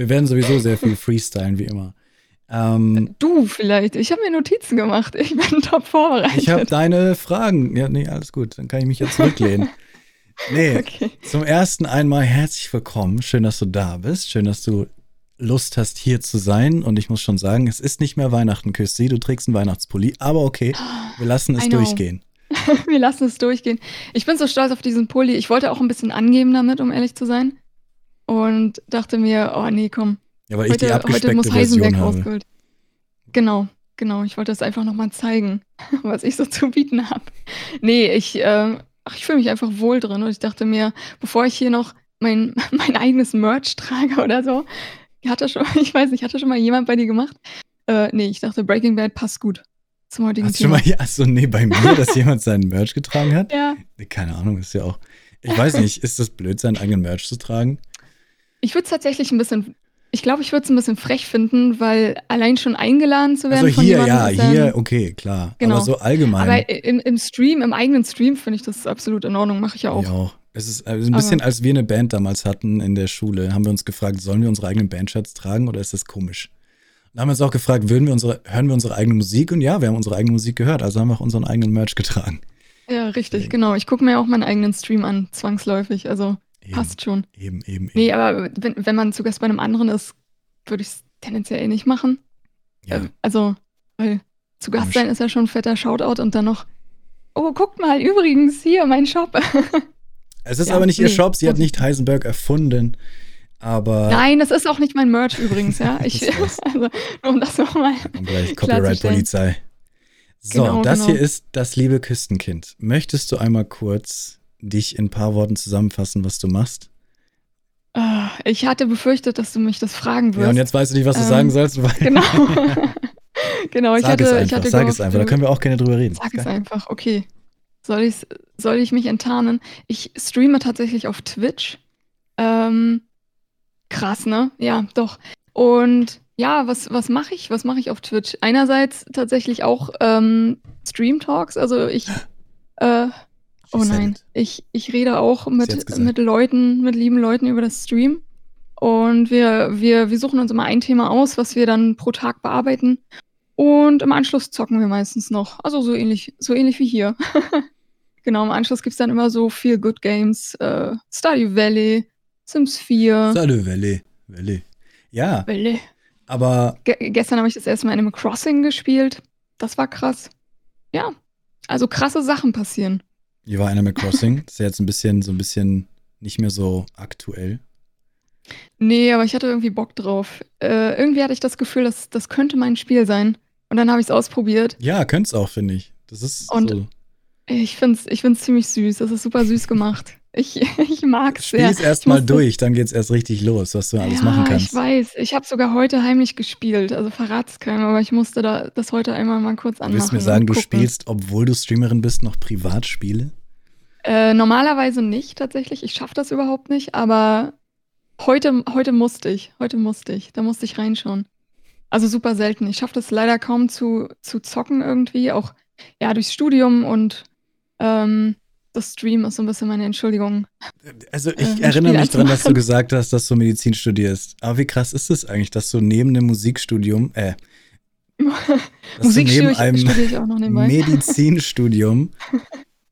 Wir werden sowieso sehr viel freestylen, wie immer. Ähm, du vielleicht. Ich habe mir Notizen gemacht. Ich bin top vorbereitet. Ich habe deine Fragen. Ja, nee, alles gut. Dann kann ich mich jetzt zurücklehnen. Nee, okay. zum ersten einmal herzlich willkommen. Schön, dass du da bist. Schön, dass du Lust hast, hier zu sein. Und ich muss schon sagen, es ist nicht mehr Weihnachten, Küssi. Du trägst einen Weihnachtspulli. Aber okay, wir lassen es durchgehen. wir lassen es durchgehen. Ich bin so stolz auf diesen Pulli. Ich wollte auch ein bisschen angeben damit, um ehrlich zu sein. Und dachte mir, oh nee, komm. Ja, weil heute, ich die abgespeckte heute muss Heisenberg ausgeholt. Genau, genau. Ich wollte das einfach nochmal zeigen, was ich so zu bieten habe. Nee, ich, äh, ach, ich fühle mich einfach wohl drin. Und ich dachte mir, bevor ich hier noch mein, mein eigenes Merch trage oder so, hatte schon, ich weiß nicht, hatte schon mal jemand bei dir gemacht? Äh, nee, ich dachte, Breaking Bad passt gut zum heutigen Hast Thema. Schon mal, achso, nee, bei mir, dass jemand seinen Merch getragen hat? Ja. Keine Ahnung, ist ja auch. Ich weiß nicht, ist das blöd, seinen eigenen Merch zu tragen? Ich würde es tatsächlich ein bisschen, ich glaube, ich würde es ein bisschen frech finden, weil allein schon eingeladen zu werden. Also hier, ja, hier, okay, klar. Genau. Aber so allgemein. Aber im, im Stream, im eigenen Stream finde ich das absolut in Ordnung, mache ich ja auch. Ja, auch. Es ist also ein bisschen, Aber als wir eine Band damals hatten in der Schule, haben wir uns gefragt, sollen wir unsere eigenen Bandshirts tragen oder ist das komisch? Dann haben wir uns auch gefragt, würden wir unsere, hören wir unsere eigene Musik? Und ja, wir haben unsere eigene Musik gehört, also haben wir auch unseren eigenen Merch getragen. Ja, richtig, genau. Ich gucke mir auch meinen eigenen Stream an, zwangsläufig. Also eben, passt schon. Eben, eben, eben. Nee, aber wenn, wenn man zu Gast bei einem anderen ist, würde ich es tendenziell eh nicht machen. Ja. Ähm, also, weil zu Gast sein ist ja schon ein fetter Shoutout und dann noch, oh, guckt mal, übrigens, hier, mein Shop. Es ist ja, aber nicht nee, ihr Shop, sie hat nicht Heisenberg erfunden. Aber. Nein, das ist auch nicht mein Merch übrigens, ja. Ich, also, um das nochmal. Gleich Copyright-Polizei. So, genau, das genau. hier ist das liebe Küstenkind. Möchtest du einmal kurz dich in ein paar Worten zusammenfassen, was du machst? Ah, ich hatte befürchtet, dass du mich das fragen wirst. Ja, und jetzt weißt du nicht, was du ähm, sagen sollst. Weil genau. genau, ich sag hatte, es einfach, ich hatte sag es einfach, da können wir auch gerne drüber reden. Sag es einfach, okay. Soll, ich's, soll ich mich enttarnen? Ich streame tatsächlich auf Twitch. Ähm, krass, ne? Ja, doch. Und ja, was, was mache ich? Was mache ich auf Twitch? Einerseits tatsächlich auch ähm, Stream Talks. Also ich. Äh, oh nein. Ich, ich rede auch mit, mit Leuten, mit lieben Leuten über das Stream. Und wir, wir, wir suchen uns immer ein Thema aus, was wir dann pro Tag bearbeiten. Und im Anschluss zocken wir meistens noch. Also so ähnlich, so ähnlich wie hier. genau, im Anschluss gibt es dann immer so viel Good Games, äh, Stardew Valley, Sims 4. Stardew Valley. Valley. Ja. Valley. Aber. Ge gestern habe ich das erste Mal in einem Crossing gespielt. Das war krass. Ja. Also krasse Sachen passieren. Wie war Animal Crossing? Das ist ja jetzt ein bisschen, so ein bisschen nicht mehr so aktuell. Nee, aber ich hatte irgendwie Bock drauf. Äh, irgendwie hatte ich das Gefühl, dass das könnte mein Spiel sein. Und dann habe ich es ausprobiert. Ja, könnte es auch, finde ich. Das ist und so. Ich finde es ich find's ziemlich süß. Das ist super süß gemacht. Ich, ich mag es sehr. Spiel es erstmal durch, dann geht es erst richtig los, was du alles ja, machen kannst. Ich weiß. Ich habe sogar heute heimlich gespielt. Also verrat es keinem, aber ich musste da das heute einmal mal kurz anmachen. Willst du mir sagen, du spielst, obwohl du Streamerin bist, noch Privatspiele? Äh, normalerweise nicht tatsächlich. Ich schaffe das überhaupt nicht, aber heute, heute musste ich. Heute musste ich. Da musste ich reinschauen. Also super selten. Ich schaffe das leider kaum zu, zu zocken irgendwie, auch ja durchs Studium und ähm, das Stream ist so ein bisschen meine Entschuldigung. Also ich äh, erinnere mich daran, dass du gesagt hast, dass du Medizin studierst. Aber wie krass ist es eigentlich, dass du neben dem Musikstudium, äh, Musikstudium studiere ich auch noch nebenbei. Medizinstudium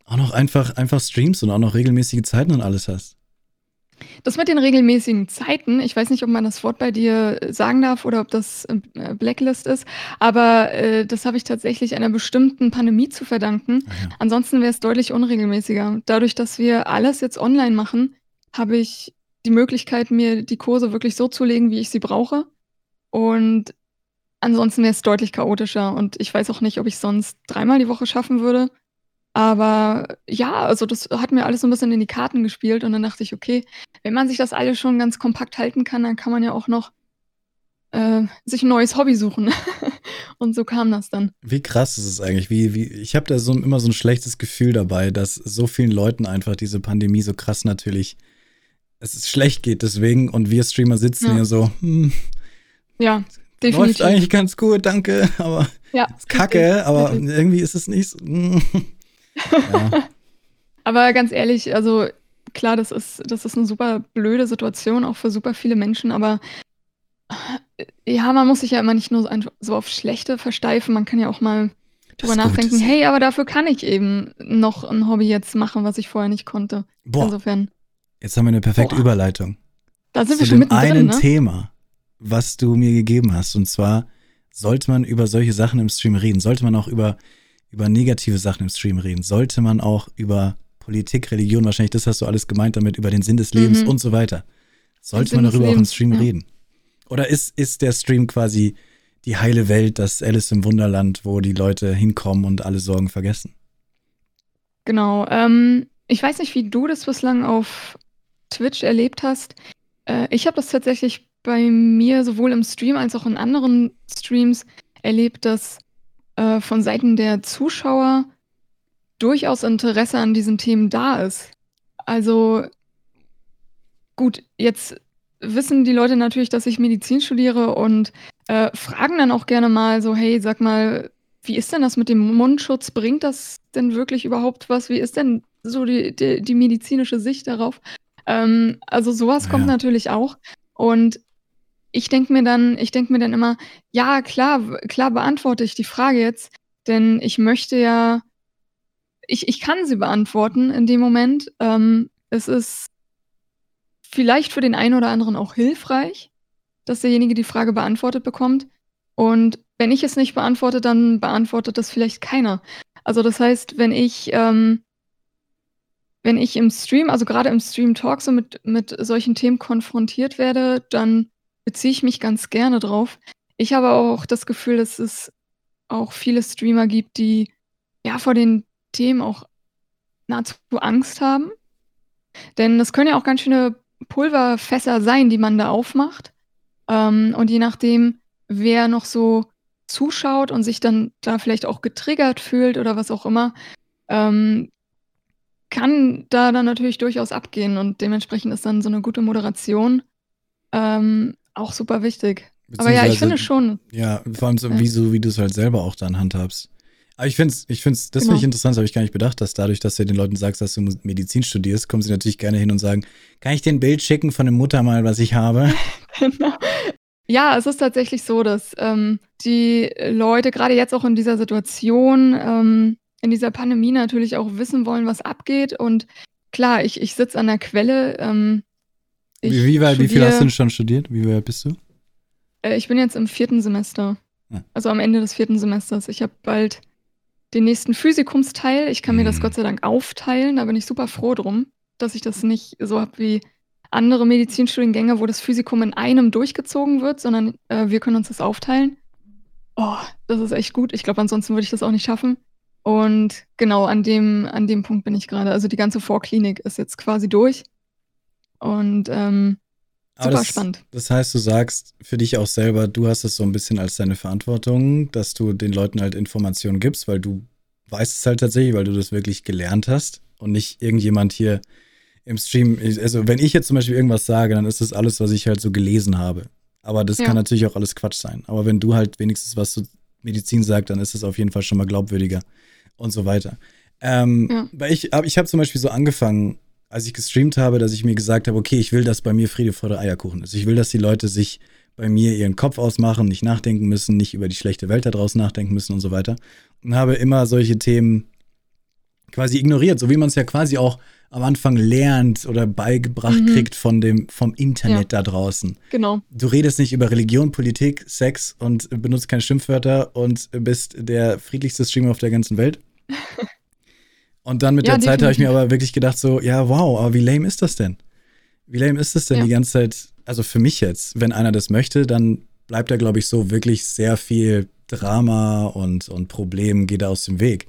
auch noch einfach, einfach streamst und auch noch regelmäßige Zeiten und alles hast? Das mit den regelmäßigen Zeiten, ich weiß nicht, ob man das Wort bei dir sagen darf oder ob das äh, Blacklist ist, aber äh, das habe ich tatsächlich einer bestimmten Pandemie zu verdanken. Ah ja. Ansonsten wäre es deutlich unregelmäßiger. Dadurch, dass wir alles jetzt online machen, habe ich die Möglichkeit, mir die Kurse wirklich so zu legen, wie ich sie brauche. Und ansonsten wäre es deutlich chaotischer. Und ich weiß auch nicht, ob ich sonst dreimal die Woche schaffen würde. Aber ja, also das hat mir alles so ein bisschen in die Karten gespielt und dann dachte ich, okay, wenn man sich das alles schon ganz kompakt halten kann, dann kann man ja auch noch äh, sich ein neues Hobby suchen. und so kam das dann. Wie krass ist es eigentlich? Wie, wie, ich habe da so immer so ein schlechtes Gefühl dabei, dass so vielen Leuten einfach diese Pandemie so krass natürlich es ist schlecht geht deswegen und wir Streamer sitzen ja. hier so, hm, ja, definitiv. Läuft eigentlich ganz gut, danke, aber ja, ist kacke, aber irgendwie ist es nicht so. Hm. Aber ganz ehrlich, also klar, das ist, das ist eine super blöde Situation, auch für super viele Menschen, aber Ja, man muss sich ja immer nicht nur so, auf Schlechte versteifen. Man kann ja auch mal drüber nachdenken, hey, aber dafür kann ich eben noch ein Hobby jetzt machen, was ich vorher nicht konnte. Boah. Insofern. Jetzt haben wir eine perfekte Boah. Überleitung. Da sind wir schon mit einem ne? Thema, was du mir gegeben hast. Und zwar sollte man über solche Sachen im Stream reden. Sollte man auch über, über negative Sachen im Stream reden. Sollte man auch über Politik, Religion, wahrscheinlich das hast du alles gemeint damit, über den Sinn des Lebens mhm. und so weiter. Sollte man darüber auch im Stream ja. reden? Oder ist, ist der Stream quasi die heile Welt, das Alice im Wunderland, wo die Leute hinkommen und alle Sorgen vergessen? Genau. Ähm, ich weiß nicht, wie du das bislang auf Twitch erlebt hast. Äh, ich habe das tatsächlich bei mir sowohl im Stream als auch in anderen Streams erlebt, dass äh, von Seiten der Zuschauer durchaus Interesse an diesen Themen da ist. Also gut, jetzt wissen die Leute natürlich, dass ich Medizin studiere und äh, fragen dann auch gerne mal so, hey, sag mal, wie ist denn das mit dem Mundschutz? Bringt das denn wirklich überhaupt was? Wie ist denn so die, die, die medizinische Sicht darauf? Ähm, also sowas ja. kommt natürlich auch. Und ich denke mir dann, ich denke mir dann immer, ja, klar, klar beantworte ich die Frage jetzt, denn ich möchte ja, ich, ich kann sie beantworten in dem Moment. Ähm, es ist vielleicht für den einen oder anderen auch hilfreich, dass derjenige die Frage beantwortet bekommt. Und wenn ich es nicht beantworte, dann beantwortet das vielleicht keiner. Also das heißt, wenn ich, ähm, wenn ich im Stream, also gerade im Stream Talk so mit, mit solchen Themen konfrontiert werde, dann beziehe ich mich ganz gerne drauf. Ich habe auch das Gefühl, dass es auch viele Streamer gibt, die ja vor den Themen auch nahezu Angst haben. Denn das können ja auch ganz schöne Pulverfässer sein, die man da aufmacht. Ähm, und je nachdem, wer noch so zuschaut und sich dann da vielleicht auch getriggert fühlt oder was auch immer, ähm, kann da dann natürlich durchaus abgehen. Und dementsprechend ist dann so eine gute Moderation ähm, auch super wichtig. Aber ja, ich finde schon. Ja, vor allem so, ja. wie, so, wie du es halt selber auch dann handhabst. Aber ich finde es, ich find's, das genau. finde ich interessant, das habe ich gar nicht bedacht, dass dadurch, dass du den Leuten sagst, dass du Medizin studierst, kommen sie natürlich gerne hin und sagen, kann ich dir ein Bild schicken von dem Muttermal, was ich habe? genau. Ja, es ist tatsächlich so, dass ähm, die Leute gerade jetzt auch in dieser Situation, ähm, in dieser Pandemie natürlich auch wissen wollen, was abgeht. Und klar, ich, ich sitze an der Quelle. Ähm, wie, wie, wie, wie viel hast du denn schon studiert? Wie weit bist du? Äh, ich bin jetzt im vierten Semester. Ja. Also am Ende des vierten Semesters. Ich habe bald den nächsten Physikumsteil. Ich kann mir das mhm. Gott sei Dank aufteilen. Da bin ich super froh drum, dass ich das nicht so habe wie andere Medizinstudiengänge, wo das Physikum in einem durchgezogen wird, sondern äh, wir können uns das aufteilen. Oh, das ist echt gut. Ich glaube, ansonsten würde ich das auch nicht schaffen. Und genau an dem, an dem Punkt bin ich gerade. Also die ganze Vorklinik ist jetzt quasi durch. Und ähm, super das, spannend. Das heißt, du sagst für dich auch selber, du hast es so ein bisschen als deine Verantwortung, dass du den Leuten halt Informationen gibst, weil du weißt es halt tatsächlich, weil du das wirklich gelernt hast und nicht irgendjemand hier im Stream. Also, wenn ich jetzt zum Beispiel irgendwas sage, dann ist das alles, was ich halt so gelesen habe. Aber das ja. kann natürlich auch alles Quatsch sein. Aber wenn du halt wenigstens was zu Medizin sagst, dann ist es auf jeden Fall schon mal glaubwürdiger und so weiter. Ähm, ja. Weil ich, ich habe zum Beispiel so angefangen, als ich gestreamt habe, dass ich mir gesagt habe, okay, ich will, dass bei mir Friede vor der Eierkuchen ist. Ich will, dass die Leute sich bei mir ihren Kopf ausmachen, nicht nachdenken müssen, nicht über die schlechte Welt da draußen nachdenken müssen und so weiter. Und habe immer solche Themen quasi ignoriert, so wie man es ja quasi auch am Anfang lernt oder beigebracht mhm. kriegt von dem, vom Internet ja. da draußen. Genau. Du redest nicht über Religion, Politik, Sex und benutzt keine Schimpfwörter und bist der friedlichste Streamer auf der ganzen Welt. Und dann mit ja, der Zeit habe ich mir aber wirklich gedacht, so, ja, wow, aber wie lame ist das denn? Wie lame ist das denn ja. die ganze Zeit? Also für mich jetzt, wenn einer das möchte, dann bleibt da, glaube ich, so wirklich sehr viel Drama und, und Problem geht aus dem Weg.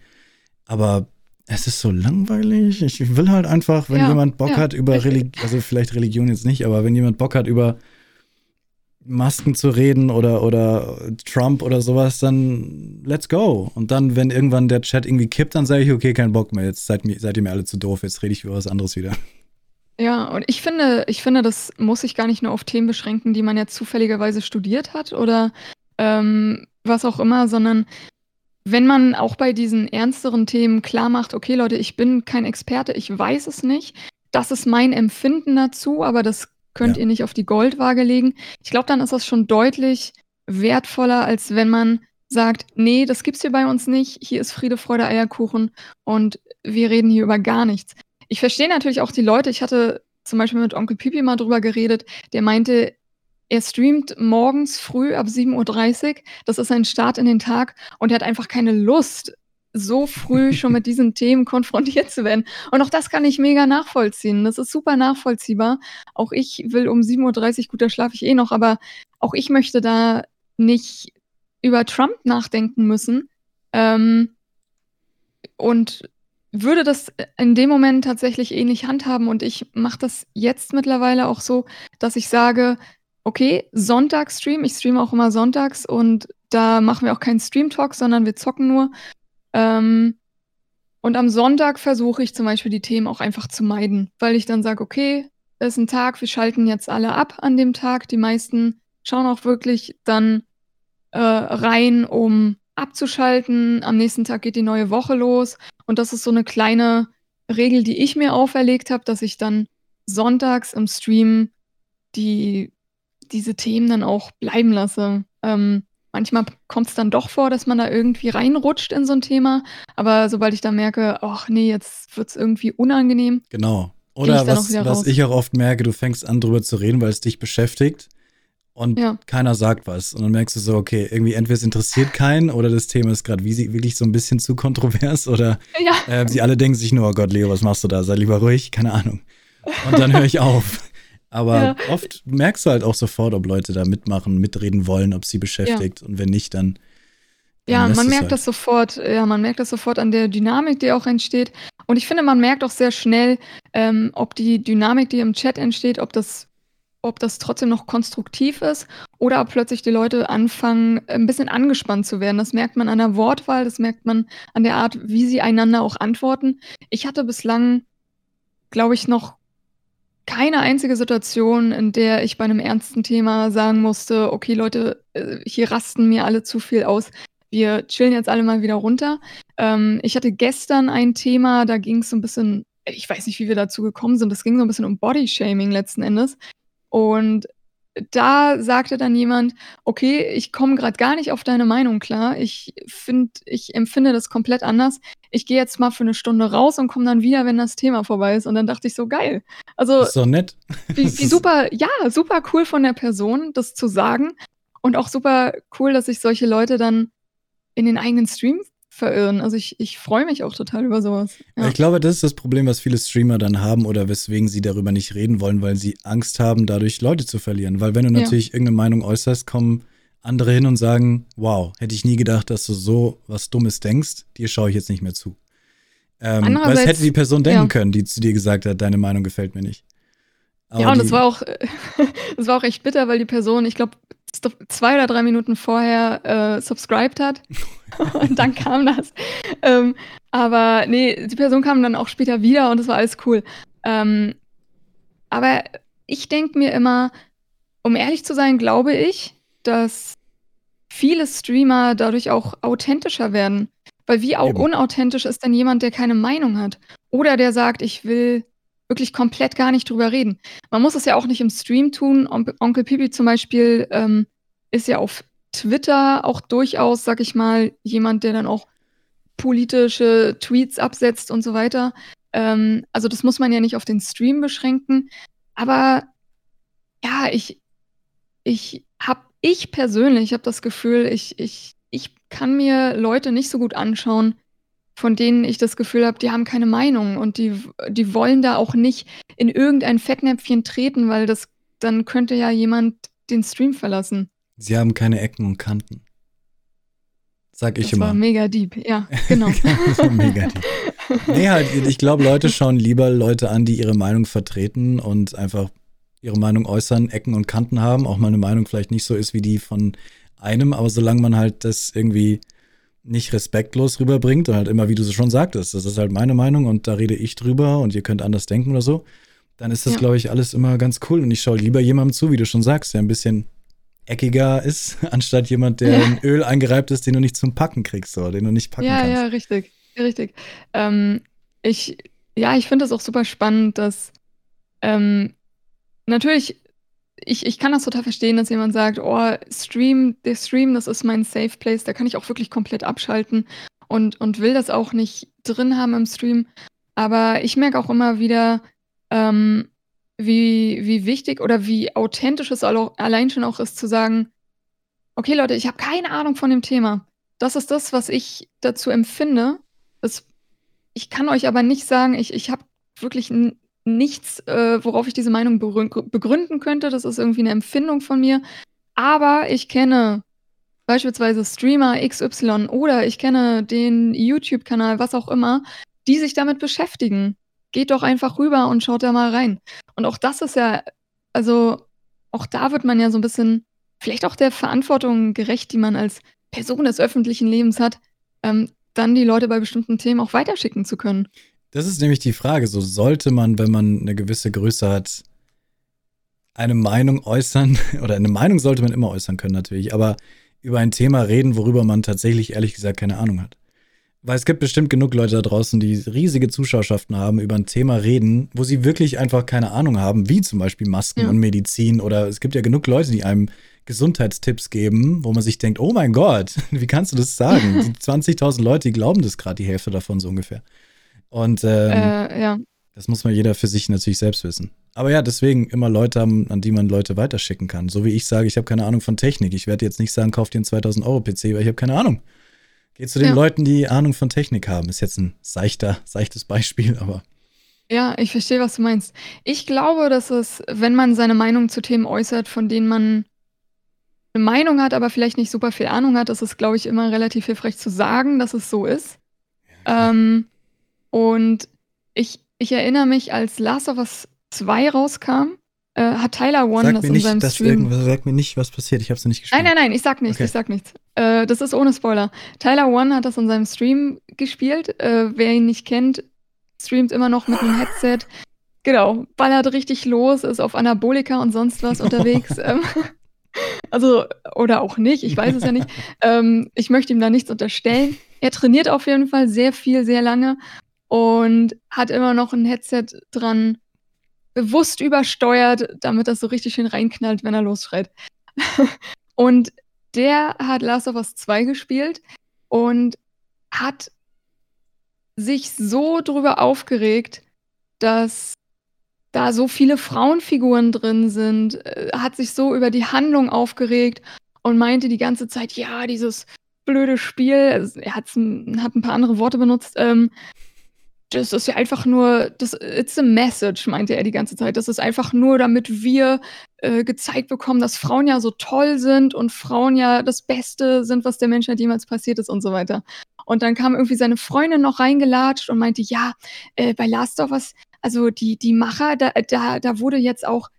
Aber es ist so langweilig. Ich will halt einfach, wenn ja, jemand Bock ja, hat über Religion, also vielleicht Religion jetzt nicht, aber wenn jemand Bock hat über Masken zu reden oder, oder Trump oder sowas, dann let's go. Und dann, wenn irgendwann der Chat irgendwie kippt, dann sage ich, okay, kein Bock mehr, jetzt seid, seid ihr mir alle zu doof, jetzt rede ich über was anderes wieder. Ja, und ich finde, ich finde, das muss sich gar nicht nur auf Themen beschränken, die man ja zufälligerweise studiert hat oder ähm, was auch immer, sondern wenn man auch bei diesen ernsteren Themen klar macht, okay, Leute, ich bin kein Experte, ich weiß es nicht, das ist mein Empfinden dazu, aber das könnt Ja. ihr nicht auf die Goldwaage legen. Ich glaube, dann ist das schon deutlich wertvoller, als wenn man sagt: „Ne, das gibt's hier bei uns nicht. Hier ist Friede, Freude, Eierkuchen und wir reden hier über gar nichts.“ Ich verstehe natürlich auch die Leute. Ich hatte zum Beispiel mit Onkel Pipi mal drüber geredet, der meinte, er streamt morgens früh ab 7:30 Uhr. Das ist sein Start in den Tag und er hat einfach keine Lust, so früh schon mit diesen Themen konfrontiert zu werden. Und auch das kann ich mega nachvollziehen. Das ist super nachvollziehbar. Auch ich will um 7:30 Uhr gut, da schlafe ich eh noch, aber auch ich möchte da nicht über Trump nachdenken müssen, ähm und würde das in dem Moment tatsächlich ähnlich handhaben und ich mache das jetzt mittlerweile auch so, dass ich sage: „Okay, Sonntagsstream“ ich streame auch immer sonntags und da machen wir auch keinen Stream-Talk, sondern wir zocken nur. Ähm, und am Sonntag versuche ich zum Beispiel die Themen auch einfach zu meiden, weil ich dann sage: „Okay, ist 'n Tag, wir schalten jetzt alle ab an dem Tag.“ Die meisten schauen auch wirklich dann, äh, rein, um abzuschalten. Am nächsten Tag geht die neue Woche los und das ist so 'ne kleine Regel, die ich mir auferlegt habe, dass ich dann sonntags im Stream die diese Themen dann auch bleiben lasse. Ähm, manchmal p kommt's dann doch vor, dass man da irgendwie reinrutscht in so 'n Thema, aber sobald ich dann merke: „Ach ne, jetzt wird's irgendwie unangenehm“ Genau. Oder was was raus. ich auch oft merke, du fängst an, drüber zu reden, weil's dich beschäftigt und Ja. keiner sagt was. Und dann merkst du so, okay, irgendwie entweder es interessiert keinen oder das Thema ist wiesi wirklich so 'n bisschen zu kontrovers oder, Ja. äh, sie alle denken sich nur: „Oh Gott, Leo, was machst du da? Sei lieber ruhig.“ Keine Ahnung. Und dann höre ich auf. Aber Ja. oft merkst du halt auch sofort, ob Leute da mitmachen, mitreden wollen, ob's sie Ja. beschäftigt und wenn nicht, dann dann Ja, man merkt halt. das sofort ja, man merkt das sofort an der Dynamik, die auch entsteht. Und ich finde, man merkt auch sehr schnell, ähm, ob die Dynamik, die im Chat entsteht, ob das ob das trotzdem noch konstruktiv ist oder ob plötzlich die Leute anfangen, 'n bisschen angespannt zu werden. Das merkt man an der Wortwahl, das merkt man an der Art, wie sie einander auch antworten. Ich hatte bislang, glaube ich, noch keine einzige Situation, in der ich bei 'nem ernsten Thema sagen musste: „Okay, Leute, äh, hier rasten mir alle zu viel aus. Wir chillen jetzt alle mal wieder runter.“ Ähm, ich hatte gestern ein Thema, da ging's so 'n bisschen ich weiß nicht, wie wir dazu gekommen sind. Es ging so 'n bisschen um Bodyshaming letzten Endes. Und da sagte dann jemand: „Okay, ich komme grad gar nicht auf deine Meinung klar. Ich finde ich empfinde das komplett anders. Ich gehe jetzt mal für 'ne Stunde raus und komme dann wieder, wenn das Thema vorbei ist.“ Und dann dachte ich so: „Geil.“ Also, Ist doch nett. wie Das wie super ja, super cool von der Person, das zu sagen und auch super cool, dass sich solche Leute dann in den eigenen Stream verirren. Also, ich ich freue mich auch total über so was. Ja, Ja. ich glaube, das ist das Problem, was viele Streamer dann haben oder weswegen sie darüber nicht reden wollen, weil sie Angst haben, dadurch Leute zu verlieren. Weil wenn du Ja. natürlich irgend 'ne Meinung äußerst, kommen andere hin und sagen: „Wow, hätte ich nie gedacht, dass du so was Dummes denkst. Dir schaue ich jetzt nicht mehr zu.“ Ähm, weil es hätte die Person denken ja. können, die zu dir gesagt hat: „Deine Meinung gefällt mir nicht.“ Aber Ja, und das die war auch das war auch echt bitter, weil die Person, ich glaube, 2 oder 3 Minuten vorher, äh, subscribed hat und dann kam das. Ähm, aber ne, die Person kam dann auch später wieder und es war alles cool. Ähm, aber ich denke mir immer, um ehrlich zu sein, glaube ich, dass viele Streamer dadurch auch authentischer werden. Weil wie au Eben. unauthentisch ist denn jemand, der keine Meinung hat? Oder der sagt: „Ich will wirklich komplett gar nicht drüber reden.“ Man muss es ja auch nicht im Stream tun. Onk Onkel Pipi zum Beispiel, ähm, ist ja auf Twitter auch durchaus, sage ich mal, jemand, der dann auch politische Tweets absetzt und so weiter. Ähm, also, das muss man ja nicht auf den Stream beschränken. Aber ja, ich ich habe ich persönlich habe das Gefühl, ich ich ich kann mir Leute nicht so gut anschauen, von denen ich das Gefühl habe, die haben keine Meinung und die die wollen da auch nicht in irgendein Fettnäpfchen treten, weil das dann könnte ja jemand den Stream verlassen. Sie haben keine Ecken und Kanten. Sage ich Das war immer. mega deep, ja, genau. Das war mega deep. Ne, halt, ich glaube, Leute schauen lieber Leute an, die ihre Meinung vertreten und einfach ihre Meinung äußern, Ecken und Kanten haben, auch mal 'ne Meinung vielleicht nicht so ist wie die von einem, aber solange man halt das irgendwie nicht respektlos rüberbringt und halt immer, wie du so schon sagtest: „Das ist halt meine Meinung und da rede ich drüber und ihr könnt anders denken“ oder so, dann ist das, Ja. glaube ich, alles immer ganz cool und ich schaue lieber jemandem zu, wie du schon sagst, der 'n bisschen eckiger ist, anstatt jemand, der Ja. in Öl eingereibt ist, den du nicht zum Packen kriegst oder den du nicht packen Ja, kannst. ja, richtig, richtig. Ähm, ich ja, ich finde das auch super spannend, dass, ähm, natürlich, ich, ich kann das total verstehen, dass jemand sagt, oh, Stream, der Stream, das ist mein Safe Place, da kann ich auch wirklich komplett abschalten und, und will das auch nicht drin haben im Stream. Aber ich merke auch immer wieder, ähm, wie, wie wichtig oder wie authentisch es allein schon auch ist zu sagen, okay Leute, ich habe keine Ahnung von dem Thema. Das ist das, was ich dazu empfinde. Das, ich kann euch aber nicht sagen, ich, ich habe wirklich nichts, äh, worauf ich diese Meinung begründen könnte. Das ist irgendwie eine Empfindung von mir. Aber ich kenne beispielsweise Streamer XY oder ich kenne den YouTube-Kanal, was auch immer, die sich damit beschäftigen. Geht doch einfach rüber und schaut da mal rein. Und auch das ist ja, also auch da wird man ja so ein bisschen, vielleicht auch der Verantwortung gerecht, die man als Person des öffentlichen Lebens hat, ähm, dann die Leute bei bestimmten Themen auch weiterschicken zu können. Das ist nämlich die Frage. So sollte man, wenn man eine gewisse Größe hat, eine Meinung äußern, oder eine Meinung sollte man immer äußern können natürlich, aber über ein Thema reden, worüber man tatsächlich ehrlich gesagt keine Ahnung hat. Weil es gibt bestimmt genug Leute da draußen, die riesige Zuschauerschaften haben, über ein Thema reden, wo sie wirklich einfach keine Ahnung haben, wie zum Beispiel Masken ja. und Medizin. Oder es gibt ja genug Leute, die einem Gesundheitstipps geben, wo man sich denkt, oh mein Gott, wie kannst du das sagen? Die 20.000 Leute, die glauben das gerade, die Hälfte davon so ungefähr. Und ähm, äh, ja. das muss man jeder für sich natürlich selbst wissen. Aber ja, deswegen immer Leute haben, an die man Leute weiterschicken kann. So wie ich sage, ich habe keine Ahnung von Technik. Ich werde jetzt nicht sagen, kauf dir einen 2000 Euro PC, weil ich habe keine Ahnung. Geh zu den ja. Leuten, die Ahnung von Technik haben. Ist jetzt ein seichter, seichtes Beispiel, aber. Ja, ich verstehe, was du meinst. Ich glaube, dass es, wenn man seine Meinung zu Themen äußert, von denen man eine Meinung hat, aber vielleicht nicht super viel Ahnung hat, ist es, glaube ich, immer relativ hilfreich zu sagen, dass es so ist. Ja. Ähm, und ich, ich erinnere mich, als Last of Us 2 rauskam, äh, hat Tyler One sag das in nicht, seinem dass Stream. Sag mir nicht, was passiert. Ich habe es nicht gespielt. Nein, nein, nein, ich sag nichts. Okay. Ich sag nichts. Äh, das ist ohne Spoiler. Tyler One hat das in seinem Stream gespielt. Äh, wer ihn nicht kennt, streamt immer noch mit einem Headset. Genau, ballert richtig los, ist auf Anabolika und sonst was unterwegs. ähm, also, oder auch nicht, ich weiß es ja nicht. Ähm, ich möchte ihm da nichts unterstellen. Er trainiert auf jeden Fall sehr viel, sehr lange und hat immer noch ein Headset dran, bewusst übersteuert, damit das so richtig schön reinknallt, wenn er losschreit. und der hat Last of Us 2 gespielt und hat sich so drüber aufgeregt, dass da so viele Frauenfiguren drin sind, äh, hat sich so über die Handlung aufgeregt und meinte die ganze Zeit, ja, dieses blöde Spiel, also er hat ein paar andere Worte benutzt, ähm, das ist ja einfach nur, das, it's a message, meinte er die ganze Zeit. Das ist einfach nur, damit wir äh, gezeigt bekommen, dass Frauen ja so toll sind und Frauen ja das Beste sind, was der Menschheit jemals passiert ist und so weiter. Und dann kam irgendwie seine Freundin noch reingelatscht und meinte, ja, äh, bei Last of Us, also die, die Macher, da, da, da wurde jetzt auch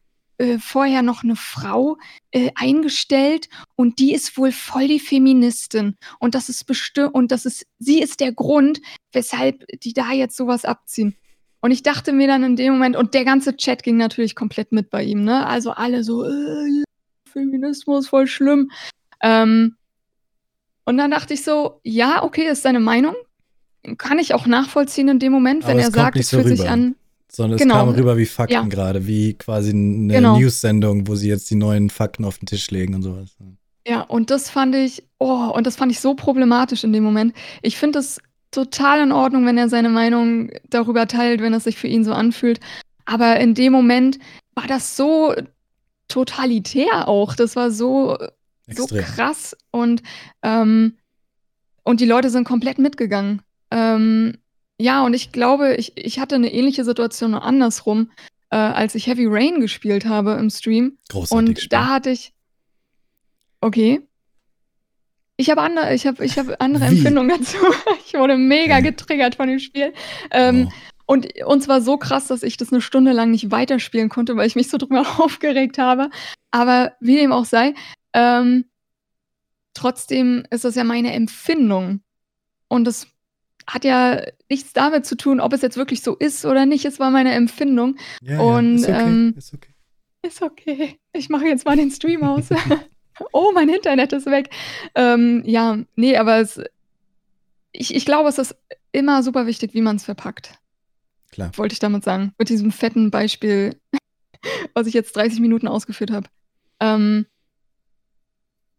äh, vorher noch eine Frau äh, eingestellt und die ist wohl voll die Feministin und das ist bestimmt und das ist sie ist der Grund, weshalb die da jetzt sowas abziehen. Und ich dachte mir dann in dem Moment und der ganze Chat ging natürlich komplett mit bei ihm, ne? Also alle so äh, Feminismus voll schlimm. Ähm, und dann dachte ich so, ja, okay, ist seine Meinung. Kann ich auch nachvollziehen in dem Moment, wenn er sagt, es so fühlt rüber. sich an sondern es genau. kam rüber wie Fakten ja. gerade, wie quasi eine genau. News-Sendung, wo sie jetzt die neuen Fakten auf den Tisch legen und sowas. Ja, und das fand ich, oh, und das fand ich so problematisch in dem Moment. Ich finde es total in Ordnung, wenn er seine Meinung darüber teilt, wenn es sich für ihn so anfühlt. Aber in dem Moment war das so totalitär auch. Das war so, so krass und, ähm, und die Leute sind komplett mitgegangen. Ähm, ja, und ich glaube, ich, ich hatte eine ähnliche Situation andersrum, äh, als ich Heavy Rain gespielt habe im Stream. Großartig. Und Spiel. da hatte ich. Okay. Ich habe andere, ich hab, ich hab andere Empfindungen dazu. Ich wurde mega getriggert von dem Spiel. Ähm, oh. und, und zwar so krass, dass ich das eine Stunde lang nicht weiterspielen konnte, weil ich mich so drüber aufgeregt habe. Aber wie dem auch sei, ähm, trotzdem ist das ja meine Empfindung. Und das hat ja nichts damit zu tun, ob es jetzt wirklich so ist oder nicht. Es war meine Empfindung. Ja, und ja, ist, okay. Ähm, ist okay. Ist okay. Ich mache jetzt mal den Stream aus. oh, mein Internet ist weg. Ähm, ja, nee, aber es, ich, ich glaube, es ist immer super wichtig, wie man es verpackt. Klar. Wollte ich damit sagen. Mit diesem fetten Beispiel was ich jetzt 30 Minuten ausgeführt habe. Ähm,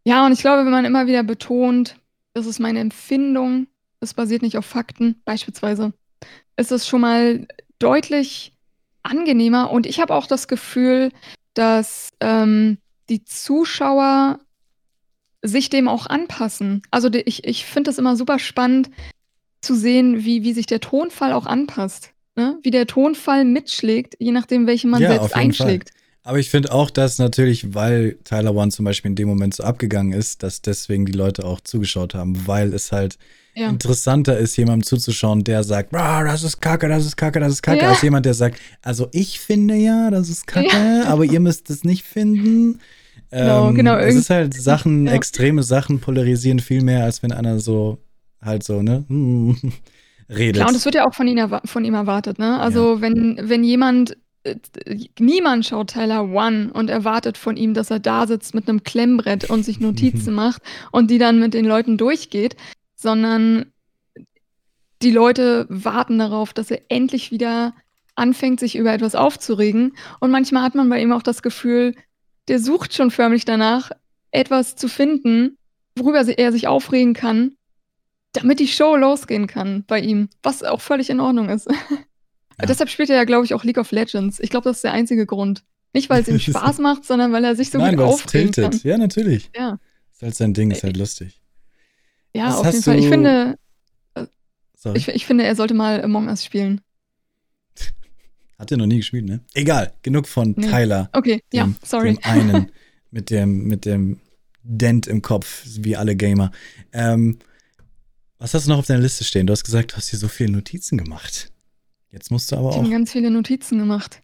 ja, und ich glaube, wenn man immer wieder betont, das ist meine Empfindung, es basiert nicht auf Fakten, beispielsweise, ist es schon mal deutlich angenehmer. Und ich habe auch das Gefühl, dass ähm, die Zuschauer sich dem auch anpassen. Also die, ich, ich finde das immer super spannend zu sehen, wie, wie sich der Tonfall auch anpasst. Ne? Wie der Tonfall mitschlägt, je nachdem, welchen man ja, selbst einschlägt. Fall. Aber ich finde auch, dass natürlich, weil Tyler One zum Beispiel in dem Moment so abgegangen ist, dass deswegen die Leute auch zugeschaut haben, weil es halt ja. interessanter ist, jemandem zuzuschauen, der sagt, das ist Kacke, das ist Kacke, das ist Kacke, ja. als jemand, der sagt, also ich finde ja, das ist Kacke, aber ihr müsst es nicht finden. Genau, ähm, genau. Es ist halt Sachen, extreme Sachen polarisieren viel mehr, als wenn einer so halt so, ne? redet. Klar, und das wird ja auch von ihm, von ihm erwartet, ne? Also wenn, wenn jemand äh, niemand schaut Tyler One und erwartet von ihm, dass er da sitzt mit einem Klemmbrett und sich Notizen macht und die dann mit den Leuten durchgeht, sondern die Leute warten darauf, dass er endlich wieder anfängt, sich über etwas aufzuregen. Und manchmal hat man bei ihm auch das Gefühl, der sucht schon förmlich danach, etwas zu finden, worüber er sich aufregen kann, damit die Show losgehen kann bei ihm, was auch völlig in Ordnung ist. Ja. Deshalb spielt er ja, glaube ich, auch League of Legends. Ich glaube, das ist der einzige Grund. Nicht, weil es ihm Spaß macht, sondern weil er sich so Nein, gut aufregen kann. Ja, natürlich. Ja. Ist halt sein Ding, ist halt lustig. Ja, Was auf jeden Fall. Ich finde, äh, ich, ich, finde, er sollte mal Among Us spielen. Hat er noch nie gespielt, ne? Egal, genug von nee. Tyler. Okay, dem, ja, sorry. Dem einen mit dem, mit dem Dent im Kopf, wie alle Gamer. Ähm, was hast du noch auf deiner Liste stehen? Du hast gesagt, du hast hier so viele Notizen gemacht. Jetzt musst du aber ich auch. Ich habe ganz viele Notizen gemacht.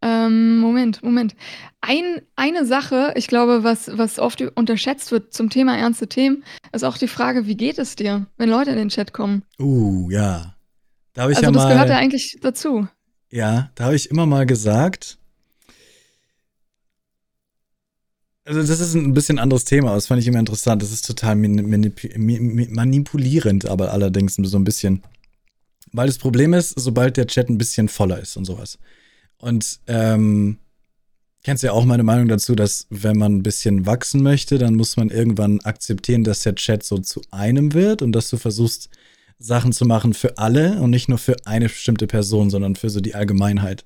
Ähm, Moment, Moment. Ein, eine Sache, ich glaube, was, was oft unterschätzt wird zum Thema ernste Themen, ist auch die Frage, wie geht es dir, wenn Leute in den Chat kommen? Uh, ja. Da ich also ja das mal, gehört ja eigentlich dazu. Ja, da habe ich immer mal gesagt. Also das ist ein bisschen anderes Thema, aber das fand ich immer interessant. Das ist total manipulierend, aber allerdings so ein bisschen. Weil das Problem ist, sobald der Chat ein bisschen voller ist und sowas. Und ähm, kennst ja auch meine Meinung dazu, dass wenn man ein bisschen wachsen möchte, dann muss man irgendwann akzeptieren, dass der Chat so zu einem wird und dass du versuchst, Sachen zu machen für alle und nicht nur für eine bestimmte Person, sondern für so die Allgemeinheit.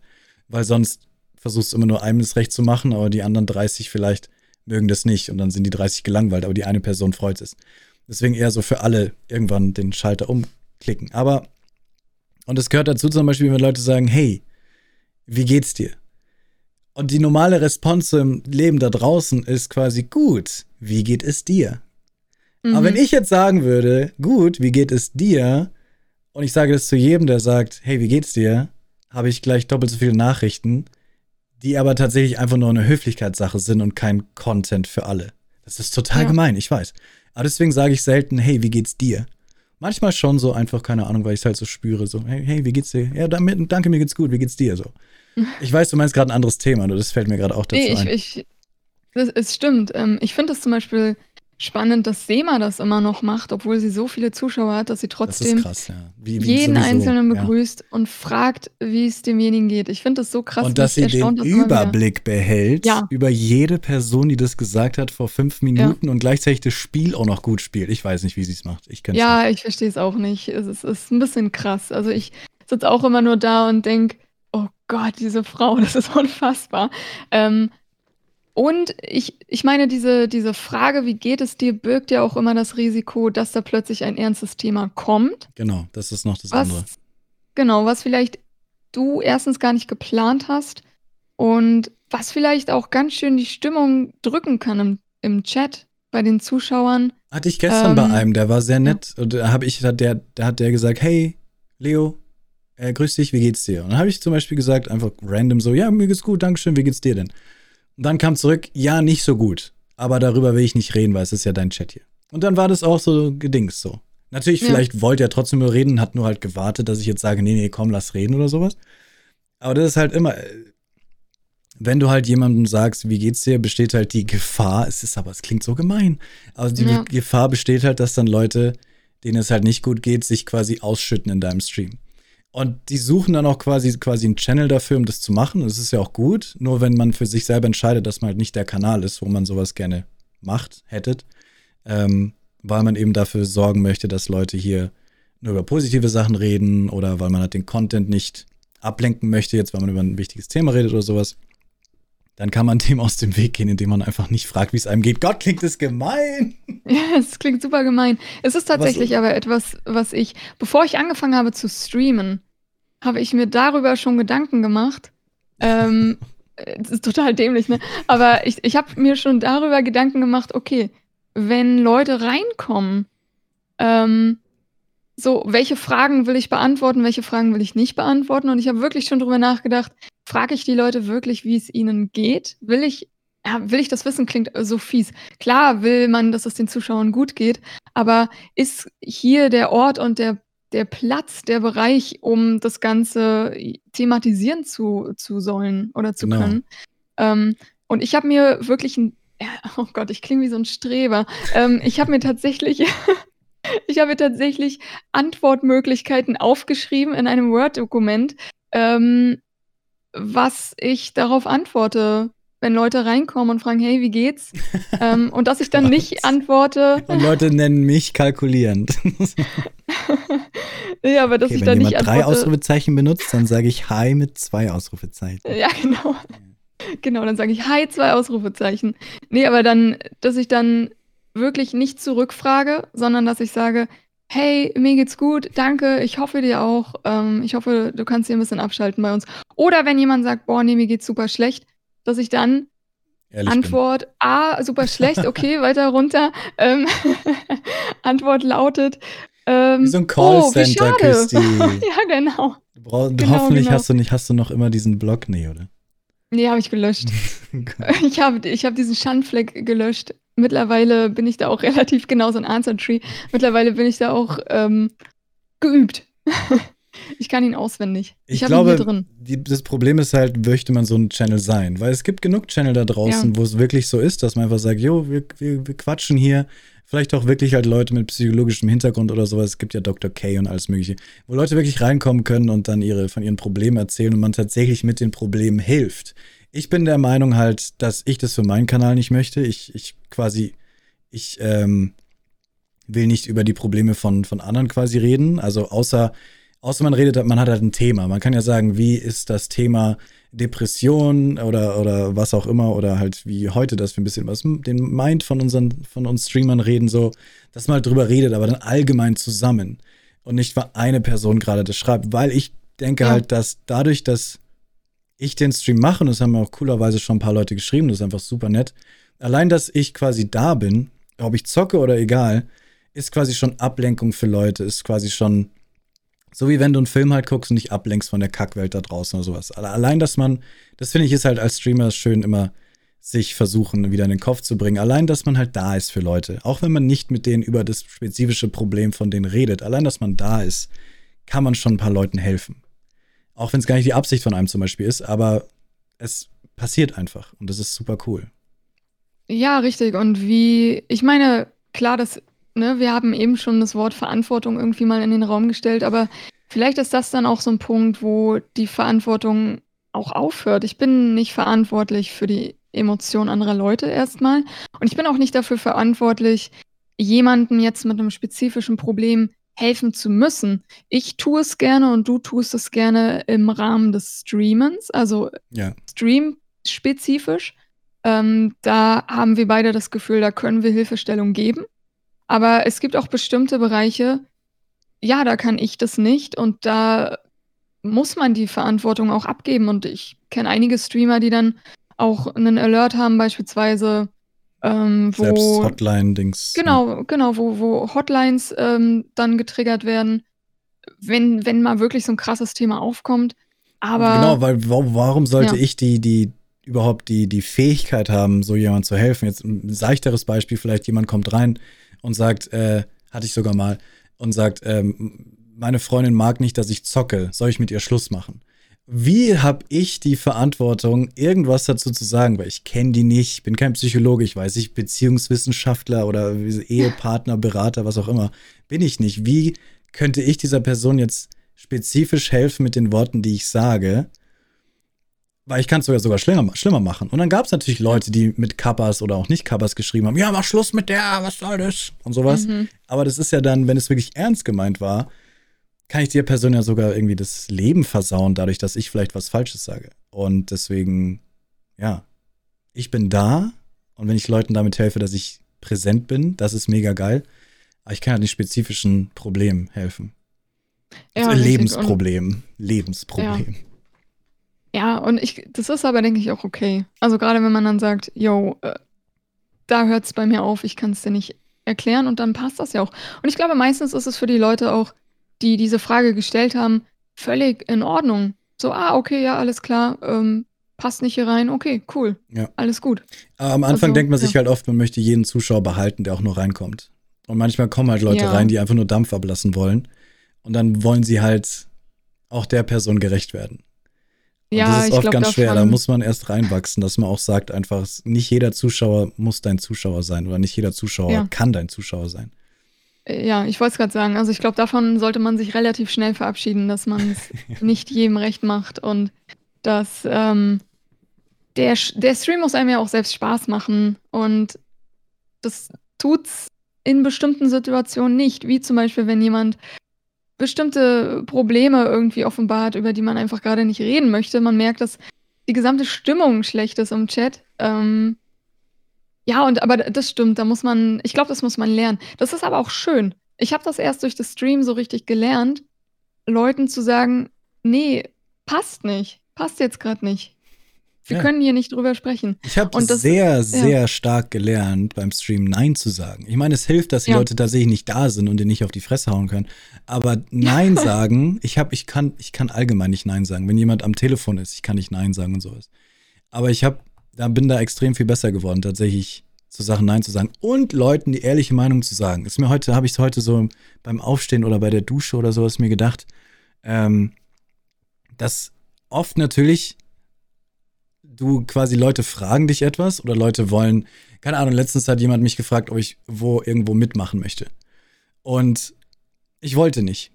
Weil sonst versuchst du immer nur einem das Recht zu machen, aber die anderen 30 vielleicht mögen das nicht und dann sind die 30 gelangweilt, aber die eine Person freut es. Deswegen eher so für alle irgendwann den Schalter umklicken. Aber, und es gehört dazu zum Beispiel, wenn Leute sagen, hey, wie geht's dir? Und die normale Response im Leben da draußen ist quasi gut, wie geht es dir? Mhm. Aber wenn ich jetzt sagen würde, gut, wie geht es dir? Und ich sage das zu jedem, der sagt, hey, wie geht's dir? Habe ich gleich doppelt so viele Nachrichten, die aber tatsächlich einfach nur eine Höflichkeitssache sind und kein Content für alle. Das ist total ja. gemein, ich weiß. Aber deswegen sage ich selten, hey, wie geht's dir? Manchmal schon so einfach, keine Ahnung, weil ich es halt so spüre, so, hey, hey, wie geht's dir? Ja, damit, danke, mir geht's gut, wie geht's dir? So. Ich weiß, du meinst gerade ein anderes Thema, nur das fällt mir gerade auch dazu nee, ich, ein. Ich, das, es stimmt. Ähm, ich finde das zum Beispiel spannend, dass SEMA das immer noch macht, obwohl sie so viele Zuschauer hat, dass sie trotzdem krass, ja. wie, wie jeden sowieso, Einzelnen begrüßt ja. und fragt, wie es demjenigen geht. Ich finde das so krass. Und dass sie den Überblick behält ja. über jede Person, die das gesagt hat vor fünf Minuten und gleichzeitig das Spiel auch noch gut spielt. Ich weiß nicht, wie sie es macht. Ich ja, nicht. ich verstehe es auch nicht. Es ist, es ist ein bisschen krass. Also ich sitze auch immer nur da und denke, Gott, diese Frau, das ist unfassbar. Ähm, und ich, ich meine, diese, diese Frage, wie geht es dir, birgt ja auch immer das Risiko, dass da plötzlich ein ernstes Thema kommt. Genau, das ist noch das was, andere. Genau, was vielleicht du erstens gar nicht geplant hast und was vielleicht auch ganz schön die Stimmung drücken kann im, im Chat bei den Zuschauern. Hatte ich gestern ähm, bei einem, der war sehr nett. Ja. Und da habe ich, der, da hat der gesagt, hey, Leo, äh, grüß dich, wie geht's dir? Und dann habe ich zum Beispiel gesagt, einfach random so, ja, mir geht's gut, Dankeschön, wie geht's dir denn? Und dann kam zurück, ja, nicht so gut. Aber darüber will ich nicht reden, weil es ist ja dein Chat hier. Und dann war das auch so gedings so. Natürlich, ja. vielleicht wollte er trotzdem nur reden, hat nur halt gewartet, dass ich jetzt sage, nee, nee, komm, lass reden oder sowas. Aber das ist halt immer, wenn du halt jemandem sagst, wie geht's dir, besteht halt die Gefahr, es ist aber, es klingt so gemein, aber die ja. Gefahr besteht halt, dass dann Leute, denen es halt nicht gut geht, sich quasi ausschütten in deinem Stream. Und die suchen dann auch quasi, quasi einen Channel dafür, um das zu machen. Das ist ja auch gut. Nur wenn man für sich selber entscheidet, dass man halt nicht der Kanal ist, wo man sowas gerne macht, hättet, ähm, weil man eben dafür sorgen möchte, dass Leute hier nur über positive Sachen reden oder weil man halt den Content nicht ablenken möchte, jetzt weil man über ein wichtiges Thema redet oder sowas, dann kann man dem aus dem Weg gehen, indem man einfach nicht fragt, wie es einem geht. Gott, klingt das gemein. Ja, es klingt super gemein. Es ist tatsächlich aber etwas, was ich, bevor ich angefangen habe zu streamen, habe ich mir darüber schon Gedanken gemacht. Ähm, das ist total dämlich, ne? Aber ich, ich habe mir schon darüber Gedanken gemacht, okay, wenn Leute reinkommen, ähm, so, welche Fragen will ich beantworten, welche Fragen will ich nicht beantworten? Und ich habe wirklich schon drüber nachgedacht, frage ich die Leute wirklich, wie es ihnen geht? Will ich, ja, will ich das wissen, klingt so fies. Klar will man, dass es den Zuschauern gut geht, aber ist hier der Ort und der, der Platz, der Bereich, um das Ganze thematisieren zu, zu sollen oder zu genau. können? Ähm, und ich habe mir wirklich ein, oh Gott, ich klinge wie so ein Streber. Ähm, ich habe mir tatsächlich Ich habe tatsächlich Antwortmöglichkeiten aufgeschrieben in einem Word-Dokument, ähm, was ich darauf antworte, wenn Leute reinkommen und fragen, hey, wie geht's? ähm, und dass ich dann nicht antworte. Und Leute nennen mich kalkulierend. ja, aber dass okay, ich dann nicht antworte. Wenn jemand drei Ausrufezeichen benutzt, dann sage ich Hi mit zwei Ausrufezeichen. Ja, genau. Genau, dann sage ich Hi, zwei Ausrufezeichen. Nee, aber dann, dass ich dann wirklich nicht zurückfrage, sondern dass ich sage, hey, mir geht's gut, danke, ich hoffe dir auch, ähm, ich hoffe, du kannst hier ein bisschen abschalten bei uns. Oder wenn jemand sagt, boah, nee, mir geht's super schlecht, dass ich dann Ehrlich Antwort bin. A, super schlecht, okay, weiter runter. Ähm, Antwort lautet, ähm, Wie so ein Callcenter, oh, Christi. ja, genau. Brauch, genau hoffentlich genau. hast du nicht, hast du noch immer diesen Blog, nee, oder? Nee, habe ich gelöscht. ich habe ich hab diesen Schandfleck gelöscht mittlerweile bin ich da auch relativ genau so ein Answer Tree. Mittlerweile bin ich da auch ähm, geübt. ich kann ihn auswendig. Ich, ich glaube, drin. Die, das Problem ist halt, möchte man so ein Channel sein? Weil es gibt genug Channel da draußen, ja. wo es wirklich so ist, dass man einfach sagt, jo, wir, wir, wir quatschen hier. Vielleicht auch wirklich halt Leute mit psychologischem Hintergrund oder sowas. Es gibt ja Dr. K und alles Mögliche, wo Leute wirklich reinkommen können und dann ihre, von ihren Problemen erzählen und man tatsächlich mit den Problemen hilft. Ich bin der Meinung halt, dass ich das für meinen Kanal nicht möchte. Ich, ich quasi, ich ähm, will nicht über die Probleme von, von anderen quasi reden. Also außer, außer man redet, man hat halt ein Thema. Man kann ja sagen, wie ist das Thema Depression oder, oder was auch immer oder halt wie heute, dass wir ein bisschen was den Mind von unseren, von uns Streamern reden, so, dass man halt drüber redet, aber dann allgemein zusammen und nicht, weil eine Person gerade das schreibt, weil ich denke ja. halt, dass dadurch, dass ich den Stream mache, und das haben mir auch coolerweise schon ein paar Leute geschrieben, das ist einfach super nett. Allein, dass ich quasi da bin, ob ich zocke oder egal, ist quasi schon Ablenkung für Leute, ist quasi schon so wie wenn du einen Film halt guckst und dich ablenkst von der Kackwelt da draußen oder sowas. Allein, dass man, das finde ich ist halt als Streamer schön immer sich versuchen, wieder in den Kopf zu bringen. Allein, dass man halt da ist für Leute. Auch wenn man nicht mit denen über das spezifische Problem von denen redet. Allein, dass man da ist, kann man schon ein paar Leuten helfen. Auch wenn es gar nicht die Absicht von einem zum Beispiel ist, aber es passiert einfach und das ist super cool. Ja, richtig. Und wie, ich meine, klar, das, ne, wir haben eben schon das Wort Verantwortung irgendwie mal in den Raum gestellt, aber vielleicht ist das dann auch so ein Punkt, wo die Verantwortung auch aufhört. Ich bin nicht verantwortlich für die Emotionen anderer Leute erstmal. Und ich bin auch nicht dafür verantwortlich, jemanden jetzt mit einem spezifischen Problem helfen zu müssen. Ich tue es gerne und du tust es gerne im Rahmen des Streamens, also ja. stream-spezifisch. Ähm, da haben wir beide das Gefühl, da können wir Hilfestellung geben. Aber es gibt auch bestimmte Bereiche, ja, da kann ich das nicht und da muss man die Verantwortung auch abgeben. Und ich kenne einige Streamer, die dann auch einen Alert haben, beispielsweise, ähm, wo, Selbst Hotline-Dings. Genau, genau, wo, wo Hotlines ähm, dann getriggert werden, wenn, wenn mal wirklich so ein krasses Thema aufkommt. Aber. Genau, weil warum sollte ja. ich die, die überhaupt die, die Fähigkeit haben, so jemand zu helfen? Jetzt ein seichteres Beispiel, vielleicht jemand kommt rein und sagt, äh, hatte ich sogar mal, und sagt, ähm, meine Freundin mag nicht, dass ich zocke, soll ich mit ihr Schluss machen? Wie habe ich die Verantwortung, irgendwas dazu zu sagen? Weil ich kenne die nicht, ich bin kein Psychologe, ich weiß nicht, Beziehungswissenschaftler Ehepartner, Berater, was auch immer, bin ich nicht. Wie könnte ich dieser Person jetzt spezifisch helfen mit den Worten, die ich sage. Weil ich kann es sogar, sogar schlimmer, schlimmer machen. Und dann gab es natürlich Leute, die mit Kappas oder auch nicht Kappas geschrieben haben, ja, mach Schluss mit der, was soll das? Und sowas. Mhm. Aber das ist ja dann, wenn es wirklich ernst gemeint war, kann ich dir persönlich ja sogar irgendwie das Leben versauen, dadurch, dass ich vielleicht was Falsches sage. Und deswegen, ja, ich bin da und wenn ich Leuten damit helfe, dass ich präsent bin, das ist mega geil. Aber ich kann halt nicht spezifischen Problemen helfen. Ja, also Lebensproblem. Lebensproblem. Ja. ja. und ich, das ist aber, denke ich, auch okay. Also gerade wenn man dann sagt, yo, äh, da hört es bei mir auf, ich kann es dir nicht erklären und dann passt das ja auch. Und ich glaube, meistens ist es für die Leute auch die diese Frage gestellt haben, völlig in Ordnung. So, ah, okay, ja, alles klar, ähm, passt nicht hier rein, okay, cool, ja. alles gut. Aber am Anfang also, denkt man sich ja. halt oft, man möchte jeden Zuschauer behalten, der auch nur reinkommt. Und manchmal kommen halt Leute ja. rein, die einfach nur Dampf ablassen wollen. Und dann wollen sie halt auch der Person gerecht werden. Und ja, das ist oft glaub, ganz schwer. Da muss man erst reinwachsen, dass man auch sagt, einfach, nicht jeder Zuschauer muss dein Zuschauer sein oder nicht jeder Zuschauer ja. kann dein Zuschauer sein. Ja, ich wollte es gerade sagen. Also ich glaube, davon sollte man sich relativ schnell verabschieden, dass man es nicht jedem recht macht und dass ähm, der, der Stream muss einem ja auch selbst Spaß machen und das tut's in bestimmten Situationen nicht, wie zum Beispiel, wenn jemand bestimmte Probleme irgendwie offenbart, über die man einfach gerade nicht reden möchte. Man merkt, dass die gesamte Stimmung schlecht ist im Chat. Ähm, ja, und aber das stimmt, da muss man ich glaube, das muss man lernen. Das ist aber auch schön. Ich habe das erst durch das Stream so richtig gelernt, Leuten zu sagen: „Ne, passt nicht. Passt jetzt gerade nicht. Wir Ja. können hier nicht drüber sprechen.“ Ich habe Und sehr, ja. sehr stark gelernt, beim Stream „Nein“ zu sagen. Ich meine, es hilft, dass die Ja. Leute tatsächlich nicht da sind und dir nicht auf die Fresse hauen können. Aber „Nein“ sagen ich habe ich kann ich kann allgemein nicht „Nein“ sagen. Wenn jemand am Telefon ist, ich kann nicht „Nein“ sagen und sowas. Aber ich habe da bin da extrem viel besser geworden, tatsächlich zu Sachen Nein zu sagen und Leuten die ehrliche Meinung zu sagen. Ist mir heute, habe ich es heute so beim Aufstehen oder bei der Dusche oder sowas mir gedacht, ähm, dass oft natürlich du quasi Leute fragen dich etwas oder Leute wollen, keine Ahnung, letztens hat jemand mich gefragt, ob ich wo irgendwo mitmachen möchte. Und ich wollte nicht.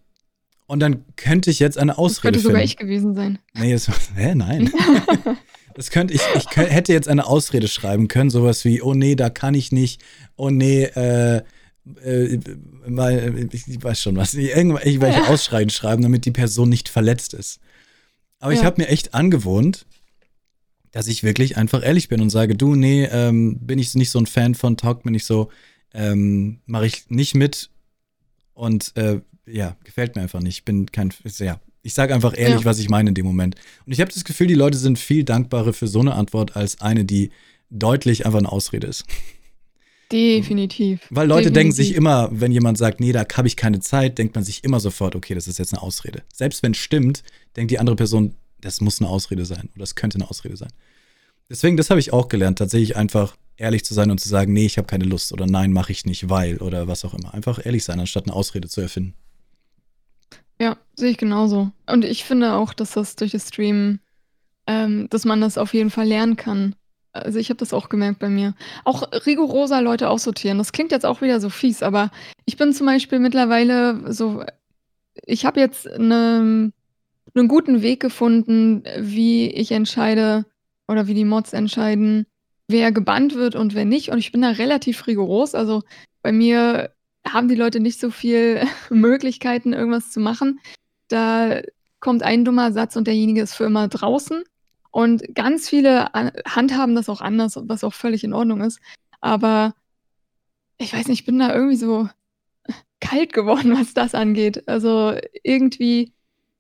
Und dann könnte ich jetzt eine Ausrede das könnte sogar ich gewesen sein. Nee, das, hä, nein. Das könnte ich, ich könnte, hätte jetzt eine Ausrede schreiben können, sowas wie, oh nee, da kann ich nicht, oh nee, äh, äh, mal, ich weiß schon was, irgendwelche ja. Ausschreien schreiben, damit die Person nicht verletzt ist. Aber ja. ich habe mir echt angewohnt, dass ich wirklich einfach ehrlich bin und sage, du, nee, ähm, bin ich nicht so ein Fan von, taugt mir nicht so, ähm, mache ich nicht mit und äh, ja, gefällt mir einfach nicht. Ich bin kein, ja, ich sage einfach ehrlich, ja. was ich meine in dem Moment. Und ich habe das Gefühl, die Leute sind viel dankbarer für so eine Antwort als eine, die deutlich einfach eine Ausrede ist. Definitiv. Weil Leute Definitiv. denken sich immer, wenn jemand sagt, nee, da habe ich keine Zeit, denkt man sich immer sofort, okay, das ist jetzt eine Ausrede. Selbst wenn es stimmt, denkt die andere Person, das muss eine Ausrede sein oder das könnte eine Ausrede sein. Deswegen, das habe ich auch gelernt, tatsächlich einfach ehrlich zu sein und zu sagen, nee, ich habe keine Lust oder nein, mache ich nicht, weil oder was auch immer. Einfach ehrlich sein, anstatt eine Ausrede zu erfinden. Sehe ich genauso. Und ich finde auch, dass das durch das Streamen ähm, dass man das auf jeden Fall lernen kann. Also, ich habe das auch gemerkt bei mir. Auch rigoroser Leute aussortieren. Das klingt jetzt auch wieder so fies, aber ich bin zum Beispiel mittlerweile so ich habe jetzt 'ne 'nen guten Weg gefunden, wie ich entscheide oder wie die Mods entscheiden, wer gebannt wird und wer nicht. Und ich bin da relativ rigoros. Also, bei mir haben die Leute nicht so viel Möglichkeiten, irgendwas zu machen. Da kommt ein dummer Satz und derjenige ist für immer draußen. Und ganz viele handhaben das auch anders, was auch völlig in Ordnung ist. Aber ich weiß nicht, ich bin da irgendwie so kalt geworden, was das angeht. Also irgendwie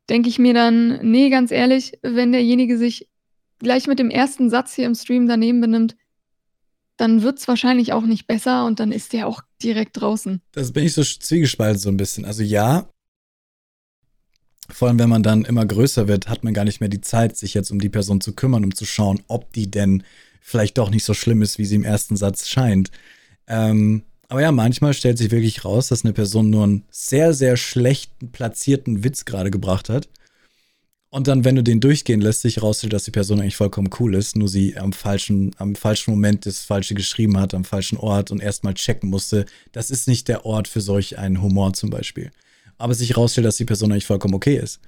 denke ich mir dann, nee, ganz ehrlich, wenn derjenige sich gleich mit dem ersten Satz hier im Stream daneben benimmt, dann wird es wahrscheinlich auch nicht besser und dann ist der auch direkt draußen. Das bin ich so zwiegespalten so ein bisschen. Also ja, vor allem wenn man dann immer größer wird, hat man gar nicht mehr die Zeit, sich jetzt um die Person zu kümmern, um zu schauen, ob die denn vielleicht doch nicht so schlimm ist, wie sie im ersten Satz scheint. Ähm, aber ja, manchmal stellt sich wirklich raus, dass eine Person nur einen sehr, sehr schlechten platzierten Witz gerade gebracht hat und dann, wenn du den durchgehen lässt, sich rausstellt, dass die Person eigentlich vollkommen cool ist, nur sie am falschen, am falschen Moment das Falsche geschrieben hat, am falschen Ort und erstmal checken musste, das ist nicht der Ort für solch einen Humor zum Beispiel. Aber sich herausstellt, dass die Person eigentlich vollkommen okay ist.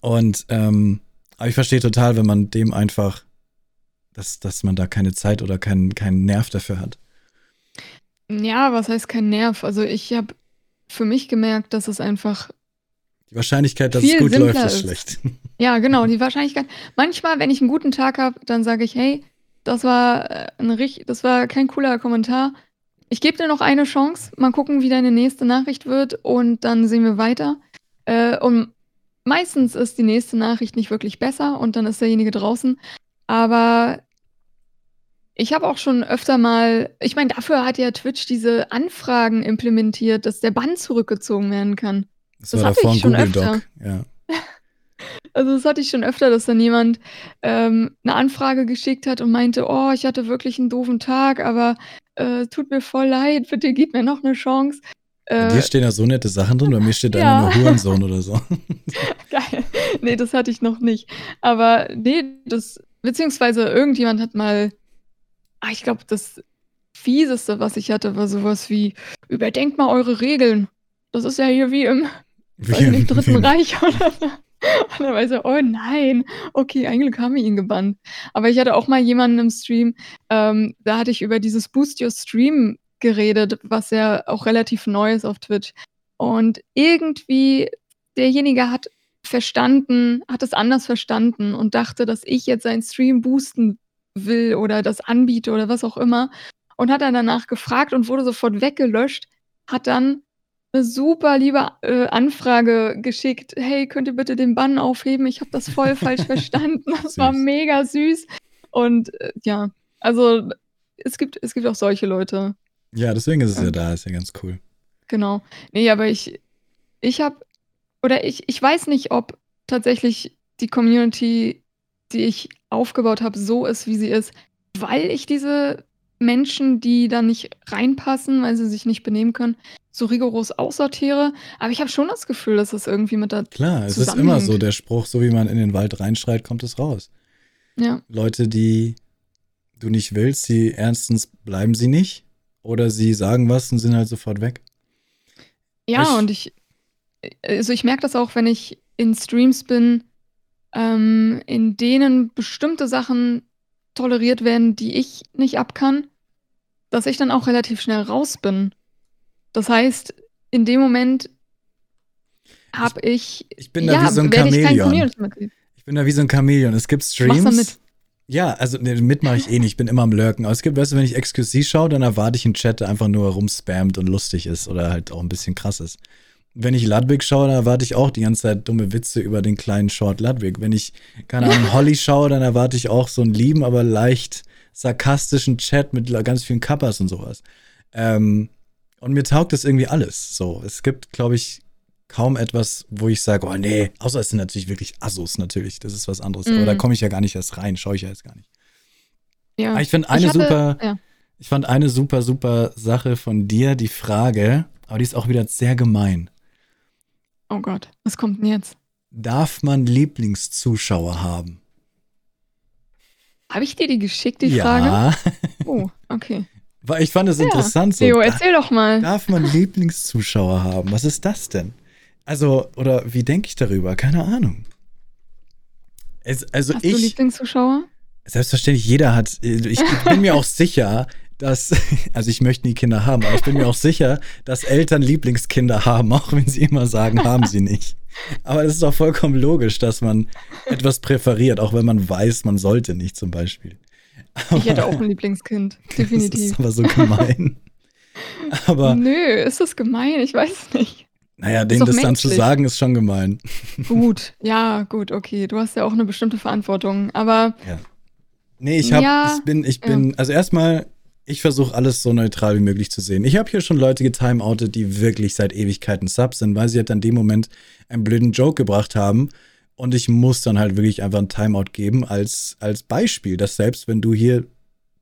Und ähm, aber ich verstehe total, wenn man dem einfach, dass, dass man da keine Zeit oder keinen keinen Nerv dafür hat. Ja, was heißt kein Nerv? Also ich habe für mich gemerkt, dass es einfach die Wahrscheinlichkeit, dass es gut läuft, ist, ist schlecht. Ja, genau, die Wahrscheinlichkeit. Manchmal, wenn ich einen guten Tag habe, dann sage ich, hey, das war äh, ein richtig, das war kein cooler Kommentar. Ich gebe dir noch eine Chance. Mal gucken, wie deine nächste Nachricht wird und dann sehen wir weiter. Äh, und meistens ist die nächste Nachricht nicht wirklich besser und dann ist derjenige draußen. Aber ich habe auch schon öfter mal, ich meine, dafür hat ja Twitch diese Anfragen implementiert, dass der Bann zurückgezogen werden kann. Das, das war hatte ich schon Google öfter. Doc, ja. Also das hatte ich schon öfter, dass dann jemand ähm, eine Anfrage geschickt hat und meinte, oh, ich hatte wirklich einen doofen Tag, aber äh, tut mir voll leid, bitte gib mir noch eine Chance. Bei dir äh, stehen da so nette Sachen drin, bei mir steht da ja. nur Hurensohn oder so. Geil. Nee, das hatte ich noch nicht. Aber nee, das, beziehungsweise irgendjemand hat mal, ah, ich glaube, das Fieseste, was ich hatte, war sowas wie, überdenkt mal eure Regeln. Das ist ja hier wie im, wie im Dritten Reich oder so. Und dann war ich so, oh nein, okay, eigentlich haben wir ihn gebannt. Aber ich hatte auch mal jemanden im Stream, ähm, da hatte ich über dieses Boost Your Stream geredet, was ja auch relativ neu ist auf Twitch. Und irgendwie, derjenige hat verstanden, hat es anders verstanden und dachte, dass ich jetzt seinen Stream boosten will oder das anbiete oder was auch immer. Und hat dann danach gefragt und wurde sofort weggelöscht, hat dann eine super liebe äh, Anfrage geschickt. Hey, könnt ihr bitte den Bann aufheben? Ich habe das voll falsch verstanden. Das war mega süß. Und äh, ja, also es gibt, es gibt auch solche Leute. Ja, deswegen ist es ja, ja da, ist ja ganz cool. Genau. Nee, aber ich, ich habe, oder ich, ich weiß nicht, ob tatsächlich die Community, die ich aufgebaut habe, so ist, wie sie ist, weil ich diese Menschen, die da nicht reinpassen, weil sie sich nicht benehmen können, so rigoros aussortiere. Aber ich habe schon das Gefühl, dass es irgendwie mit der. Klar, es ist immer so der Spruch, so wie man in den Wald reinschreit, kommt es raus. Ja. Leute, die du nicht willst, die erstens bleiben sie nicht oder sie sagen was und sind halt sofort weg. Ja, ich, und ich, also ich merke das auch, wenn ich in Streams bin, ähm, in denen bestimmte Sachen toleriert werden, die ich nicht abkann, dass ich dann auch relativ schnell raus bin. Das heißt, in dem Moment habe ich, ich. bin da ja, wie so ein Chamäleon. Ich, ich bin da wie so ein Chamäleon. Es gibt Streams. Mit? Ja, also ne, mit mache ich eh nicht, ich bin immer am Lurken. Aber es gibt, weißt du, wenn ich XQC schaue, dann erwarte ich einen Chat, der einfach nur rumspammt und lustig ist oder halt auch ein bisschen krass ist. Wenn ich Ludwig schaue, dann erwarte ich auch die ganze Zeit dumme Witze über den kleinen Short Ludwig. Wenn ich, keine Ahnung, Holly schaue, dann erwarte ich auch so einen lieben, aber leicht sarkastischen Chat mit ganz vielen Kappas und sowas. Ähm, und mir taugt das irgendwie alles. So, es gibt, glaube ich, kaum etwas, wo ich sage, oh nee, außer es sind natürlich wirklich Assos natürlich, das ist was anderes. Mhm. Aber da komme ich ja gar nicht erst rein, schaue ich ja jetzt gar nicht. Ja. Aber ich finde eine ich hatte, super, ja. ich fand eine super, super Sache von dir, die Frage, aber die ist auch wieder sehr gemein. Oh Gott, was kommt denn jetzt? Darf man Lieblingszuschauer haben? Habe ich dir die geschickt, die ja. Frage? Oh, okay. Weil ich fand es ja. interessant. So, Theo, erzähl doch mal. Darf man Lieblingszuschauer haben? Was ist das denn? Also, oder wie denke ich darüber? Keine Ahnung. Es, also Hast ich. Du Lieblingszuschauer? Selbstverständlich, jeder hat. Ich bin mir auch sicher, dass, also ich möchte nie Kinder haben, aber ich bin mir auch sicher, dass Eltern Lieblingskinder haben, auch wenn sie immer sagen, haben sie nicht. Aber es ist auch vollkommen logisch, dass man etwas präferiert, auch wenn man weiß, man sollte nicht zum Beispiel. Aber, ich hätte auch ein Lieblingskind, definitiv. Das ist aber so gemein. aber. Nö, ist das gemein? Ich weiß nicht. Naja, denen das menschlich. dann zu sagen, ist schon gemein. Gut, ja, gut, okay. Du hast ja auch eine bestimmte Verantwortung, aber. Ja. Nee, ich hab, ja, ich bin, ich bin, ja. also erstmal, ich versuche alles so neutral wie möglich zu sehen. Ich habe hier schon Leute getimeoutet, die wirklich seit Ewigkeiten Subs sind, weil sie halt an dem Moment einen blöden Joke gebracht haben. Und ich muss dann halt wirklich einfach ein Timeout geben als, als Beispiel, dass selbst wenn du hier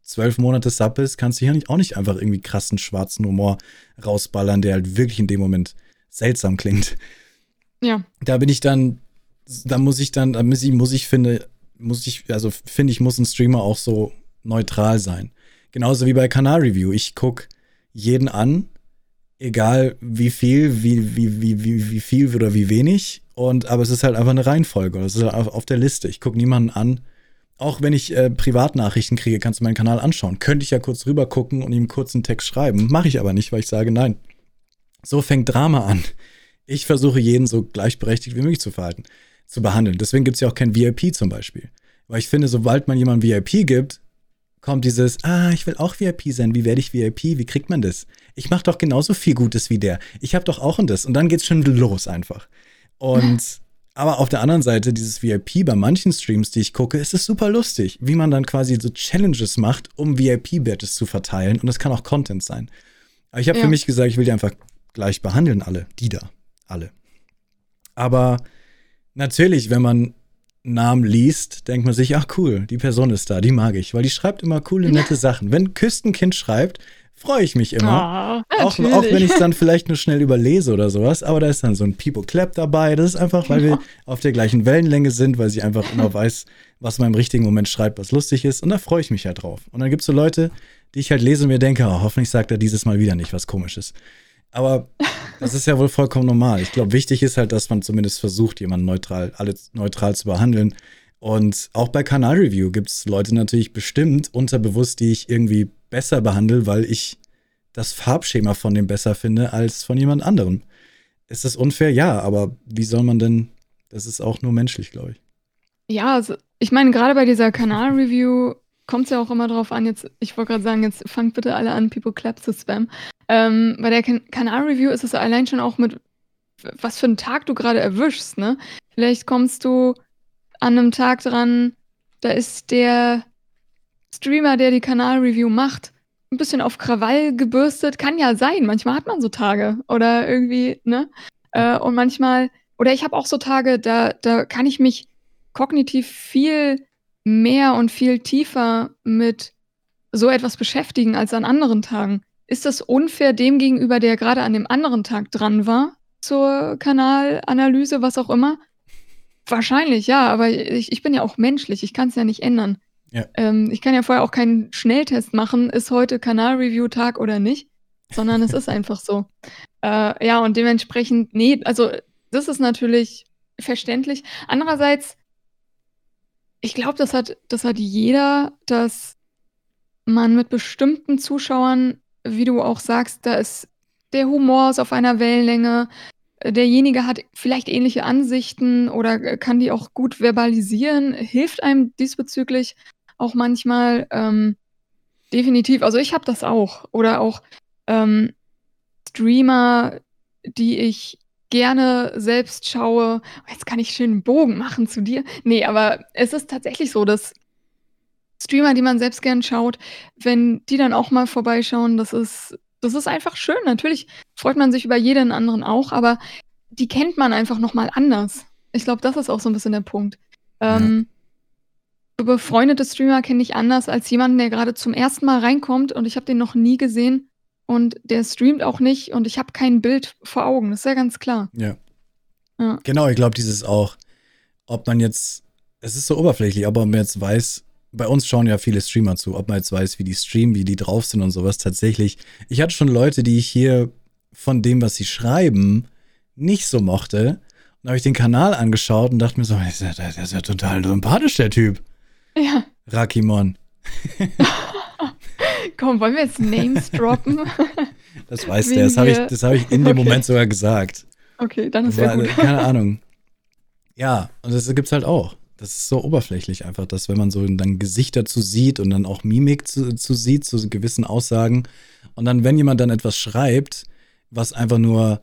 zwölf Monate Sub bist, kannst du hier nicht, auch nicht einfach irgendwie krassen schwarzen Humor rausballern, der halt wirklich in dem Moment seltsam klingt. Ja. Da bin ich dann, da muss ich dann, da muss ich, muss ich finde, muss ich, also finde ich, muss ein Streamer auch so neutral sein. Genauso wie bei Canal Review. Ich gucke jeden an, egal wie viel, wie, wie, wie, wie, wie viel oder wie wenig. Und aber es ist halt einfach eine Reihenfolge. Es ist halt auf der Liste. Ich gucke niemanden an. Auch wenn ich äh, Privatnachrichten kriege, kannst du meinen Kanal anschauen. Könnte ich ja kurz rüber gucken und ihm kurz einen Text schreiben. Mache ich aber nicht, weil ich sage, nein. So fängt Drama an. Ich versuche jeden so gleichberechtigt wie möglich zu verhalten, zu behandeln. Deswegen gibt es ja auch kein VIP zum Beispiel. Weil ich finde, sobald man jemandem VIP gibt, kommt dieses, ah, ich will auch VIP sein. Wie werde ich VIP? Wie kriegt man das? Ich mache doch genauso viel Gutes wie der. Ich habe doch auch und das. Und dann geht's schon los einfach. Und aber auf der anderen Seite, dieses VIP bei manchen Streams, die ich gucke, ist es super lustig, wie man dann quasi so Challenges macht, um VIP-Badges zu verteilen. Und das kann auch Content sein. Aber ich habe ja. für mich gesagt, ich will die einfach gleich behandeln, alle. Die da. Alle. Aber natürlich, wenn man Namen liest, denkt man sich, ach cool, die Person ist da, die mag ich, weil die schreibt immer coole, nette Sachen. Wenn Küstenkind schreibt, freue ich mich immer. Oh, auch, auch, wenn ich es dann vielleicht nur schnell überlese oder sowas, aber da ist dann so ein Pipo Clap dabei. Das ist einfach, weil wir auf der gleichen Wellenlänge sind, weil sie einfach immer weiß, was man im richtigen Moment schreibt, was lustig ist. Und da freue ich mich halt drauf. Und dann gibt es so Leute, die ich halt lese und mir denke, oh, hoffentlich sagt er dieses Mal wieder nicht was Komisches. Aber das ist ja wohl vollkommen normal. Ich glaube, wichtig ist halt, dass man zumindest versucht, jemanden neutral, alle neutral zu behandeln. Und auch bei Kanalreview gibt es Leute natürlich bestimmt unterbewusst, die ich irgendwie besser behandle, weil ich das Farbschema von dem besser finde als von jemand anderem. Ist das unfair? Ja, aber wie soll man denn, das ist auch nur menschlich, glaube ich. Ja, also ich meine, gerade bei dieser Kanalreview kommt es ja auch immer darauf an, jetzt, ich wollte gerade sagen, jetzt fangt bitte alle an, People Clap zu spammen. Ähm, bei der kan Kanalreview ist es allein schon auch mit, was für einen Tag du gerade erwischst, ne? Vielleicht kommst du an einem Tag dran, da ist der Streamer, der die Kanalreview macht, ein bisschen auf Krawall gebürstet. Kann ja sein. Manchmal hat man so Tage. Oder irgendwie, ne? Äh, und manchmal, oder ich habe auch so Tage, da, da kann ich mich kognitiv viel mehr und viel tiefer mit so etwas beschäftigen als an anderen Tagen. Ist das unfair dem gegenüber, der gerade an dem anderen Tag dran war, zur Kanalanalyse, was auch immer? Wahrscheinlich, ja, aber ich, ich bin ja auch menschlich, ich kann es ja nicht ändern. Ja. Ähm, ich kann ja vorher auch keinen Schnelltest machen, ist heute Kanalreview-Tag oder nicht, sondern es ist einfach so. Äh, ja, und dementsprechend, nee, also das ist natürlich verständlich. Andererseits, ich glaube, das hat, das hat jeder, dass man mit bestimmten Zuschauern, wie du auch sagst, da ist der Humor ist auf einer Wellenlänge, derjenige hat vielleicht ähnliche Ansichten oder kann die auch gut verbalisieren, hilft einem diesbezüglich auch manchmal. Ähm, definitiv. Also ich habe das auch. Oder auch ähm, Streamer, die ich gerne selbst schaue. Jetzt kann ich schön einen Bogen machen zu dir. Nee, aber es ist tatsächlich so, dass Streamer, die man selbst gern schaut, wenn die dann auch mal vorbeischauen, das ist, das ist einfach schön. Natürlich freut man sich über jeden anderen auch, aber die kennt man einfach nochmal anders. Ich glaube, das ist auch so ein bisschen der Punkt. Ähm, befreundete Streamer kenne ich anders als jemanden, der gerade zum ersten Mal reinkommt und ich habe den noch nie gesehen und der streamt auch nicht und ich habe kein Bild vor Augen. Das ist ja ganz klar. Ja. ja. Genau, ich glaube, dieses auch, ob man jetzt, es ist so oberflächlich, aber man jetzt weiß, bei uns schauen ja viele Streamer zu, ob man jetzt weiß, wie die streamen, wie die drauf sind und sowas tatsächlich. Ich hatte schon Leute, die ich hier von dem, was sie schreiben, nicht so mochte. Und habe ich den Kanal angeschaut und dachte mir so, der ist ja, der ist ja total sympathisch, der Typ. Ja. Rakimon. Komm, wollen wir jetzt Names droppen? Das weiß der, das habe ich, hab ich in dem okay. Moment sogar gesagt. Okay, dann ist ja gut. Keine Ahnung. Ja, und das gibt es halt auch. Das ist so oberflächlich einfach, dass wenn man so dann Gesichter zu sieht und dann auch Mimik zu, zu sieht, zu gewissen Aussagen. Und dann, wenn jemand dann etwas schreibt, was einfach nur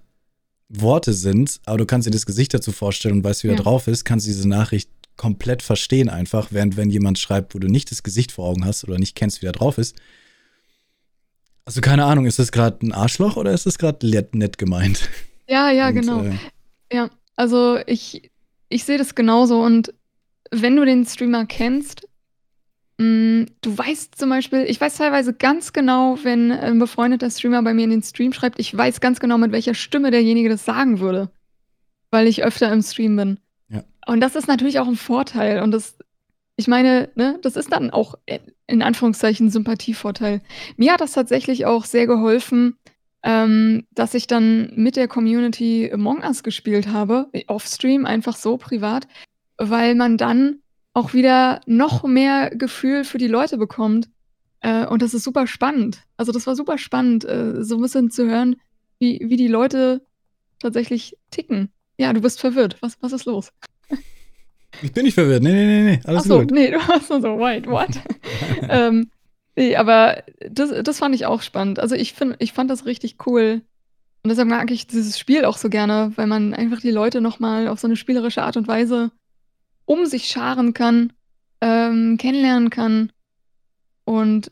Worte sind, aber du kannst dir das Gesicht dazu vorstellen und weißt, wie ja. er drauf ist, kannst du diese Nachricht komplett verstehen einfach, während wenn jemand schreibt, wo du nicht das Gesicht vor Augen hast oder nicht kennst, wie er drauf ist. Also keine Ahnung, ist das gerade ein Arschloch oder ist das gerade nett gemeint? Ja, ja, und, genau. Äh, ja, also ich, ich sehe das genauso und wenn du den Streamer kennst, mh, mm, du weißt zum Beispiel, ich weiß teilweise ganz genau, wenn ein befreundeter Streamer bei mir in den Stream schreibt, ich weiß ganz genau, mit welcher Stimme derjenige das sagen würde, weil ich öfter im Stream bin. Und das ist natürlich auch ein Vorteil. Und das, ich meine, ne, das ist dann auch in Anführungszeichen Sympathievorteil. Mir hat das tatsächlich auch sehr geholfen, ähm, dass ich dann mit der Community Among Us gespielt habe, off-Stream, einfach so privat, weil man dann auch wieder noch mehr Gefühl für die Leute bekommt. Äh, und das ist super spannend. Also das war super spannend, äh, so ein bisschen zu hören, wie, wie die Leute tatsächlich ticken. Ja, du bist verwirrt. Was, was ist los? Ich bin nicht verwirrt. Nee, nee, nee, nee. Alles Ach so, gut. Nee, du warst nur so, wait, what? ähm, nee, aber das, das fand ich auch spannend. Also ich, find, ich fand das richtig cool. Und deshalb mag ich dieses Spiel auch so gerne, weil man einfach die Leute nochmal auf so eine spielerische Art und Weise um sich scharen kann, ähm, kennenlernen kann und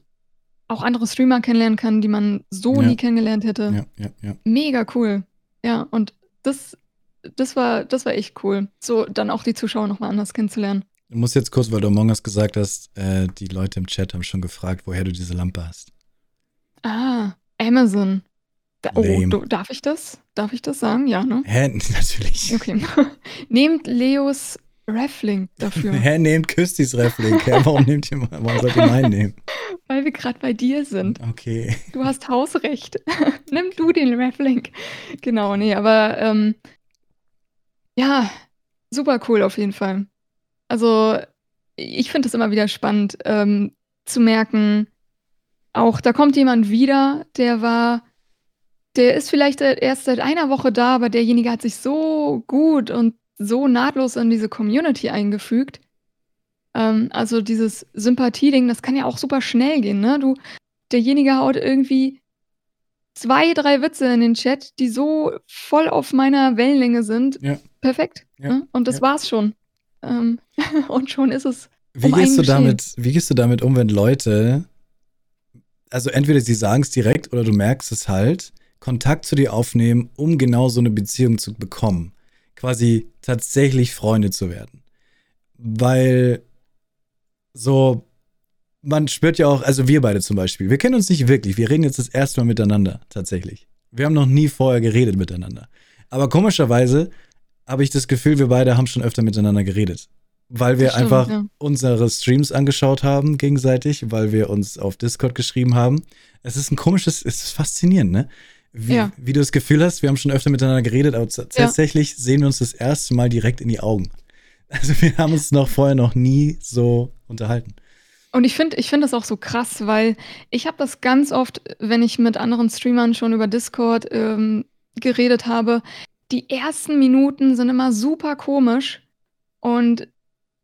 auch andere Streamer kennenlernen kann, die man so ja. nie kennengelernt hätte. Ja, ja, ja. Mega cool. Ja, und das, das war, das war echt cool. So dann auch die Zuschauer nochmal anders kennenzulernen. Du musst jetzt kurz, weil du Among Us gesagt hast, äh, die Leute im Chat haben schon gefragt, woher du diese Lampe hast. Ah, Amazon. Da, oh, du, darf ich das? Darf ich das sagen? Ja, ne? Hä? Natürlich. Okay. Nehmt Leos Raffling dafür. Hä, nehmt Küstis Raffling. Hä, warum nehmt ihr, warum sollt ihr meinen nehmen? Weil wir gerade bei dir sind. Okay. Du hast Hausrecht. Nimm du den Raffling. Genau, nee, aber ähm, ja, super cool auf jeden Fall. Also, ich finde es immer wieder spannend ähm, zu merken, auch da kommt jemand wieder, der war, der ist vielleicht erst seit einer Woche da, aber derjenige hat sich so gut und so nahtlos in diese Community eingefügt. Ähm, also dieses Sympathieding, das kann ja auch super schnell gehen, ne? Du, derjenige haut irgendwie zwei, drei Witze in den Chat, die so voll auf meiner Wellenlänge sind. Ja. Perfekt. Ja. Ne? Und das ja. war's schon. Ähm, und schon ist es. Wie um gehst, du damit, wie gehst du damit um, wenn Leute, also entweder sie sagen es direkt oder du merkst es halt, Kontakt zu dir aufnehmen, um genau so eine Beziehung zu bekommen? quasi tatsächlich Freunde zu werden. Weil so, man spürt ja auch, also wir beide zum Beispiel, wir kennen uns nicht wirklich, wir reden jetzt das erste Mal miteinander, tatsächlich. Wir haben noch nie vorher geredet miteinander. Aber komischerweise habe ich das Gefühl, wir beide haben schon öfter miteinander geredet. Weil wir stimmt, einfach ja. unsere Streams angeschaut haben, gegenseitig, weil wir uns auf Discord geschrieben haben. Es ist ein komisches, es ist faszinierend, ne? wie, ja. wie du das Gefühl hast, wir haben schon öfter miteinander geredet, aber tatsächlich ja. sehen wir uns das erste Mal direkt in die Augen. Also wir haben uns noch vorher noch nie so unterhalten. Und ich finde ich find das auch so krass, weil ich habe das ganz oft, wenn ich mit anderen Streamern schon über Discord ähm, geredet habe, die ersten Minuten sind immer super komisch und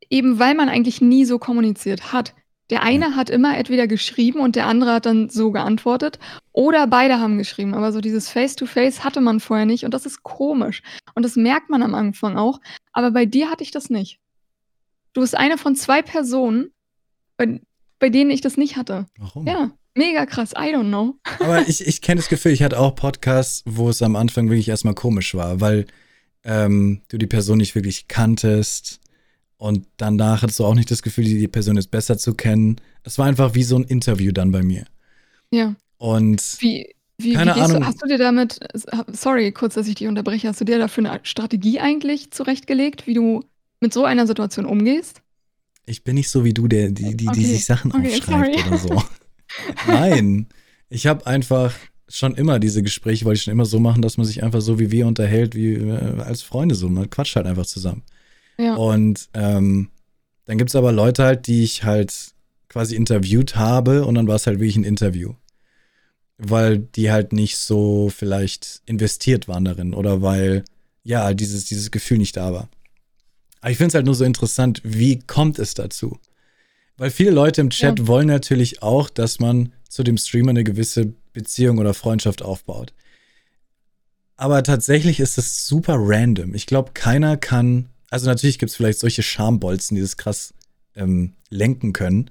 eben weil man eigentlich nie so kommuniziert hat. Der eine hat immer entweder geschrieben und der andere hat dann so geantwortet oder beide haben geschrieben, aber so dieses Face-to-Face hatte man vorher nicht und das ist komisch und das merkt man am Anfang auch, aber bei dir hatte ich das nicht. Du bist eine von zwei Personen, bei, bei denen ich das nicht hatte. Warum? Ja, mega krass, I don't know. Aber ich, ich kenne das Gefühl, ich hatte auch Podcasts, wo es am Anfang wirklich erstmal komisch war, weil ähm, du die Person nicht wirklich kanntest und danach hattest du auch nicht das Gefühl, die Person ist besser zu kennen. Es war einfach wie so ein Interview dann bei mir. Ja. Und wie, wie, keine wie Ahnung. Du, hast du dir damit, sorry, kurz, dass ich dich unterbreche, hast du dir dafür eine Strategie eigentlich zurechtgelegt, wie du mit so einer Situation umgehst? Ich bin nicht so wie du, der, die, die, okay. die sich Sachen okay, aufschreibt sorry. oder so. Nein. Ich habe einfach schon immer diese Gespräche, wollte ich schon immer so machen, dass man sich einfach so wie wir unterhält, wie äh, als Freunde so. Man quatscht halt einfach zusammen. Ja. Und ähm, dann gibt es aber Leute halt, die ich halt quasi interviewt habe und dann war es halt wirklich ein Interview. Weil die halt nicht so vielleicht investiert waren darin oder weil, ja, dieses, dieses Gefühl nicht da war. Aber ich finde es halt nur so interessant, wie kommt es dazu? Weil viele Leute im Chat ja. wollen natürlich auch, dass man zu dem Streamer eine gewisse Beziehung oder Freundschaft aufbaut. Aber tatsächlich ist es super random. Ich glaube, keiner kann also natürlich gibt es vielleicht solche Schambolzen, die das krass ähm, lenken können.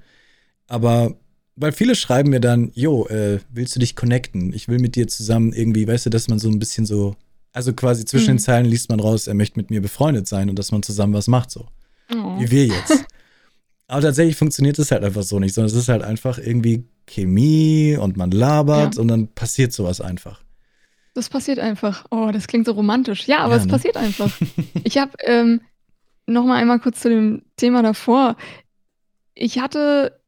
Aber weil viele schreiben mir dann, jo, äh, willst du dich connecten? Ich will mit dir zusammen irgendwie, weißt du, dass man so ein bisschen so, also quasi zwischen mhm. den Zeilen liest man raus, er möchte mit mir befreundet sein und dass man zusammen was macht, so. Oh. Wie wir jetzt. Aber tatsächlich funktioniert es halt einfach so nicht, sondern es ist halt einfach irgendwie Chemie und man labert ja. und dann passiert sowas einfach. Das passiert einfach. Oh, das klingt so romantisch. Ja, aber ja, es ne? passiert einfach. ich habe ähm, noch mal einmal kurz zu dem Thema davor. Ich hatte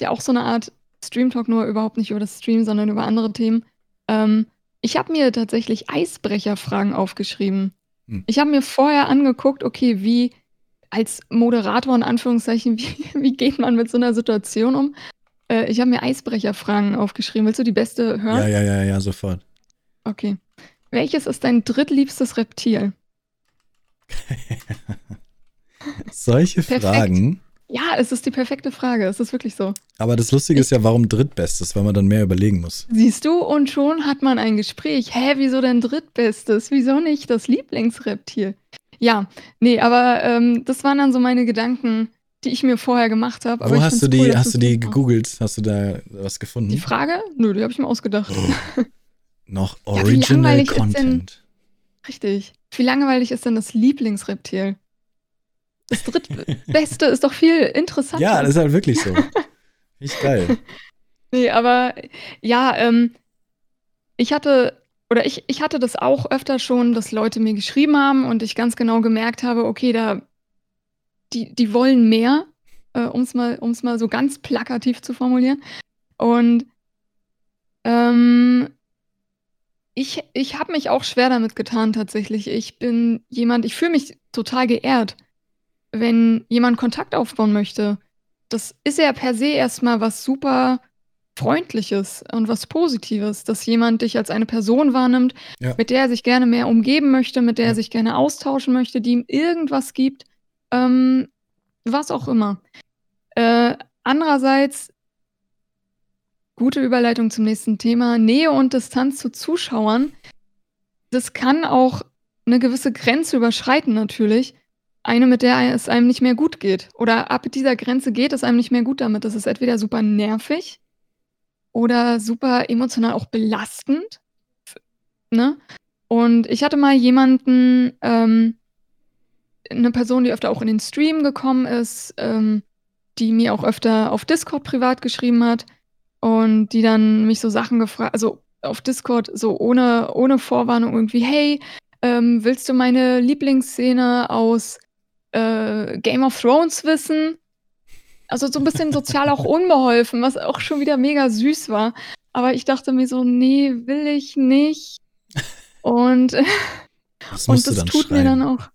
ja auch so eine Art Stream Talk, nur überhaupt nicht über das Stream, sondern über andere Themen. Ähm, ich habe mir tatsächlich Eisbrecherfragen aufgeschrieben. Hm. Ich habe mir vorher angeguckt, okay, wie als Moderator in Anführungszeichen, wie, wie geht man mit so einer Situation um? Äh, ich habe mir Eisbrecherfragen aufgeschrieben. Willst du die beste hören? Ja, ja, ja, ja, sofort. Okay. Welches ist dein drittliebstes Reptil? Solche Perfekt. Fragen. Ja, es ist die perfekte Frage. Es ist wirklich so. Aber das Lustige ist ja, warum Drittbestes, weil man dann mehr überlegen muss. Siehst du, und schon hat man ein Gespräch. Hä, wieso denn Drittbestes? Wieso nicht das Lieblingsreptil? Ja, nee, aber ähm, das waren dann so meine Gedanken, die ich mir vorher gemacht habe. Wo hast du die, cool, hast du die gegoogelt? Hast du da was gefunden? Die Frage? Nö, die habe ich mir ausgedacht. Oh. Noch Original ja, Content. Denn, richtig. Wie langweilig ist denn das Lieblingsreptil? Das drittbeste ist doch viel interessanter. Ja, das ist halt wirklich so. Nicht geil. Nee, aber ja, ähm, ich hatte, oder ich, ich hatte das auch öfter schon, dass Leute mir geschrieben haben und ich ganz genau gemerkt habe, okay, da, die, die wollen mehr, äh, um es mal, um's mal so ganz plakativ zu formulieren. Und ähm, ich, ich habe mich auch schwer damit getan, tatsächlich. Ich bin jemand, ich fühle mich total geehrt, wenn jemand Kontakt aufbauen möchte, das ist ja per se erstmal was super Freundliches und was Positives, dass jemand dich als eine Person wahrnimmt, ja. mit der er sich gerne mehr umgeben möchte, mit der ja. er sich gerne austauschen möchte, die ihm irgendwas gibt, ähm, was auch immer. Äh, andererseits, gute Überleitung zum nächsten Thema, Nähe und Distanz zu Zuschauern. Das kann auch eine gewisse Grenze überschreiten natürlich eine, mit der es einem nicht mehr gut geht. Oder ab dieser Grenze geht es einem nicht mehr gut damit. Das ist entweder super nervig oder super emotional auch belastend. Ne? Und ich hatte mal jemanden, ähm, eine Person, die öfter auch in den Stream gekommen ist, ähm, die mir auch öfter auf Discord privat geschrieben hat und die dann mich so Sachen gefragt, also auf Discord so ohne, ohne Vorwarnung irgendwie, hey, ähm, willst du meine Lieblingsszene aus äh, Game of Thrones wissen. Also so ein bisschen sozial auch unbeholfen, was auch schon wieder mega süß war. Aber ich dachte mir so, nee, will ich nicht. Und, das, und das tut schreiben. mir dann auch.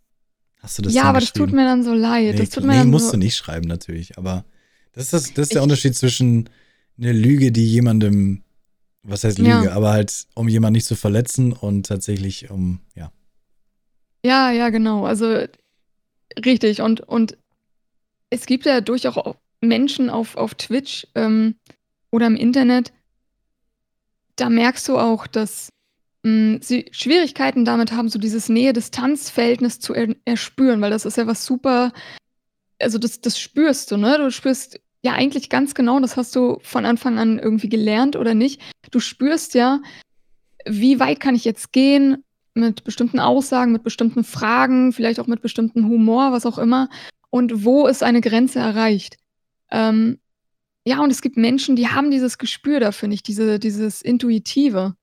Hast du das Ja, aber das tut mir dann so leid. Nee, das tut mir nee, musst so du nicht schreiben, natürlich. Aber das ist, das, das ist der ich, Unterschied zwischen einer Lüge, die jemandem, was heißt Lüge, ja. aber halt, um jemanden nicht zu verletzen und tatsächlich um, ja. Ja, ja, genau. Also Richtig, und, und es gibt ja durchaus auch Menschen auf, auf Twitch ähm, oder im Internet, da merkst du auch, dass mh, hm, sie Schwierigkeiten damit haben, so dieses Nähe-Distanz-Verhältnis zu er erspüren, weil das ist ja was super, also das, das spürst du, ne? Du spürst ja eigentlich ganz genau, das hast du von Anfang an irgendwie gelernt oder nicht. Du spürst ja, wie weit kann ich jetzt gehen? Mit bestimmten Aussagen, mit bestimmten Fragen, vielleicht auch mit bestimmten Humor, was auch immer. Und wo ist eine Grenze erreicht? Ähm, ja, und es gibt Menschen, die haben dieses Gespür dafür nicht, diese, dieses Intuitive.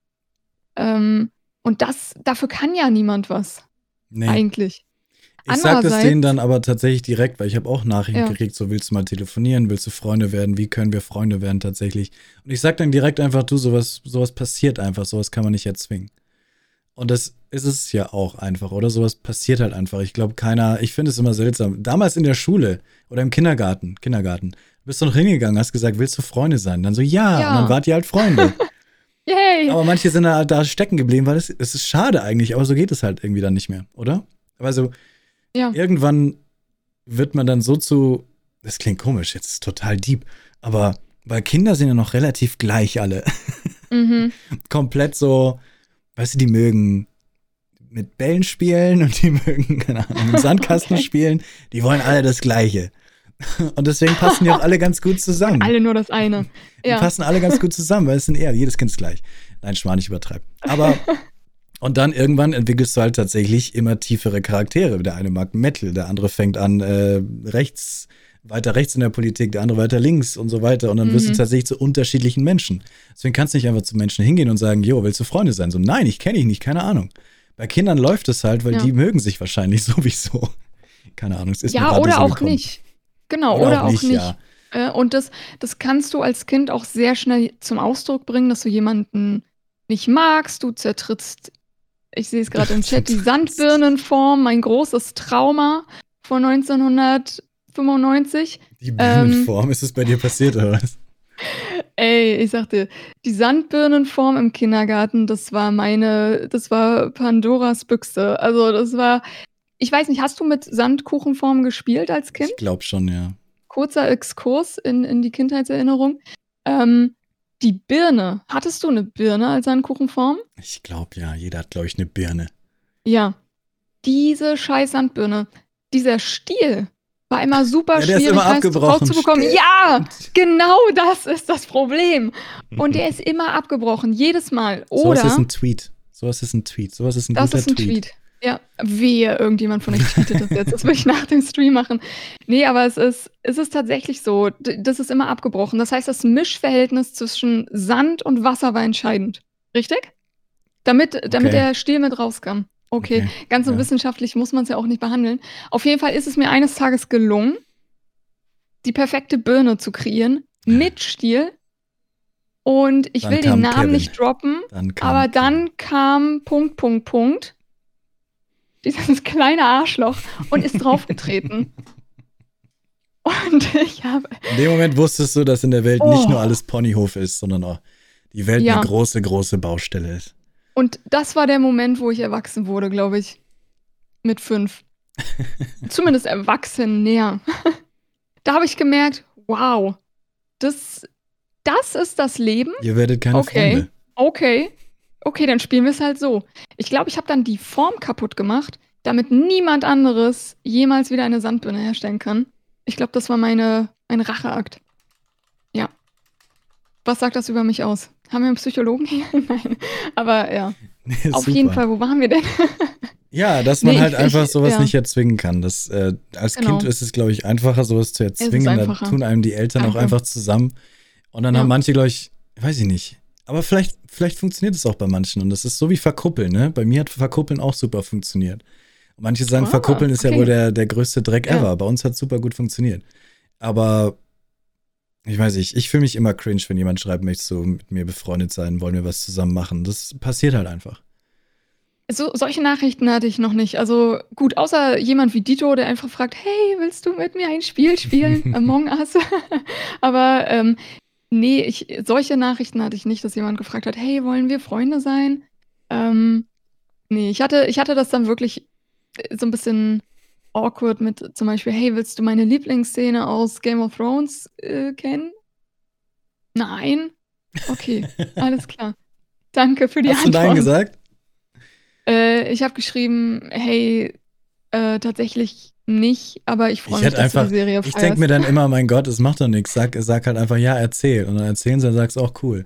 Ähm, und das, dafür kann ja niemand was. Nee. Eigentlich. Ich sag das denen dann aber tatsächlich direkt, weil ich habe auch Nachrichten ja. gekriegt, so willst du mal telefonieren, willst du Freunde werden, wie können wir Freunde werden tatsächlich. Und ich sag dann direkt einfach, du, sowas, sowas passiert einfach, sowas kann man nicht erzwingen. Und das ist es ja auch einfach, oder? Sowas passiert halt einfach. Ich glaube, keiner, ich finde es immer seltsam. Damals in der Schule oder im Kindergarten, Kindergarten, bist du noch hingegangen, hast gesagt, willst du Freunde sein? Dann so, ja, ja. und dann wart ihr halt Freunde. Yay! Aber manche sind da, da stecken geblieben, weil es, es ist schade eigentlich, aber so geht es halt irgendwie dann nicht mehr, oder? Also, ja. irgendwann wird man dann so zu, das klingt komisch, jetzt ist total deep, aber weil Kinder sind ja noch relativ gleich alle. Mhm. Komplett so, weißt du, die mögen mit Bällen spielen und die mögen, keine Ahnung, mit Sandkasten okay. spielen. Die wollen alle das Gleiche. Und deswegen passen die auch alle ganz gut zusammen. Alle nur das eine. Die ja. passen alle ganz gut zusammen, weil es sind eher, jedes Kind ist gleich. Nein, Schmarrn, ich übertreibe. Aber, und dann irgendwann entwickelst du halt tatsächlich immer tiefere Charaktere. Der eine mag Metal, der andere fängt an, äh, rechts, weiter rechts in der Politik, der andere weiter links und so weiter. Und dann wirst du mhm. tatsächlich zu unterschiedlichen Menschen. Deswegen kannst du nicht einfach zu Menschen hingehen und sagen, jo, willst du Freunde sein? So, nein, ich kenne dich nicht, keine Ahnung. Bei Kindern läuft es halt, weil ja. die mögen sich wahrscheinlich sowieso. Keine Ahnung, es ist Ja, oder auch gekommen. nicht. Genau, oder, oder auch, nicht. nicht. Ja. Äh, und das, das kannst du als Kind auch sehr schnell zum Ausdruck bringen, dass du jemanden nicht magst. Du zertrittst, ich sehe es gerade im Chat, die Sandbirnenform, mein großes Trauma von 1995. Die Birnenform, ähm, ist es bei dir passiert oder was? Ey, ich sagte, die Sandbirnenform im Kindergarten, das war meine, das war Pandoras Büchse. Also das war, ich weiß nicht, hast du mit Sandkuchenform gespielt als Kind? Ich glaube schon, ja. Kurzer Exkurs in, in die Kindheitserinnerung. Ähm, die Birne, hattest du eine Birne als Sandkuchenform? Ich glaube ja, jeder hat, glaube ich, eine Birne. Ja. Diese scheiß Sandbirne, dieser Stiel, war immer super ja, schwierig, immer abgebrochen. zu bekommen. Ja, genau das ist das Problem. Und der ist immer abgebrochen, jedes Mal. Oder, so was ist ein Tweet. So was ist ein Tweet. So was ist ein das guter ist ein Tweet. Tweet. Ja, wehe, irgendjemand von euch tweetet das jetzt. Das will ich nach dem Stream machen. Nee, aber es ist, es ist tatsächlich so. Das ist immer abgebrochen. Das heißt, das Mischverhältnis zwischen Sand und Wasser war entscheidend. Richtig? Damit, damit okay. der Stiel mit rauskam. Okay, okay. ganz so ja. wissenschaftlich muss man es ja auch nicht behandeln. Auf jeden Fall ist es mir eines Tages gelungen, die perfekte Birne zu kreieren mit Stiel. Und ich dann will den Namen Kevin. nicht droppen, dann aber dann kam Punkt, Punkt, Punkt. Dieses kleine Arschloch und ist draufgetreten. und ich habe. In dem Moment wusstest du, dass in der Welt oh. nicht nur alles Ponyhof ist, sondern auch die Welt ja. eine große, große Baustelle ist. Und das war der Moment, wo ich erwachsen wurde, glaube ich. Mit fünf. Zumindest erwachsen näher. da habe ich gemerkt, wow, das, das ist das Leben. Ihr werdet keine okay. Freunde. Okay. Okay, dann spielen wir es halt so. Ich glaube, ich habe dann die Form kaputt gemacht, damit niemand anderes jemals wieder eine Sandbirne herstellen kann. Ich glaube, das war meine, ein Racheakt. Ja. Was sagt das über mich aus? Haben wir einen Psychologen hier? Nein. Aber ja. Nee, Auf jeden Fall, wo waren wir denn? ja, dass man nee, halt ich, einfach sowas ja. nicht erzwingen kann. Das, äh, als genau. Kind ist es, glaube ich, einfacher, sowas zu erzwingen. Da tun einem die Eltern Danke. auch einfach zusammen. Und dann ja. haben manche, glaube ich, weiß ich nicht. Aber vielleicht, vielleicht funktioniert es auch bei manchen. Und das ist so wie Verkuppeln, ne? Bei mir hat Verkuppeln auch super funktioniert. Und manche sagen, oh, Verkuppeln ist okay. ja wohl der, der größte Dreck ja. ever. Bei uns hat es super gut funktioniert. Aber ich weiß nicht, ich fühle mich immer cringe, wenn jemand schreibt, möchtest du mit mir befreundet sein, wollen wir was zusammen machen. Das passiert halt einfach. So, solche Nachrichten hatte ich noch nicht. Also gut, außer jemand wie Dito, der einfach fragt, hey, willst du mit mir ein Spiel spielen? Among Us. Aber ähm, nee, ich, solche Nachrichten hatte ich nicht, dass jemand gefragt hat, hey, wollen wir Freunde sein? Ähm, nee, ich hatte, ich hatte das dann wirklich so ein bisschen awkward mit zum Beispiel, hey, willst du meine Lieblingsszene aus Game of Thrones äh, kennen? Nein? Okay, alles klar. Danke für die Hast Antwort. Hast du Nein gesagt? Äh, ich habe geschrieben, hey, äh, tatsächlich nicht, aber ich freue mich, dass einfach, du die Serie feierst. Ich denke mir dann immer, mein Gott, es macht doch nichts. Sag, sag halt einfach, ja, erzähl. Und dann erzählen sie, dann sagst auch cool.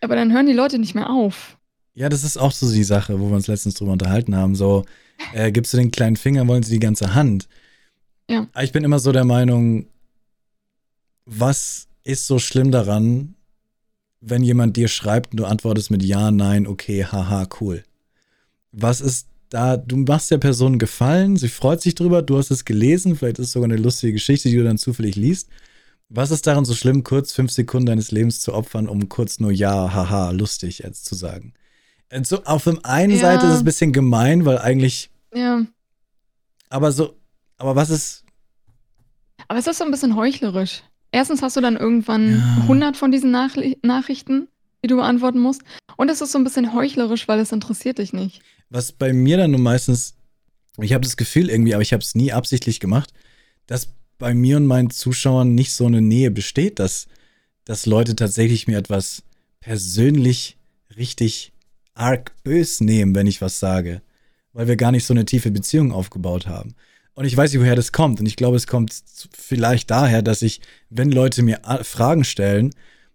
Aber dann hören die Leute nicht mehr auf. Ja, das ist auch so die Sache, wo wir uns letztens drüber unterhalten haben. So, äh, gibst du den kleinen Finger, wollen sie die ganze Hand. Ja. Ich bin immer so der Meinung, was ist so schlimm daran, wenn jemand dir schreibt und du antwortest mit Ja, Nein, okay, haha, cool. Was ist da, du machst der Person Gefallen, sie freut sich drüber, du hast es gelesen, vielleicht ist es sogar eine lustige Geschichte, die du dann zufällig liest. Was ist daran so schlimm, kurz fünf Sekunden deines Lebens zu opfern, um kurz nur Ja, haha, lustig jetzt zu sagen? So, auf der einen ja. Seite ist es ein bisschen gemein, weil eigentlich. Ja. Aber so, aber was ist. Aber es ist so ein bisschen heuchlerisch. Erstens hast du dann irgendwann ja. 100 von diesen Nach Nachrichten, die du beantworten musst. Und es ist so ein bisschen heuchlerisch, weil es interessiert dich nicht. Was bei mir dann nur meistens, ich habe das Gefühl irgendwie, aber ich habe es nie absichtlich gemacht, dass bei mir und meinen Zuschauern nicht so eine Nähe besteht, dass, dass Leute tatsächlich mir etwas persönlich richtig arg bös nehmen, wenn ich was sage, weil wir gar nicht so eine tiefe Beziehung aufgebaut haben. Und ich weiß nicht, woher das kommt. Und ich glaube, es kommt vielleicht daher, dass ich, wenn Leute mir Fragen stellen,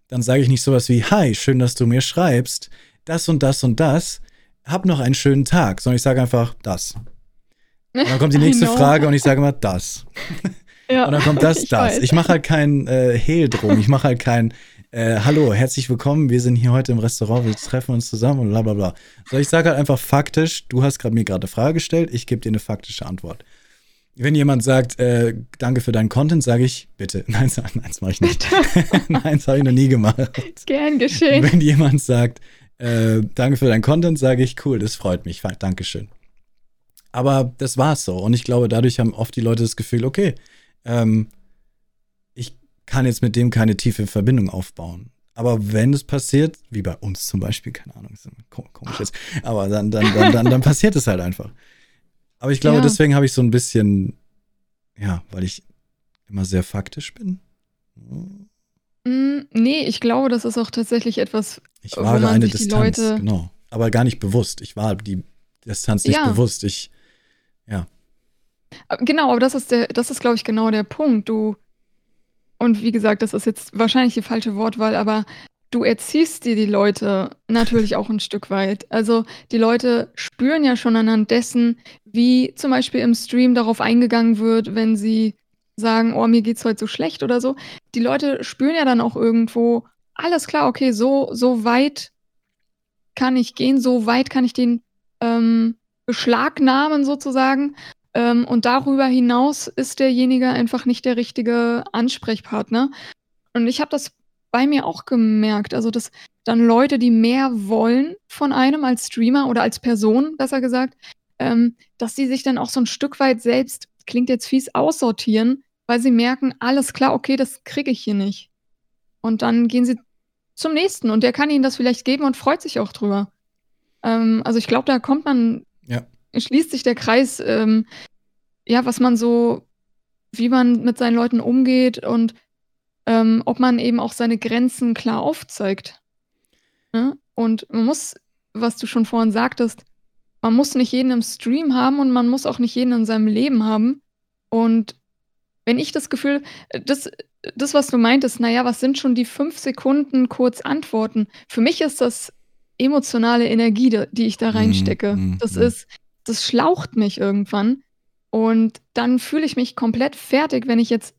dann sage ich nicht sowas wie, hi, schön, dass du mir schreibst, das und das und das, hab noch einen schönen Tag, sondern ich sage einfach das. Und dann kommt die nächste Frage und ich sage immer das. Ja, und dann kommt das, ich das. Weiß. Ich mache halt kein äh, Hehl drum. Ich mache halt kein, äh, hallo, herzlich willkommen, wir sind hier heute im Restaurant, wir treffen uns zusammen und bla bla bla. So, ich sage halt einfach faktisch, du hast gerade mir gerade eine Frage gestellt, ich gebe dir eine faktische Antwort. Wenn jemand sagt, äh, danke für deinen Content, sage ich, bitte. Nein, nein das mache ich nicht. nein, das habe ich noch nie gemacht. Gern geschehen. Wenn jemand sagt, äh, danke für deinen Content, sage ich, cool, das freut mich, Dankeschön. Aber das war's so. Und ich glaube, dadurch haben oft die Leute das Gefühl, okay, ähm, kann jetzt mit dem keine tiefe Verbindung aufbauen. Aber wenn es passiert, wie bei uns zum Beispiel, keine Ahnung, ist komisch jetzt, aber dann, dann, dann, dann, dann passiert es halt einfach. Aber ich glaube, ja. deswegen habe ich so ein bisschen, ja, weil ich immer sehr faktisch bin. Mm, nee, ich glaube, das ist auch tatsächlich etwas. Ich war eine Distanz, genau. Aber gar nicht bewusst. Ich war die Distanz nicht ja. bewusst. Ich, ja. Genau, aber das ist der, das ist, glaube ich, genau der Punkt. Du, und wie gesagt, das ist jetzt wahrscheinlich die falsche Wortwahl, aber du erziehst dir die Leute natürlich auch ein Stück weit. Also die Leute spüren ja schon anhand dessen, wie zum Beispiel im Stream darauf eingegangen wird, wenn sie sagen, oh, mir geht's heute so schlecht oder so. Die Leute spüren ja dann auch irgendwo, alles klar, okay, so, so weit kann ich gehen, so weit kann ich den ähm, beschlagnahmen sozusagen. Ähm, und darüber hinaus ist derjenige einfach nicht der richtige Ansprechpartner. Und ich habe das bei mir auch gemerkt, also dass dann Leute, die mehr wollen von einem als Streamer oder als Person, besser gesagt, ähm, dass die sich dann auch so ein Stück weit selbst, klingt jetzt fies, aussortieren, weil sie merken, alles klar, okay, das kriege ich hier nicht. Und dann gehen sie zum nächsten und der kann ihnen das vielleicht geben und freut sich auch drüber. Ähm, also ich glaube, da kommt man schließt sich der Kreis, ähm, ja, was man so, wie man mit seinen Leuten umgeht und ähm, ob man eben auch seine Grenzen klar aufzeigt. Ne? Und man muss, was du schon vorhin sagtest, man muss nicht jeden im Stream haben und man muss auch nicht jeden in seinem Leben haben. Und wenn ich das Gefühl, das, das, was du meintest, naja, was sind schon die fünf Sekunden kurz antworten? Für mich ist das emotionale Energie, die ich da mhm, reinstecke. Mm, mm, das mm. ist, das schlaucht mich irgendwann. Und dann fühle ich mich komplett fertig, wenn ich jetzt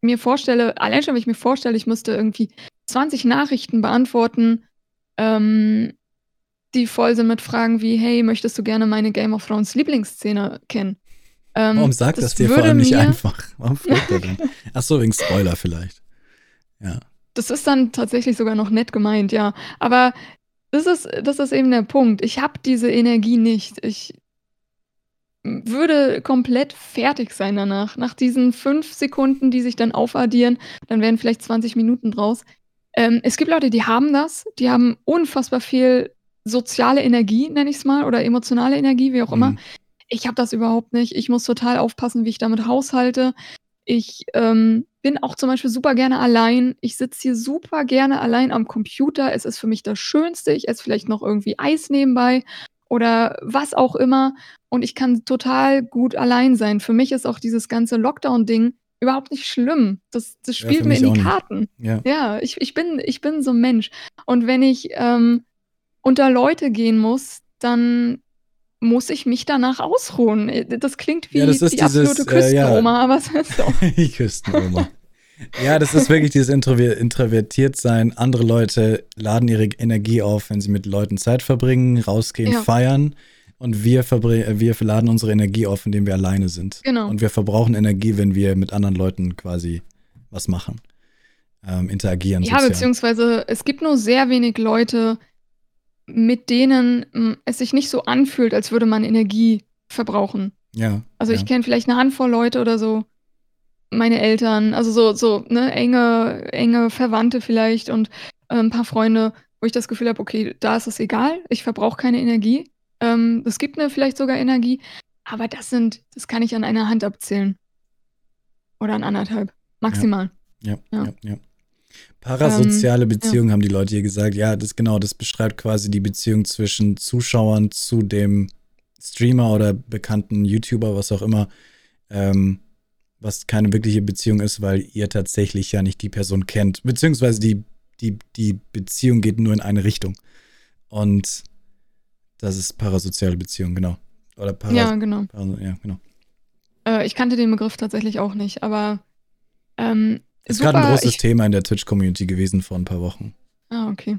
mir vorstelle, allein schon, wenn ich mir vorstelle, ich müsste irgendwie 20 Nachrichten beantworten, ähm, die voll sind mit Fragen wie, hey, möchtest du gerne meine Game of Thrones Lieblingsszene kennen? Ähm, Warum sagt das, das dir vor allem nicht einfach? Warum fragt er denn? Achso, wegen Spoiler vielleicht. Ja. Das ist dann tatsächlich sogar noch nett gemeint, ja. Aber das ist, das ist eben der Punkt. Ich habe diese Energie nicht. Ich würde komplett fertig sein danach. Nach diesen fünf Sekunden, die sich dann aufaddieren, dann werden vielleicht 20 Minuten draus. Ähm, es gibt Leute, die haben das, die haben unfassbar viel soziale Energie, nenne ich es mal, oder emotionale Energie, wie auch immer. Mhm. Ich habe das überhaupt nicht. Ich muss total aufpassen, wie ich damit haushalte. Ich ähm, bin auch zum Beispiel super gerne allein. Ich sitze hier super gerne allein am Computer. Es ist für mich das Schönste. Ich esse vielleicht noch irgendwie Eis nebenbei oder was auch immer. Und ich kann total gut allein sein. Für mich ist auch dieses ganze Lockdown-Ding überhaupt nicht schlimm. Das, das spielt ja, mir in die Karten. Ja, ja ich, ich, bin, ich bin so ein Mensch. Und wenn ich ähm, unter Leute gehen muss, dann muss ich mich danach ausruhen. Das klingt wie ja, das die dieses, absolute Küstenoma, äh, ja. aber es ist so. die Küstenoma. Ja, das ist wirklich dieses introvertiert sein. Andere Leute laden ihre Energie auf, wenn sie mit Leuten Zeit verbringen, rausgehen, ja. feiern. Und wir, wir laden unsere Energie auf, indem wir alleine sind. Genau. Und wir verbrauchen Energie, wenn wir mit anderen Leuten quasi was machen. Ähm, interagieren. Ja, sozial. beziehungsweise es gibt nur sehr wenig Leute, mit denen hm, es sich nicht so anfühlt, als würde man Energie verbrauchen. Ja. Also ja. ich kenne vielleicht eine Handvoll Leute oder so, meine Eltern, also so, so, ne, enge, enge Verwandte vielleicht und äh, ein paar Freunde, wo ich das Gefühl habe, okay, da ist es egal, ich verbrauche keine Energie. Ähm, es gibt mir vielleicht sogar Energie, aber das sind, das kann ich an einer Hand abzählen. Oder an anderthalb. Maximal. Ja, ja, ja. ja. Parasoziale ähm, Beziehungen ja. haben die Leute hier gesagt. Ja, das genau, das beschreibt quasi die Beziehung zwischen Zuschauern zu dem Streamer oder bekannten YouTuber, was auch immer. Ähm, was keine wirkliche Beziehung ist, weil ihr tatsächlich ja nicht die Person kennt. Beziehungsweise die, die, die Beziehung geht nur in eine Richtung. Und das ist parasoziale Beziehung, genau. Oder para ja, genau. Para ja, genau. Äh, ich kannte den Begriff tatsächlich auch nicht, aber ähm, ist gerade ein großes ich, Thema in der Twitch-Community gewesen vor ein paar Wochen. Ah, okay.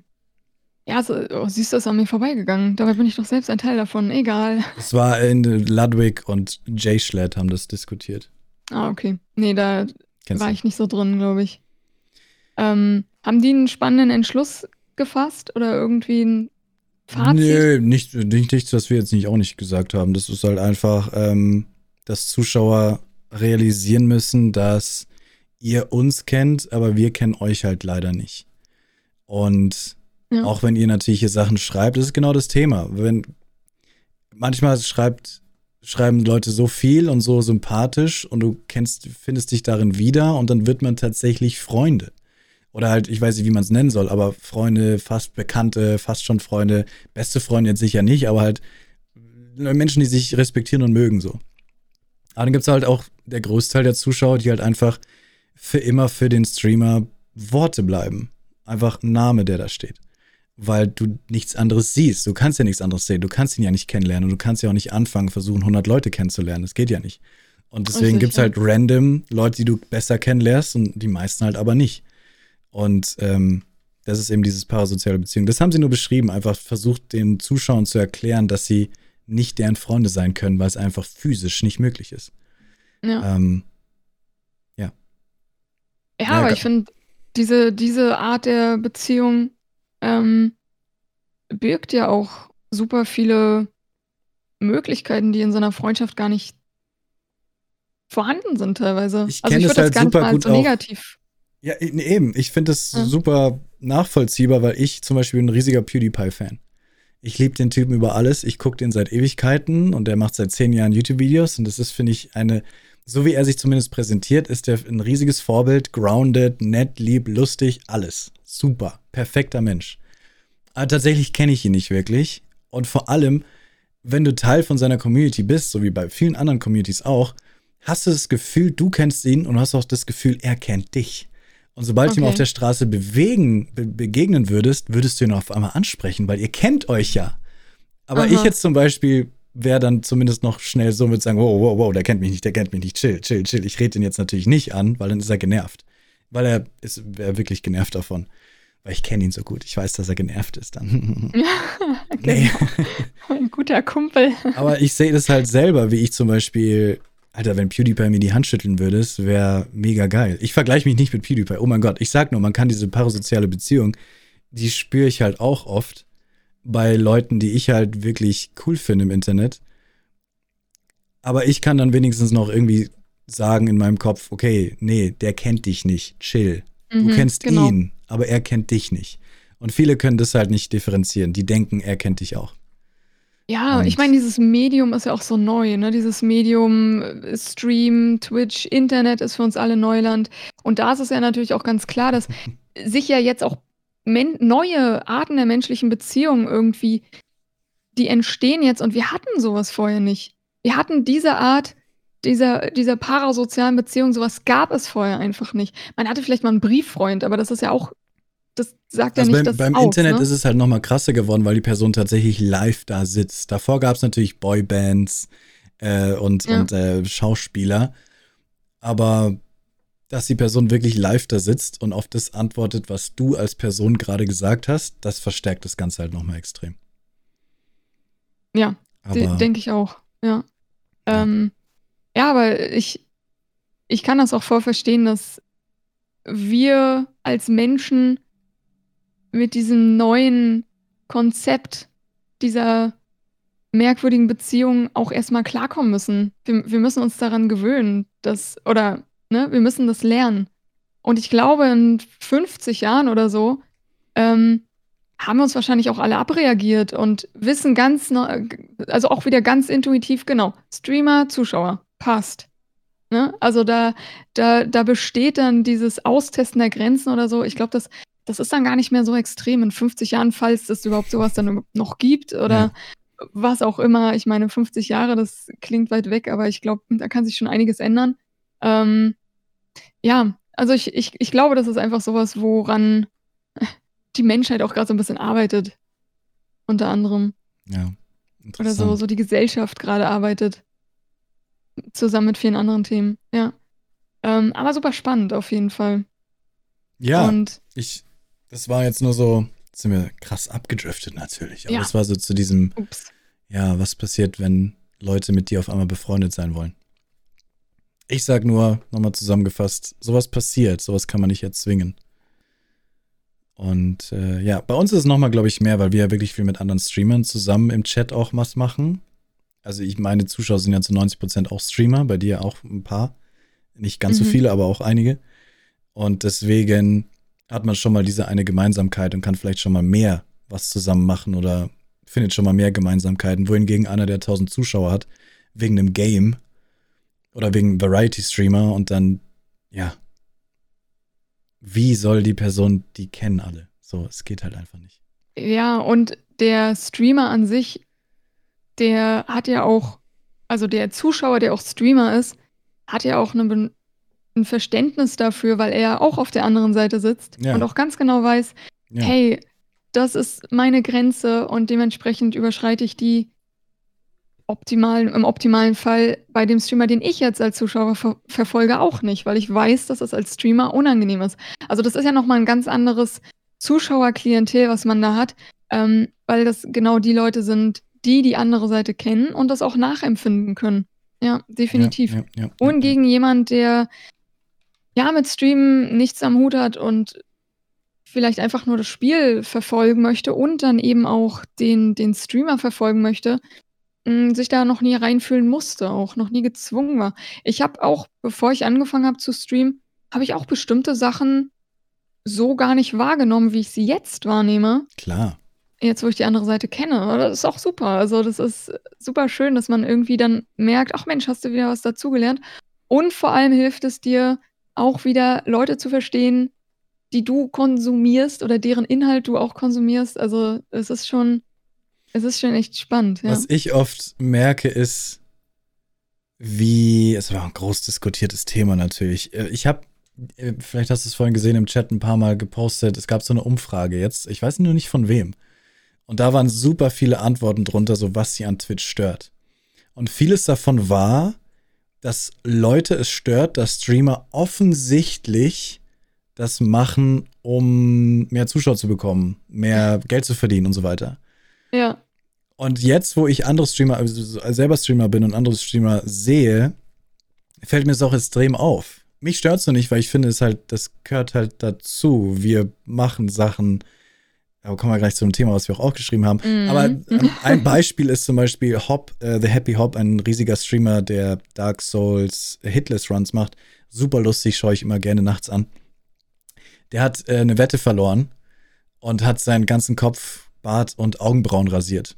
Ja, so, oh, siehst du, ist an mir vorbeigegangen. Dabei bin ich doch selbst ein Teil davon. Egal. Es war in Ludwig und Jay Schlatt haben das diskutiert. Ah, okay. Nee, da Kennst war du? ich nicht so drin, glaube ich. Ähm, haben die einen spannenden Entschluss gefasst oder irgendwie ein Fazit? Nö, nicht, nicht, nichts, was wir jetzt nicht auch nicht gesagt haben. Das ist halt einfach, ähm, dass Zuschauer realisieren müssen, dass ihr uns kennt, aber wir kennen euch halt leider nicht. Und ja. auch wenn ihr natürlich hier Sachen schreibt, das ist genau das Thema. Wenn manchmal schreibt, schreiben Leute so viel und so sympathisch und du kennst, findest dich darin wieder und dann wird man tatsächlich Freunde. Oder halt, ich weiß nicht, wie man es nennen soll, aber Freunde, fast Bekannte, fast schon Freunde, beste Freunde jetzt sicher nicht, aber halt Menschen, die sich respektieren und mögen so. Aber dann gibt es halt auch der Großteil der Zuschauer, die halt einfach für immer für den Streamer Worte bleiben. Einfach ein Name, der da steht. Weil du nichts anderes siehst. Du kannst ja nichts anderes sehen. Du kannst ihn ja nicht kennenlernen und du kannst ja auch nicht anfangen, versuchen, 100 Leute kennenzulernen. Das geht ja nicht. Und deswegen gibt es halt random Leute, die du besser kennenlernst und die meisten halt aber nicht. Und ähm, das ist eben dieses parasoziale Beziehung. Das haben sie nur beschrieben, einfach versucht den Zuschauern zu erklären, dass sie nicht deren Freunde sein können, weil es einfach physisch nicht möglich ist. Ja. Ähm, ja. ja. aber ich finde, diese, diese Art der Beziehung ähm, birgt ja auch super viele Möglichkeiten, die in so einer Freundschaft gar nicht vorhanden sind teilweise. Ich also ich würde halt das gar nicht mal so negativ ja, eben. Ich finde das ja. super nachvollziehbar, weil ich zum Beispiel bin ein riesiger PewDiePie-Fan. Ich liebe den Typen über alles. Ich gucke den seit Ewigkeiten und der macht seit zehn Jahren YouTube-Videos und das ist, finde ich, eine, so wie er sich zumindest präsentiert, ist er ein riesiges Vorbild, grounded, nett, lieb, lustig, alles. Super, perfekter Mensch. Aber tatsächlich kenne ich ihn nicht wirklich und vor allem, wenn du Teil von seiner Community bist, so wie bei vielen anderen Communities auch, hast du das Gefühl, du kennst ihn und hast auch das Gefühl, er kennt dich. Und sobald okay. du ihm auf der Straße bewegen, be begegnen würdest, würdest du ihn auf einmal ansprechen, weil ihr kennt euch ja. Aber Aha. ich jetzt zum Beispiel wäre dann zumindest noch schnell so mit sagen, wow, wow, wow, der kennt mich nicht, der kennt mich nicht, chill, chill, chill. Ich rede ihn jetzt natürlich nicht an, weil dann ist er genervt. Weil er ist wäre wirklich genervt davon. Weil ich kenne ihn so gut. Ich weiß, dass er genervt ist dann. Ja, nee. Genau. Ein guter Kumpel. Aber ich sehe das halt selber, wie ich zum Beispiel Alter, wenn PewDiePie mir die Hand schütteln würdest, wäre mega geil. Ich vergleiche mich nicht mit PewDiePie. Oh mein Gott, ich sag nur, man kann diese parasoziale Beziehung, die spüre ich halt auch oft bei Leuten, die ich halt wirklich cool finde im Internet. Aber ich kann dann wenigstens noch irgendwie sagen in meinem Kopf, okay, nee, der kennt dich nicht, chill. Mhm, du kennst genau. ihn, aber er kennt dich nicht. Und viele können das halt nicht differenzieren. Die denken, er kennt dich auch. Ja, ich meine, dieses Medium ist ja auch so neu, ne? Dieses Medium, äh, Stream, Twitch, Internet ist für uns alle Neuland. Und da ist es ja natürlich auch ganz klar, dass sich ja jetzt auch neue Arten der menschlichen Beziehung irgendwie die entstehen jetzt und wir hatten sowas vorher nicht. Wir hatten diese Art dieser dieser parasozialen Beziehung, sowas gab es vorher einfach nicht. Man hatte vielleicht mal einen Brieffreund, aber das ist ja auch das sagt also ja nicht beim, das Beim aus, Internet ne? ist es halt noch mal krasser geworden, weil die Person tatsächlich live da sitzt. Davor gab es natürlich Boybands äh, und, ja. und äh, Schauspieler. Aber dass die Person wirklich live da sitzt und auf das antwortet, was du als Person gerade gesagt hast, das verstärkt das Ganze halt noch mal extrem. Ja, denke ich auch. Ja. Ja. Ähm, ja, aber ich, ich kann das auch voll verstehen, dass wir als Menschen mit diesem neuen Konzept dieser merkwürdigen Beziehung auch erstmal klarkommen müssen. Wir, wir müssen uns daran gewöhnen, dass, oder, ne, wir müssen das lernen. Und ich glaube, in 50 Jahren oder so ähm, haben wir uns wahrscheinlich auch alle abreagiert und wissen ganz, also auch wieder ganz intuitiv, genau, Streamer, Zuschauer, passt. Ne? Also da, da, da besteht dann dieses Austesten der Grenzen oder so. Ich glaube, das das ist dann gar nicht mehr so extrem in 50 Jahren, falls es überhaupt sowas dann noch gibt oder ja. was auch immer. Ich meine, 50 Jahre, das klingt weit weg, aber ich glaube, da kann sich schon einiges ändern. Ähm, ja, also ich, ich, ich glaube, das ist einfach sowas, woran die Menschheit auch gerade so ein bisschen arbeitet. Unter anderem. Ja. Oder so, so die Gesellschaft gerade arbeitet. Zusammen mit vielen anderen Themen, ja. Ähm, aber super spannend auf jeden Fall. Ja. Und ich, das war jetzt nur so, sind wir krass abgedriftet natürlich. Aber ja. das war so zu diesem, Ups. ja, was passiert, wenn Leute mit dir auf einmal befreundet sein wollen. Ich sag nur, nochmal zusammengefasst, sowas passiert, sowas kann man nicht erzwingen. Und äh, ja, bei uns ist es nochmal, glaube ich, mehr, weil wir ja wirklich viel mit anderen Streamern zusammen im Chat auch was machen. Also ich meine Zuschauer sind ja zu 90 Prozent auch Streamer, bei dir auch ein paar. Nicht ganz mhm. so viele, aber auch einige. Und deswegen hat man schon mal diese eine Gemeinsamkeit und kann vielleicht schon mal mehr was zusammen machen oder findet schon mal mehr Gemeinsamkeiten. Wohingegen einer, der 1000 Zuschauer hat, wegen einem Game oder wegen Variety-Streamer und dann, ja, wie soll die Person die kennen alle? So, es geht halt einfach nicht. Ja, und der Streamer an sich, der hat ja auch, also der Zuschauer, der auch Streamer ist, hat ja auch eine, ein Verständnis dafür, weil er auch auf der anderen Seite sitzt ja. und auch ganz genau weiß, ja. hey, das ist meine Grenze und dementsprechend überschreite ich die optimalen, im optimalen Fall bei dem Streamer, den ich jetzt als Zuschauer ver verfolge, auch nicht, weil ich weiß, dass es als Streamer unangenehm ist. Also das ist ja nochmal ein ganz anderes Zuschauerklientel, was man da hat, ähm, weil das genau die Leute sind, die die andere Seite kennen und das auch nachempfinden können. Ja, definitiv. Ja, ja, ja, und gegen jemand, der ja mit Streamen nichts am Hut hat und vielleicht einfach nur das Spiel verfolgen möchte und dann eben auch den, den Streamer verfolgen möchte, hm, sich da noch nie reinfühlen musste, auch noch nie gezwungen war. Ich habe auch, bevor ich angefangen habe zu streamen, habe ich auch bestimmte Sachen so gar nicht wahrgenommen, wie ich sie jetzt wahrnehme. Klar. Jetzt, wo ich die andere Seite kenne. Das ist auch super. Also, das ist super schön, dass man irgendwie dann merkt, ach Mensch, hast du wieder was dazugelernt. Und vor allem hilft es dir auch wieder, Leute zu verstehen, die du konsumierst oder deren Inhalt du auch konsumierst. Also, es ist schon es ist schon echt spannend, ja. Was ich oft merke, ist, wie, es war ein groß diskutiertes Thema natürlich. Äh, ich habe, äh, vielleicht hast du es vorhin gesehen im Chat ein paar Mal gepostet, es gab so eine Umfrage jetzt, ich weiß nur nicht von wem. Und da waren super viele Antworten drunter, so was sie an Twitch stört. Und vieles davon war, dass Leute es stört, dass Streamer offensichtlich das machen, um mehr Zuschauer zu bekommen, mehr Geld zu verdienen und so weiter. Ja. Und jetzt, wo ich andere Streamer, also selber Streamer bin und andere Streamer sehe, fällt mir es auch extrem auf. Mich stört es noch nicht, weil ich finde, es halt, das gehört halt dazu. Wir machen Sachen, aber kommen wir gleich zu einem Thema, was wir auch aufgeschrieben haben. Mhm. Aber ähm, ein Beispiel ist zum Beispiel Hop, äh, The Happy Hop, ein riesiger Streamer, der Dark Souls Hitless Runs macht. Super lustig, schaue ich immer gerne nachts an. Der hat äh, eine Wette verloren und hat seinen ganzen Kopf Bart und Augenbrauen rasiert.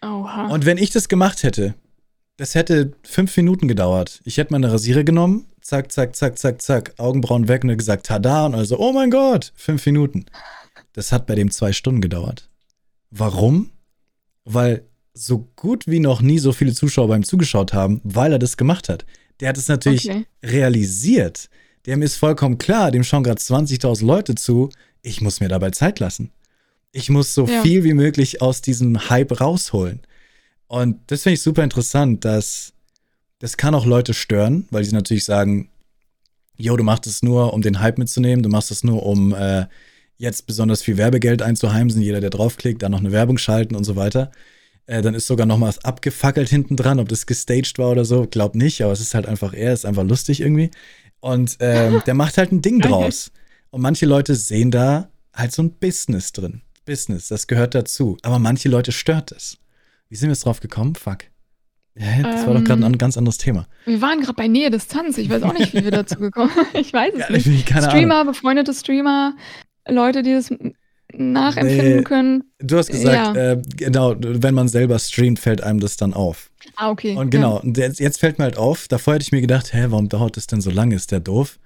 Oha. Und wenn ich das gemacht hätte, das hätte fünf Minuten gedauert. Ich hätte meine Rasiere genommen, zack, zack, zack, zack, zack, Augenbrauen weg und gesagt, tada, und also, oh mein Gott, fünf Minuten. Das hat bei dem zwei Stunden gedauert. Warum? Weil so gut wie noch nie so viele Zuschauer beim zugeschaut haben, weil er das gemacht hat. Der hat es natürlich okay. realisiert. Dem ist vollkommen klar, dem schauen gerade 20.000 Leute zu. Ich muss mir dabei Zeit lassen. Ich muss so ja. viel wie möglich aus diesem Hype rausholen. Und das finde ich super interessant, dass das kann auch Leute stören, weil sie natürlich sagen, yo, du machst es nur, um den Hype mitzunehmen, du machst es nur, um äh, jetzt besonders viel Werbegeld einzuheimsen, jeder, der draufklickt, dann noch eine Werbung schalten und so weiter. Äh, dann ist sogar noch mal was abgefackelt hinten dran, ob das gestaged war oder so, glaub nicht, aber es ist halt einfach er, ist einfach lustig irgendwie. Und äh, der macht halt ein Ding draus. Und manche Leute sehen da halt so ein Business drin. Business, das gehört dazu. Aber manche Leute stört es. Wie sind wir jetzt drauf gekommen? Fuck. Ja, das ähm, war doch gerade ein ähm, ganz anderes Thema. Wir waren gerade bei Nähe Distanz. Ich weiß auch nicht, wie wir dazu gekommen sind. Ich weiß es ja, nicht. Streamer, Ahnung. befreundete Streamer, Leute, die das nachempfinden nee, können. Du hast gesagt, ja. äh, genau, wenn man selber streamt, fällt einem das dann auf. Ah, okay. Und genau, ja. jetzt, jetzt, fällt mir halt auf, davor hätte ich mir gedacht, hä, warum dauert das denn so lange? Ist der doof?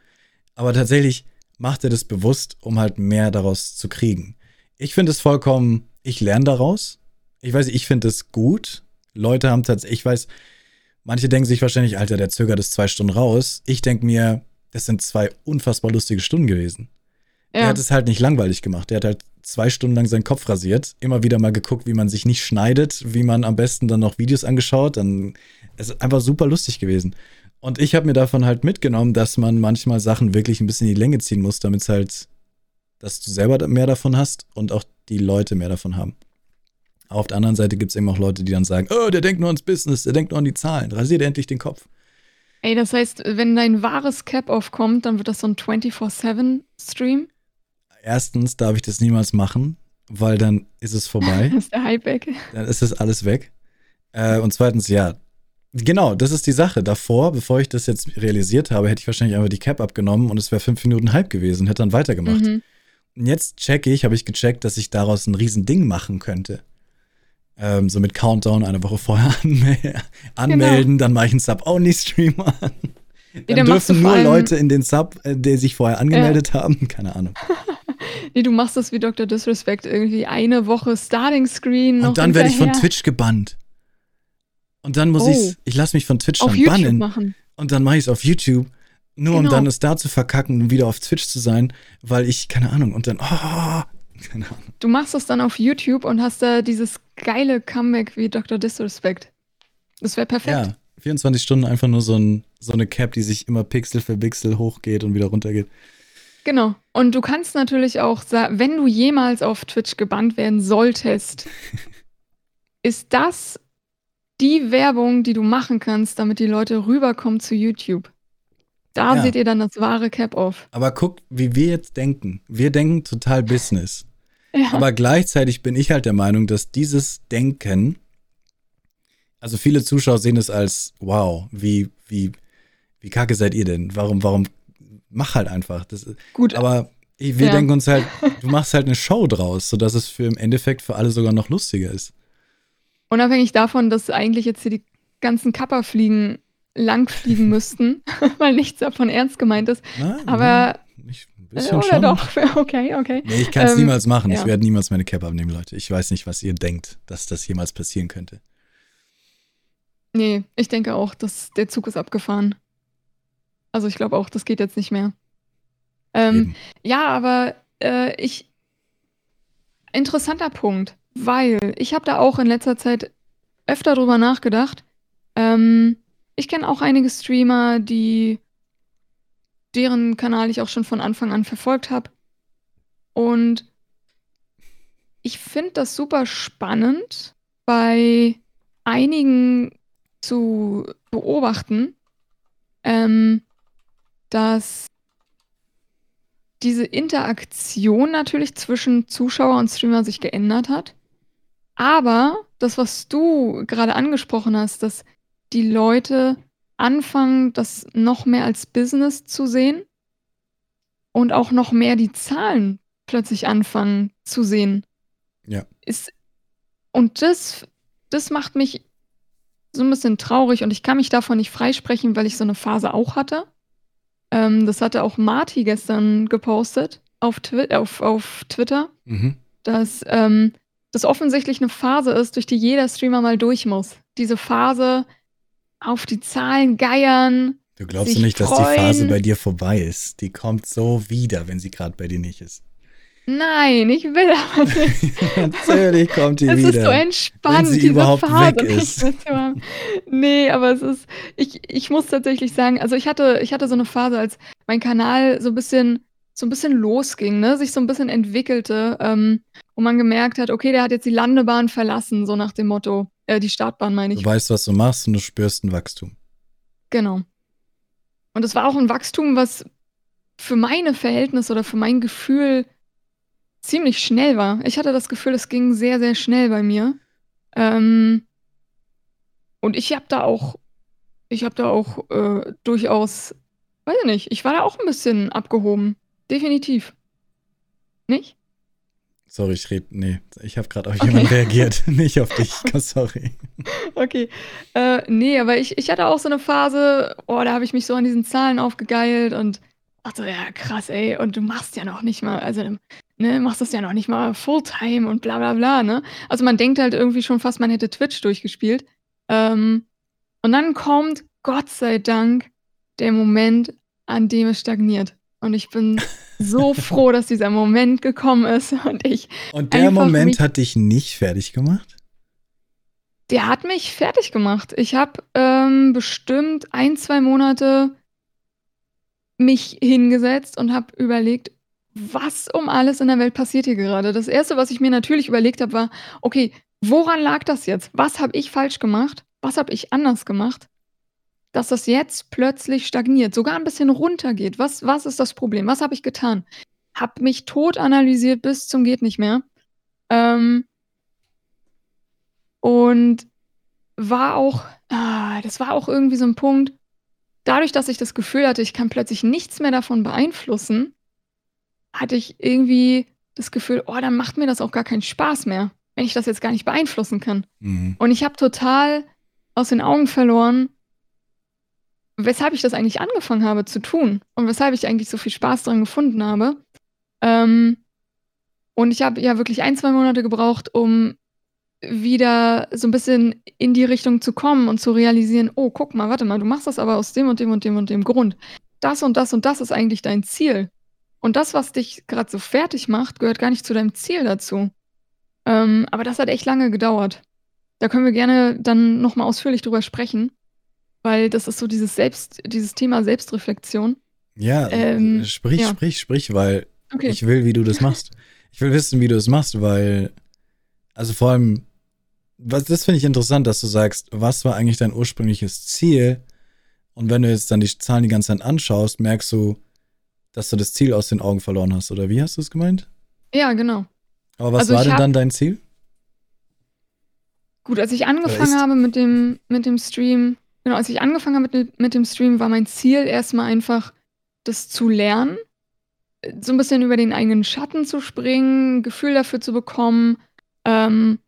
Aber tatsächlich macht er das bewusst, um halt mehr daraus zu kriegen. Ich finde es vollkommen, ich lerne daraus. Ich weiß, ich finde es gut. Leute haben tatsächlich, ich weiß, manche denken sich wahrscheinlich, Alter, der zögert es zwei Stunden raus. Ich denke mir, das sind zwei unfassbar lustige Stunden gewesen. Ja. Der hat es halt nicht langweilig gemacht. Der hat halt zwei Stunden lang seinen Kopf rasiert, immer wieder mal geguckt, wie man sich nicht schneidet, wie man am besten dann noch Videos angeschaut. Dann es ist einfach super lustig gewesen. Und ich habe mir davon halt mitgenommen, dass man manchmal Sachen wirklich ein bisschen in die Länge ziehen muss, damit es halt dass du selber mehr davon hast und auch die Leute mehr davon haben. Auf der anderen Seite gibt es eben auch Leute, die dann sagen, oh, der denkt nur ans Business, der denkt nur an die Zahlen, rasiert endlich den Kopf. Ey, das heißt, wenn dein wahres Cap aufkommt, dann wird das so ein 24-7-Stream? Erstens darf ich das niemals machen, weil dann ist es vorbei. ist der Hype weg. Dann ist es alles weg. Äh, und zweitens, ja, genau, das ist die Sache. Davor, bevor ich das jetzt realisiert habe, hätte ich wahrscheinlich einfach die Cap abgenommen und es wäre fünf Minuten Hype gewesen, hätte dann weitergemacht. Mhm. Und jetzt checke ich, habe ich gecheckt, dass ich daraus ein Riesending machen könnte. Ähm, so mit Countdown eine Woche vorher anmelden, genau. dann mache ich einen Sub-Only-Stream an. Dann ja, dürfen nur Leute in den Sub, äh, die sich vorher angemeldet ja. haben. Keine Ahnung. nee, du machst das wie Dr. Disrespect. Irgendwie eine Woche Starting Screen. Und dann werde ich von Twitch gebannt. Und dann muss oh. ich, ich lasse mich von Twitch auf dann YouTube bannen. Machen. Und dann mache ich es auf YouTube. Nur genau. um dann es da zu verkacken und wieder auf Twitch zu sein, weil ich, keine Ahnung, und dann, oh, keine Ahnung. Du machst es dann auf YouTube und hast da dieses geile Comeback wie Dr. Disrespect. Das wäre perfekt. Ja, 24 Stunden einfach nur so, ein, so eine Cap, die sich immer Pixel für Pixel hochgeht und wieder runtergeht. Genau. Und du kannst natürlich auch sagen, wenn du jemals auf Twitch gebannt werden solltest, ist das die Werbung, die du machen kannst, damit die Leute rüberkommen zu YouTube. Da ja. seht ihr dann das wahre Cap-Off. Aber guck, wie wir jetzt denken. Wir denken total Business. Ja. Aber gleichzeitig bin ich halt der Meinung, dass dieses Denken, also viele Zuschauer sehen es als, wow, wie, wie, wie kacke seid ihr denn? Warum, warum, mach halt einfach. Das, Gut. Aber wir ja. denken uns halt, du machst halt eine Show draus, sodass es für im Endeffekt für alle sogar noch lustiger ist. Unabhängig davon, dass eigentlich jetzt hier die ganzen Kapperfliegen langfliegen müssten, weil nichts davon ernst gemeint ist. Nein, aber ich, bisschen oder schon. doch, okay, okay. Nee, ich kann es ähm, niemals machen. Ja. Ich werde niemals meine Cap abnehmen, Leute. Ich weiß nicht, was ihr denkt, dass das jemals passieren könnte. Nee, ich denke auch, dass der Zug ist abgefahren. Also ich glaube auch, das geht jetzt nicht mehr. Ähm, ja, aber äh, ich. Interessanter Punkt, weil ich habe da auch in letzter Zeit öfter drüber nachgedacht. Ähm, ich kenne auch einige Streamer, die deren Kanal ich auch schon von Anfang an verfolgt habe. Und ich finde das super spannend, bei einigen zu beobachten, ähm, dass diese Interaktion natürlich zwischen Zuschauer und Streamer sich geändert hat. Aber das, was du gerade angesprochen hast, dass die Leute anfangen, das noch mehr als Business zu sehen und auch noch mehr die Zahlen plötzlich anfangen zu sehen. Ja. Ist, und das, das macht mich so ein bisschen traurig und ich kann mich davon nicht freisprechen, weil ich so eine Phase auch hatte. Ähm, das hatte auch Marty gestern gepostet auf, Twi auf, auf Twitter, mhm. dass ähm, das offensichtlich eine Phase ist, durch die jeder Streamer mal durch muss. Diese Phase, auf die Zahlen geiern. Du glaubst nicht, freuen. dass die Phase bei dir vorbei ist. Die kommt so wieder, wenn sie gerade bei dir nicht ist. Nein, ich will aber nicht. Natürlich kommt die es wieder. Es ist so entspannt, sie diese überhaupt Phase weg ist. Nee, aber es ist, ich, ich muss tatsächlich sagen, also ich hatte, ich hatte so eine Phase, als mein Kanal so ein bisschen, so ein bisschen losging, ne, sich so ein bisschen entwickelte, ähm, wo man gemerkt hat, okay, der hat jetzt die Landebahn verlassen, so nach dem Motto. Äh, die Startbahn meine ich. Du weißt, was du machst und du spürst ein Wachstum. Genau. Und es war auch ein Wachstum, was für meine Verhältnisse oder für mein Gefühl ziemlich schnell war. Ich hatte das Gefühl, es ging sehr, sehr schnell bei mir. Ähm, und ich habe da auch, ich habe da auch äh, durchaus, weiß ich nicht, ich war da auch ein bisschen abgehoben. Definitiv. Nicht? Sorry, ich rede. Nee, ich habe gerade auf okay. jemanden reagiert, nicht auf dich. Sorry. Okay. Äh, nee, aber ich, ich hatte auch so eine Phase, oh, da habe ich mich so an diesen Zahlen aufgegeilt und dachte, ja, krass, ey, und du machst ja noch nicht mal, also ne, machst das ja noch nicht mal Fulltime und bla bla bla, ne? Also man denkt halt irgendwie schon fast, man hätte Twitch durchgespielt. Ähm, und dann kommt, Gott sei Dank, der Moment, an dem es stagniert. Und ich bin so froh, dass dieser Moment gekommen ist und ich. Und der Moment hat dich nicht fertig gemacht? Der hat mich fertig gemacht. Ich habe ähm, bestimmt ein, zwei Monate mich hingesetzt und habe überlegt, was um alles in der Welt passiert hier gerade. Das erste, was ich mir natürlich überlegt habe, war, okay, woran lag das jetzt? Was habe ich falsch gemacht? Was habe ich anders gemacht? dass das jetzt plötzlich stagniert, sogar ein bisschen runtergeht. Was, was ist das Problem? Was habe ich getan? habe mich tot analysiert bis zum geht nicht mehr. Ähm, und war auch, ah, das war auch irgendwie so ein Punkt, dadurch, dass ich das Gefühl hatte, ich kann plötzlich nichts mehr davon beeinflussen, hatte ich irgendwie das Gefühl, oh, dann macht mir das auch gar keinen Spaß mehr, wenn ich das jetzt gar nicht beeinflussen kann. Mhm. Und ich habe total aus den Augen verloren, weshalb ich das eigentlich angefangen habe zu tun und weshalb ich eigentlich so viel Spaß dran gefunden habe. Ähm, und ich habe ja wirklich ein, zwei Monate gebraucht, um wieder so ein bisschen in die Richtung zu kommen und zu realisieren, oh, guck mal, warte mal, du machst das aber aus dem und dem und dem und dem Grund. Das und das und das ist eigentlich dein Ziel. Und das, was dich gerade so fertig macht, gehört gar nicht zu deinem Ziel dazu. Ähm, aber das hat echt lange gedauert. Da können wir gerne dann nochmal ausführlich drüber sprechen, weil das ist so dieses Selbst, dieses Thema Selbstreflexion. Ja, ähm, sprich, ja. sprich, sprich, weil okay. ich will, wie du das machst. Ich will wissen, wie du es machst, weil, also vor allem, was, das finde ich interessant, dass du sagst, was war eigentlich dein ursprüngliches Ziel? Und wenn du jetzt dann die Zahlen die ganze Zeit anschaust, merkst du, dass du das Ziel aus den Augen verloren hast, oder wie hast du es gemeint? Ja, genau. Aber was also war denn dann dein Ziel? Gut, als ich angefangen habe mit dem, mit dem Stream, genau, als ich angefangen habe mit, mit dem Stream, war mein Ziel erstmal einfach, das zu lernen, so ein bisschen über den eigenen Schatten zu springen, Gefühl dafür zu bekommen, ähm,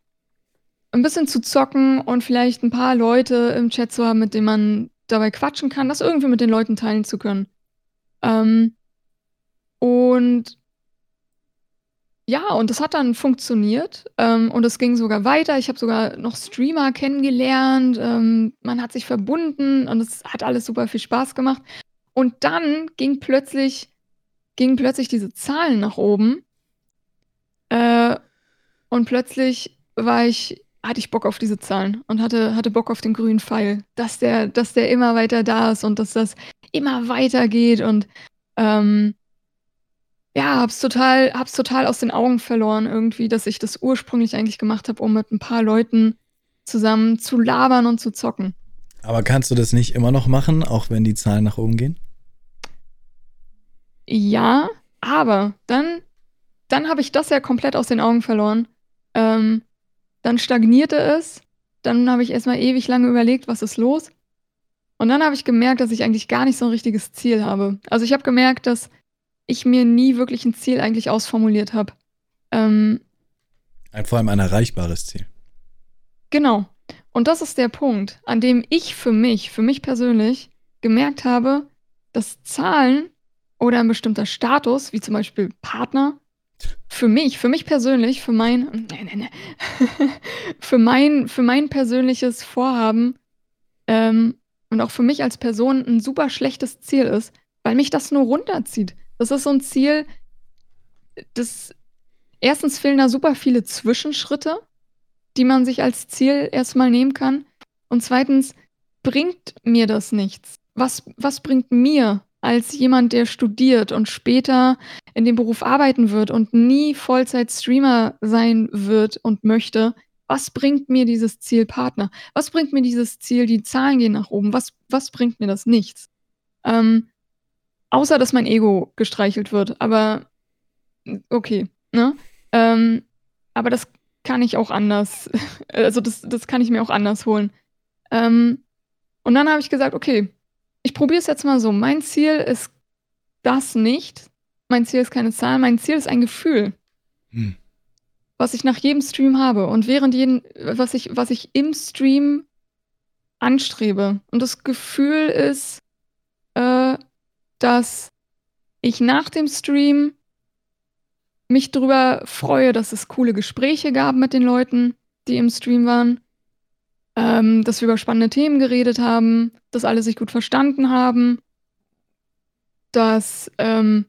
ein bisschen zu zocken und vielleicht ein paar Leute im Chat zu haben, mit denen man dabei quatschen kann, das irgendwie mit den Leuten teilen zu können. Ähm, und ja, und das hat dann funktioniert ähm, und es ging sogar weiter. Ich habe sogar noch Streamer kennengelernt. Ähm, man hat sich verbunden und es hat alles super viel Spaß gemacht. Und dann ging plötzlich, gingen plötzlich diese Zahlen nach oben. Äh, und plötzlich war ich, hatte ich Bock auf diese Zahlen und hatte, hatte Bock auf den grünen Pfeil, dass der, dass der immer weiter da ist und dass das immer weiter geht und ähm, ja, hab's total, hab's total aus den Augen verloren irgendwie, dass ich das ursprünglich eigentlich gemacht habe, um mit ein paar Leuten zusammen zu labern und zu zocken. Aber kannst du das nicht immer noch machen, auch wenn die Zahlen nach oben gehen? Ja, aber dann, dann habe ich das ja komplett aus den Augen verloren. Ähm, dann stagnierte es. Dann habe ich erstmal ewig lange überlegt, was ist los. Und dann habe ich gemerkt, dass ich eigentlich gar nicht so ein richtiges Ziel habe. Also ich habe gemerkt, dass ich mir nie wirklich ein Ziel eigentlich ausformuliert habe. Ähm, vor allem ein erreichbares Ziel. Genau. Und das ist der Punkt, an dem ich für mich, für mich persönlich, gemerkt habe, dass Zahlen oder ein bestimmter Status, wie zum Beispiel Partner, für mich, für mich persönlich, für mein, nee, nee, nee, für mein, für mein persönliches Vorhaben ähm, und auch für mich als Person ein super schlechtes Ziel ist, weil mich das nur runterzieht. Das ist so ein Ziel, das erstens fehlen da super viele Zwischenschritte, die man sich als Ziel erstmal nehmen kann. Und zweitens bringt mir das nichts. Was, was bringt mir als jemand, der studiert und später in dem Beruf arbeiten wird und nie Vollzeit-Streamer sein wird und möchte, was bringt mir dieses Ziel Partner? Was bringt mir dieses Ziel, die Zahlen gehen nach oben? Was, was bringt mir das? Nichts. Ähm, Außer, dass mein Ego gestreichelt wird. Aber okay, ne? Ähm, aber das kann ich auch anders. Also das, das kann ich mir auch anders holen. Ähm, und dann habe ich gesagt, okay, ich probiere es jetzt mal so. Mein Ziel ist das nicht. Mein Ziel ist keine Zahl. Mein Ziel ist ein Gefühl, hm. was ich nach jedem Stream habe und während jeden, was ich, was ich im Stream anstrebe. Und das Gefühl ist, dass ich nach dem Stream mich darüber freue, dass es coole Gespräche gab mit den Leuten, die im Stream waren. Ähm, dass wir über spannende Themen geredet haben, dass alle sich gut verstanden haben, dass ähm,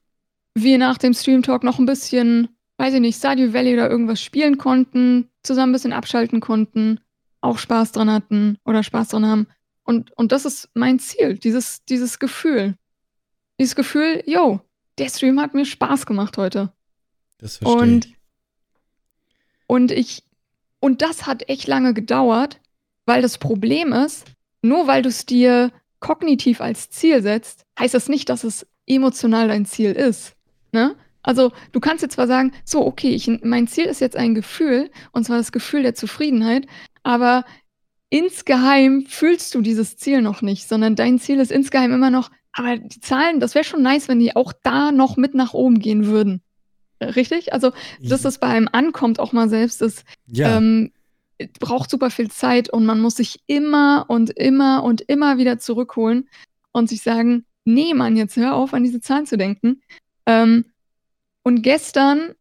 wir nach dem Stream Talk noch ein bisschen, weiß ich nicht, Stardew Valley oder irgendwas spielen konnten, zusammen ein bisschen abschalten konnten, auch Spaß dran hatten oder Spaß dran haben. Und, und das ist mein Ziel, dieses, dieses Gefühl dieses Gefühl, yo, der Stream hat mir Spaß gemacht heute. Das verstehe und, ich. Und ich, und das hat echt lange gedauert, weil das Problem ist, nur weil du es dir kognitiv als Ziel setzt, heißt das nicht, dass es emotional dein Ziel ist. Ne? Also, du kannst jetzt zwar sagen: „So, okay, ich mein Ziel ist jetzt ein Gefühl, und zwar das Gefühl der Zufriedenheit“, aber insgeheim fühlst du dieses Ziel noch nicht, sondern dein Ziel ist insgeheim immer noch: „Aber die Zahlen, das wäre schon nice, wenn die auch da noch mit nach oben gehen würden.“ Richtig? Also, dass das bei einem ankommt auch mal selbst, das, Ja. ähm, braucht super viel Zeit und man muss sich immer und immer und immer wieder zurückholen und sich sagen: „Ne, Mann, jetzt hör auf, an diese Zahlen zu denken.“ Ähm, und gestern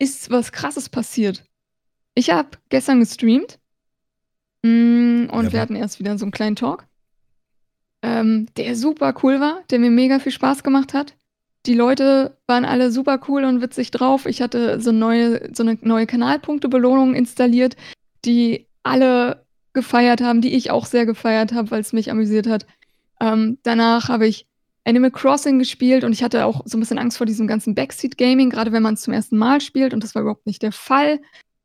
ist was Krasses passiert. Ich habe gestern gestreamt, hm, und wir Ja. hatten erst wieder so 'n kleinen Talk, ähm, der super cool war, der mir mega viel Spaß gemacht hat. Die Leute waren alle super cool und witzig drauf. Ich hatte so neue so 'ne neue Kanalpunktebelohnung installiert, die alle gefeiert haben, die ich auch sehr gefeiert habe, weil's mich amüsiert hat. Ähm, danach habe ich Animal Crossing gespielt und ich hatte auch so 'n bisschen Angst vor diesem ganzen Backseat-Gaming, grade wenn man's zum 1. Mal spielt und das war überhaupt nicht der Fall.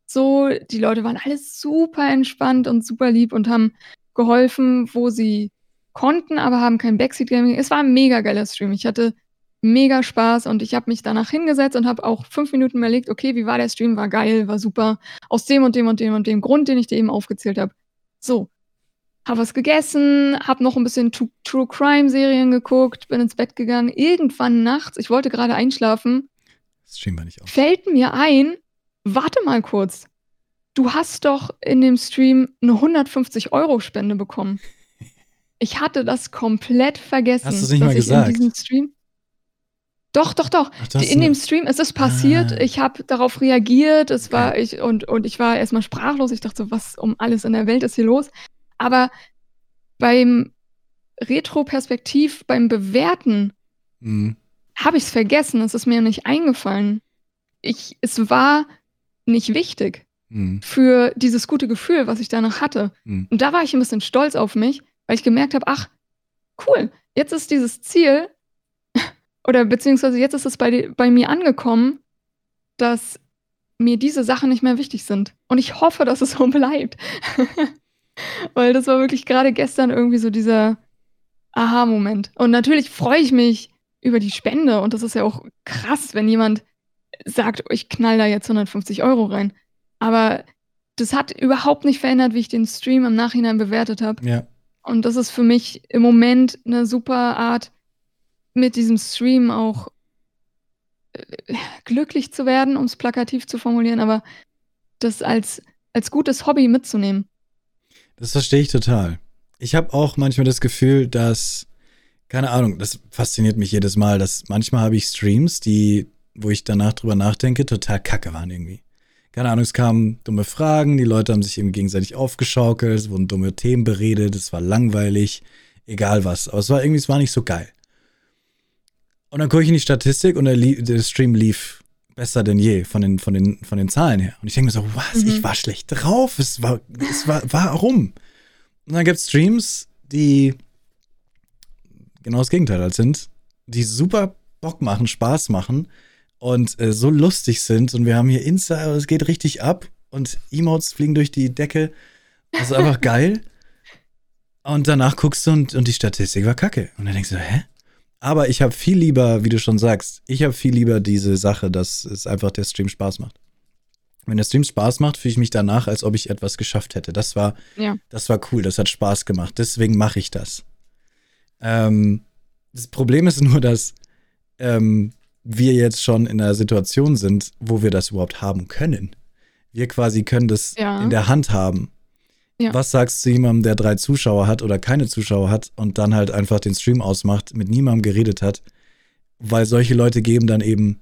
So, die Leute waren alle super entspannt und super lieb und haben geholfen, wo sie konnten, aber haben kein Backseat-Gaming es war 'n mega geiler Stream. Ich hatte mega Spaß und ich habe mich danach hingesetzt und habe auch 5 Minuten überlegt: „Okay, wie war der Stream?“ War geil, war super, aus dem und dem und dem und dem Grund, den ich dir eben aufgezählt habe. So, habe was gegessen, habe noch 'n bisschen Tru True-Crime-Serien geguckt, bin ins Bett gegangen. Irgendwann nachts, ich wollte grade einschlafen war nicht aus. fällt mir ein: „Warte mal kurz, du hast doch in dem Stream 'ne 150 € Spende bekommen.“ Ich hatte das komplett vergessen, Hast du's nicht dass mal ich gesagt? in diesem Stream doch, doch, doch. Ach, du In dem Stream ist es passiert. Ah. Ich habe darauf reagiert. Es war ich und und ich war erst mal sprachlos. Ich dachte so: „Was um alles in der Welt ist hier los?“ Aber beim Retroperspektiv beim Bewerten Mhm. habe ich's vergessen. Es ist mir nicht eingefallen. Ich es war nicht wichtig Mhm. für dieses gute Gefühl, was ich danach hatte. Mhm. Und da war ich 'n bisschen stolz auf mich, weil ich gemerkt habe: „Ach, cool, jetzt ist dieses Ziel oder beziehungsweise jetzt ist es bei bei mir angekommen, dass mir diese Sachen nicht mehr wichtig sind.“ Und ich hoffe, dass es so bleibt. Weil das war wirklich grade gestern irgendwie so dieser Aha-Moment. Und natürlich freue ich mich über die Spende und das ist ja auch krass, wenn jemand sagt: „Ich knall da jetzt 150 € rein.“ Aber das hat überhaupt nicht verändert, wie ich den Stream im Nachhinein bewertet habe. Ja. Und das ist für mich im Moment 'ne super Art, mit diesem Stream auch äh, glücklich zu werden, um's plakativ zu formulieren, aber das als als gutes Hobby mitzunehmen. Das verstehe ich total. Ich habe auch manchmal das Gefühl, dass keine Ahnung, das fasziniert mich jedes Mal, dass manchmal habe ich Streams, die wo ich danach drüber nachdenke, total kacke waren irgendwie. Keine Ahnung, es kamen dumme Fragen, die Leute haben sich eben gegenseitig aufgeschaukelt, es wurden dumme Themen beredet, es war langweilig, egal was. Aber es war irgendwie es war nicht so geil. Und dann gucke ich in die Statistik und der der Stream lief besser denn je von den von den von den Zahlen her. Und ich denke mir so: „Was? Mhm. Ich war schlecht drauf. Es war es war warum?“ Und dann gibt's Streams, die genau das Gegenteil halt sind, die super Bock machen, Spaß machen und, äh, so lustig sind und wir haben hier Insta es geht richtig ab und Emotes fliegen durch die Decke. Das ist einfach geil. Und danach guckst du und und die Statistik war kacke. Und dann denkst du: „Hä?“ Aber ich habe viel lieber, wie du schon sagst ich habe viel lieber diese Sache, dass es einfach der Stream Spaß macht. Wenn der Stream Spaß macht, fühle ich mich danach, als ob ich etwas geschafft hätte. Das war Ja. das war cool, das hat Spaß gemacht. Deswegen mache ich das. Ähm, das Problem ist nur, dass, ähm, wir jetzt schon in 'ner Situation sind, wo wir das überhaupt haben können. Wir quasi können das Ja. in der Hand haben. Ja. Was sagst du jemandem, der 3 Zuschauer hat oder keine Zuschauer hat und dann halt einfach den Stream ausmacht, mit niemandem geredet hat? Weil solche Leute geben dann eben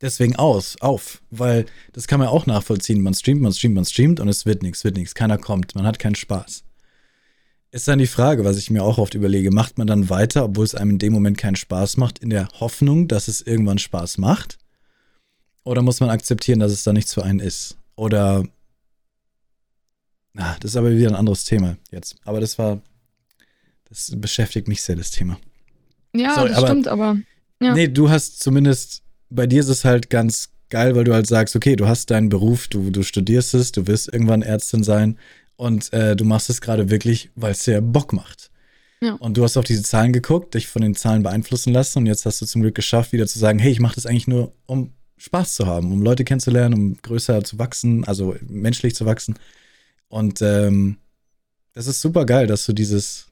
deswegen aus auf, weil das kann man auch nachvollziehen. Man streamt, man streamt, man streamt und es wird nix, wird nix. Keiner kommt, man hat keinen Spaß. Ist dann die Frage, was ich mir auch oft überlege, macht man dann weiter, obwohl es einem in dem Moment keinen Spaß macht, in der Hoffnung, dass es irgendwann Spaß macht? Oder muss man akzeptieren, dass es dann nichts für einen ist? Oder ah, das ist aber wieder 'n anderes Thema jetzt. Aber das war das beschäftigt mich sehr, das Thema. Ja, Sorry, das aber stimmt, aber ja. Ne, du hast zumindest bei dir ist es halt ganz geil, weil du halt sagst: „Okay, du hast deinen Beruf, du du studierst es, du wirst irgendwann Ärztin sein und, äh, du machst es grade wirklich, weil's dir Bock macht.“ Ja. Und du hast auf diese Zahlen geguckt, dich von den Zahlen beeinflussen lassen und jetzt hast du zum Glück geschafft, wieder zu sagen, hey, ich mache das eigentlich nur, um Spaß zu haben, um Leute kennenzulernen, um größer zu wachsen, also menschlich zu wachsen. Und ähm, das ist super geil, dass du dieses,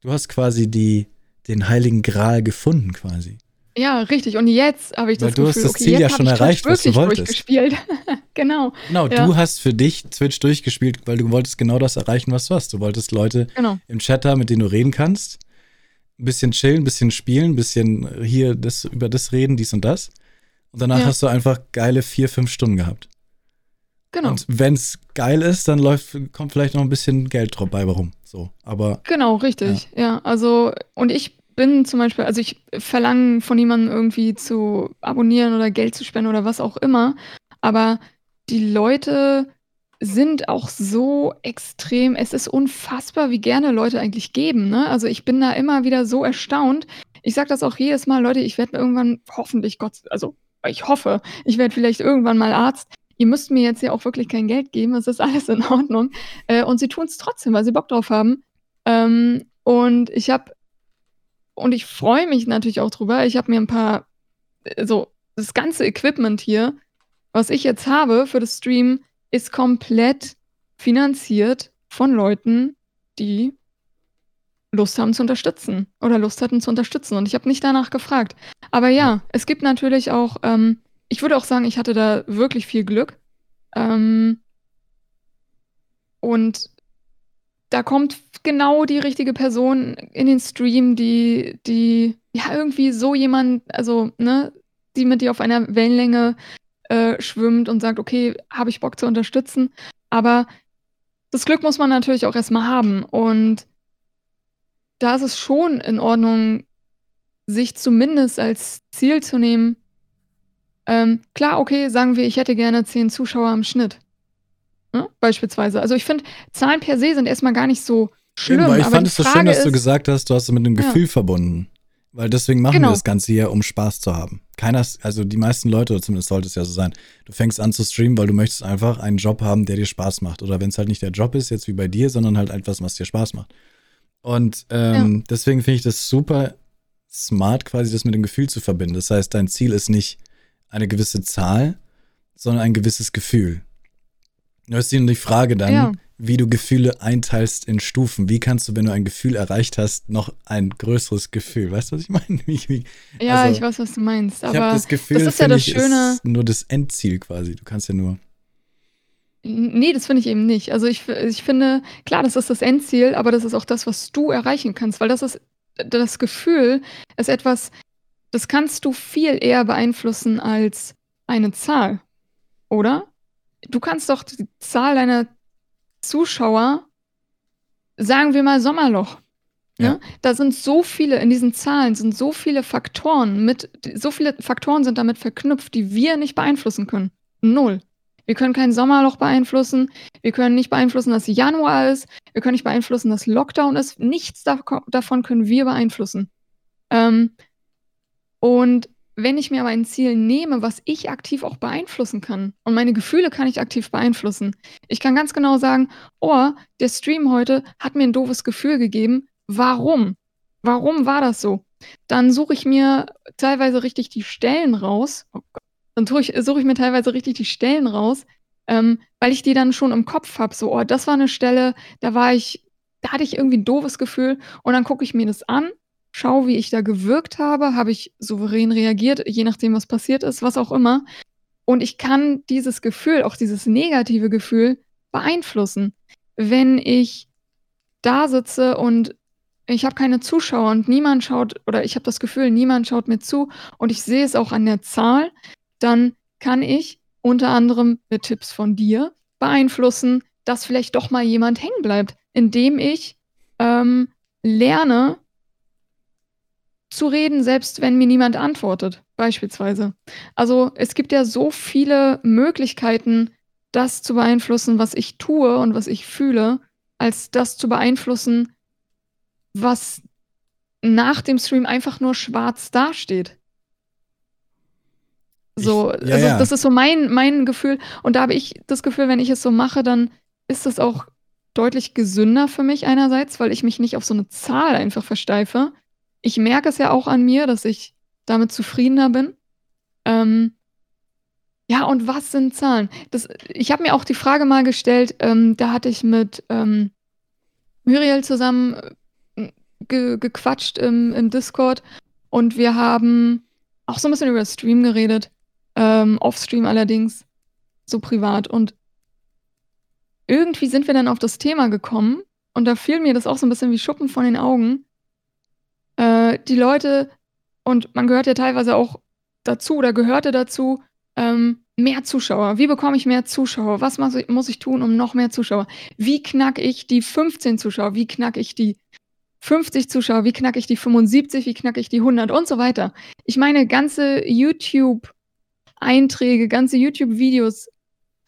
du hast quasi die, den heiligen Gral gefunden quasi. Ja, richtig. Und jetzt habe ich das Weil du Gefühl, hast das okay, Ziel jetzt ja schon erreicht, was du wirklich wolltest. durchgespielt. genau. Genau, Ja. du hast für dich Twitch durchgespielt, weil du wolltest genau das erreichen, was du hast. Du wolltest Leute Genau. im Chat haben, mit denen du reden kannst. Ein bisschen chillen, ein bisschen spielen, ein bisschen hier das, über das reden, dies und das. Und danach Ja. hast du einfach geile vier, fünf Stunden gehabt. Genau. Und wenn es geil ist, dann läuft, kommt vielleicht noch ein bisschen Geld drauf bei rum. So, aber Genau, richtig. Ja. also und ich bin zum Beispiel, also ich verlange von niemandem irgendwie zu abonnieren oder Geld zu spenden oder was auch immer, aber die Leute sind auch so extrem, es ist unfassbar, wie gerne Leute eigentlich geben, ne? Also ich bin da immer wieder so erstaunt. Ich sage das auch jedes Mal, Leute, ich werde irgendwann hoffentlich Gott, also ich hoffe, ich werde vielleicht irgendwann mal Arzt. Ihr müsst mir jetzt ja auch wirklich kein Geld geben, es ist alles in Ordnung. Äh, und sie tun es trotzdem, weil sie Bock drauf haben. Ähm, und ich habe, und ich freue mich natürlich auch drüber, ich habe mir ein paar, äh, so, das ganze Equipment hier, was ich jetzt habe für das Stream, ist komplett finanziert von Leuten, die Lust haben zu unterstützen oder Lust hatten zu unterstützen. Und ich habe nicht danach gefragt. Aber ja, es gibt natürlich auch, ähm, ich würde auch sagen, ich hatte da wirklich viel Glück. Ähm, und da kommt genau die richtige Person in den Stream, die, die, ja, irgendwie so jemand, also, ne, die mit dir auf einer Wellenlänge äh, schwimmt und sagt, okay, habe ich Bock zu unterstützen. Aber das Glück muss man natürlich auch erstmal haben. Und da ist es schon in Ordnung, sich zumindest als Ziel zu nehmen. Ähm, klar, okay, sagen wir, ich hätte gerne zehn Zuschauer im Schnitt. Ne? Beispielsweise. Also ich finde, Zahlen per se sind erstmal gar nicht so schlimm. Eben, ich aber fand es so schön, dass ist, du gesagt hast, du hast es mit einem Ja. Gefühl verbunden. Weil deswegen machen Genau. wir das Ganze hier, um Spaß zu haben. Keiner, also die meisten Leute, oder zumindest sollte es ja so sein, du fängst an zu streamen, weil du möchtest einfach einen Job haben, der dir Spaß macht. Oder wenn es halt nicht der Job ist, jetzt wie bei dir, sondern halt etwas, was dir Spaß macht. Und ähm, deswegen finde ich das super smart, quasi das mit dem Gefühl zu verbinden. Das heißt, dein Ziel ist nicht eine gewisse Zahl, sondern ein gewisses Gefühl. Du hast dir die Frage dann, Ja. wie du Gefühle einteilst in Stufen. Wie kannst du, wenn du ein Gefühl erreicht hast, noch ein größeres Gefühl? Weißt du, was ich meine? Wie, wie, Ja, also, ich weiß, was du meinst. ich habe Aber das Gefühl, das ist ja das ich, Schöne. ist nur das Endziel quasi. Du kannst ja nur. Nee, das finde ich eben nicht. Also ich, ich finde, klar, das ist das Endziel, aber das ist auch das, was du erreichen kannst, weil das ist das Gefühl ist etwas, das kannst du viel eher beeinflussen als eine Zahl, oder? Du kannst doch die Zahl deiner Zuschauer, sagen wir mal Sommerloch. Ne? Ja. Da sind so viele, in diesen Zahlen sind so viele Faktoren mit, so viele Faktoren sind damit verknüpft, die wir nicht beeinflussen können. Null. Wir können kein Sommerloch beeinflussen. Wir können nicht beeinflussen, dass Januar ist. Wir können nicht beeinflussen, dass Lockdown ist. Nichts dav- davon können wir beeinflussen. Ähm, und wenn ich mir aber ein Ziel nehme, was ich aktiv auch beeinflussen kann, und meine Gefühle kann ich aktiv beeinflussen. Ich kann ganz genau sagen, oh, der Stream heute hat mir ein doofes Gefühl gegeben. Warum? Warum war das so? Dann suche ich mir teilweise richtig die Stellen raus. Oh Gott. Dann suche ich mir teilweise richtig die Stellen raus, ähm, weil ich die dann schon im Kopf habe. So, oh, das war eine Stelle, da war ich, da hatte ich irgendwie ein doofes Gefühl. Und dann gucke ich mir das an, schaue, wie ich da gewirkt habe, habe ich souverän reagiert, je nachdem, was passiert ist, was auch immer. Und ich kann dieses Gefühl, auch dieses negative Gefühl, beeinflussen. Wenn ich da sitze und ich habe keine Zuschauer und niemand schaut, oder ich habe das Gefühl, niemand schaut mir zu und ich sehe es auch an der Zahl, dann kann ich unter anderem mit Tipps von dir beeinflussen, dass vielleicht doch mal jemand hängen bleibt, indem ich ähm, lerne zu reden, selbst wenn mir niemand antwortet, beispielsweise. Also es gibt ja so viele Möglichkeiten, das zu beeinflussen, was ich tue und was ich fühle, als das zu beeinflussen, was nach dem Stream einfach nur schwarz dasteht. So, Ich- ja, also ja. das ist so mein, mein Gefühl. Und da habe ich das Gefühl, wenn ich es so mache, dann ist es auch deutlich gesünder für mich einerseits, weil ich mich nicht auf so 'ne Zahl einfach versteife. Ich merke es ja auch an mir, dass ich damit zufriedener bin. Ähm ja, und was sind Zahlen? Das ich habe mir auch die Frage mal gestellt, ähm, da hatte ich mit, ähm, Muriel zusammen, äh, ge gequatscht im im Discord und wir haben auch so 'n bisschen über Stream geredet, ähm, Offstream allerdings, so privat. Und irgendwie sind wir dann auf das Thema gekommen und da fiel mir das auch so 'n bisschen wie Schuppen von den Augen. Äh, die Leute und man gehört ja teilweise auch dazu oder gehörte dazu, ähm, mehr Zuschauer. Wie bekomme ich mehr Zuschauer? Was muss ich muss ich tun, um noch mehr Zuschauer? Wie knacke ich die 15 Zuschauer? Wie knacke ich die 50 Zuschauer? Wie knacke ich die 75? Wie knacke ich die 100 und so weiter? Ich meine, ganze YouTube-Einträge, ganze YouTube-Videos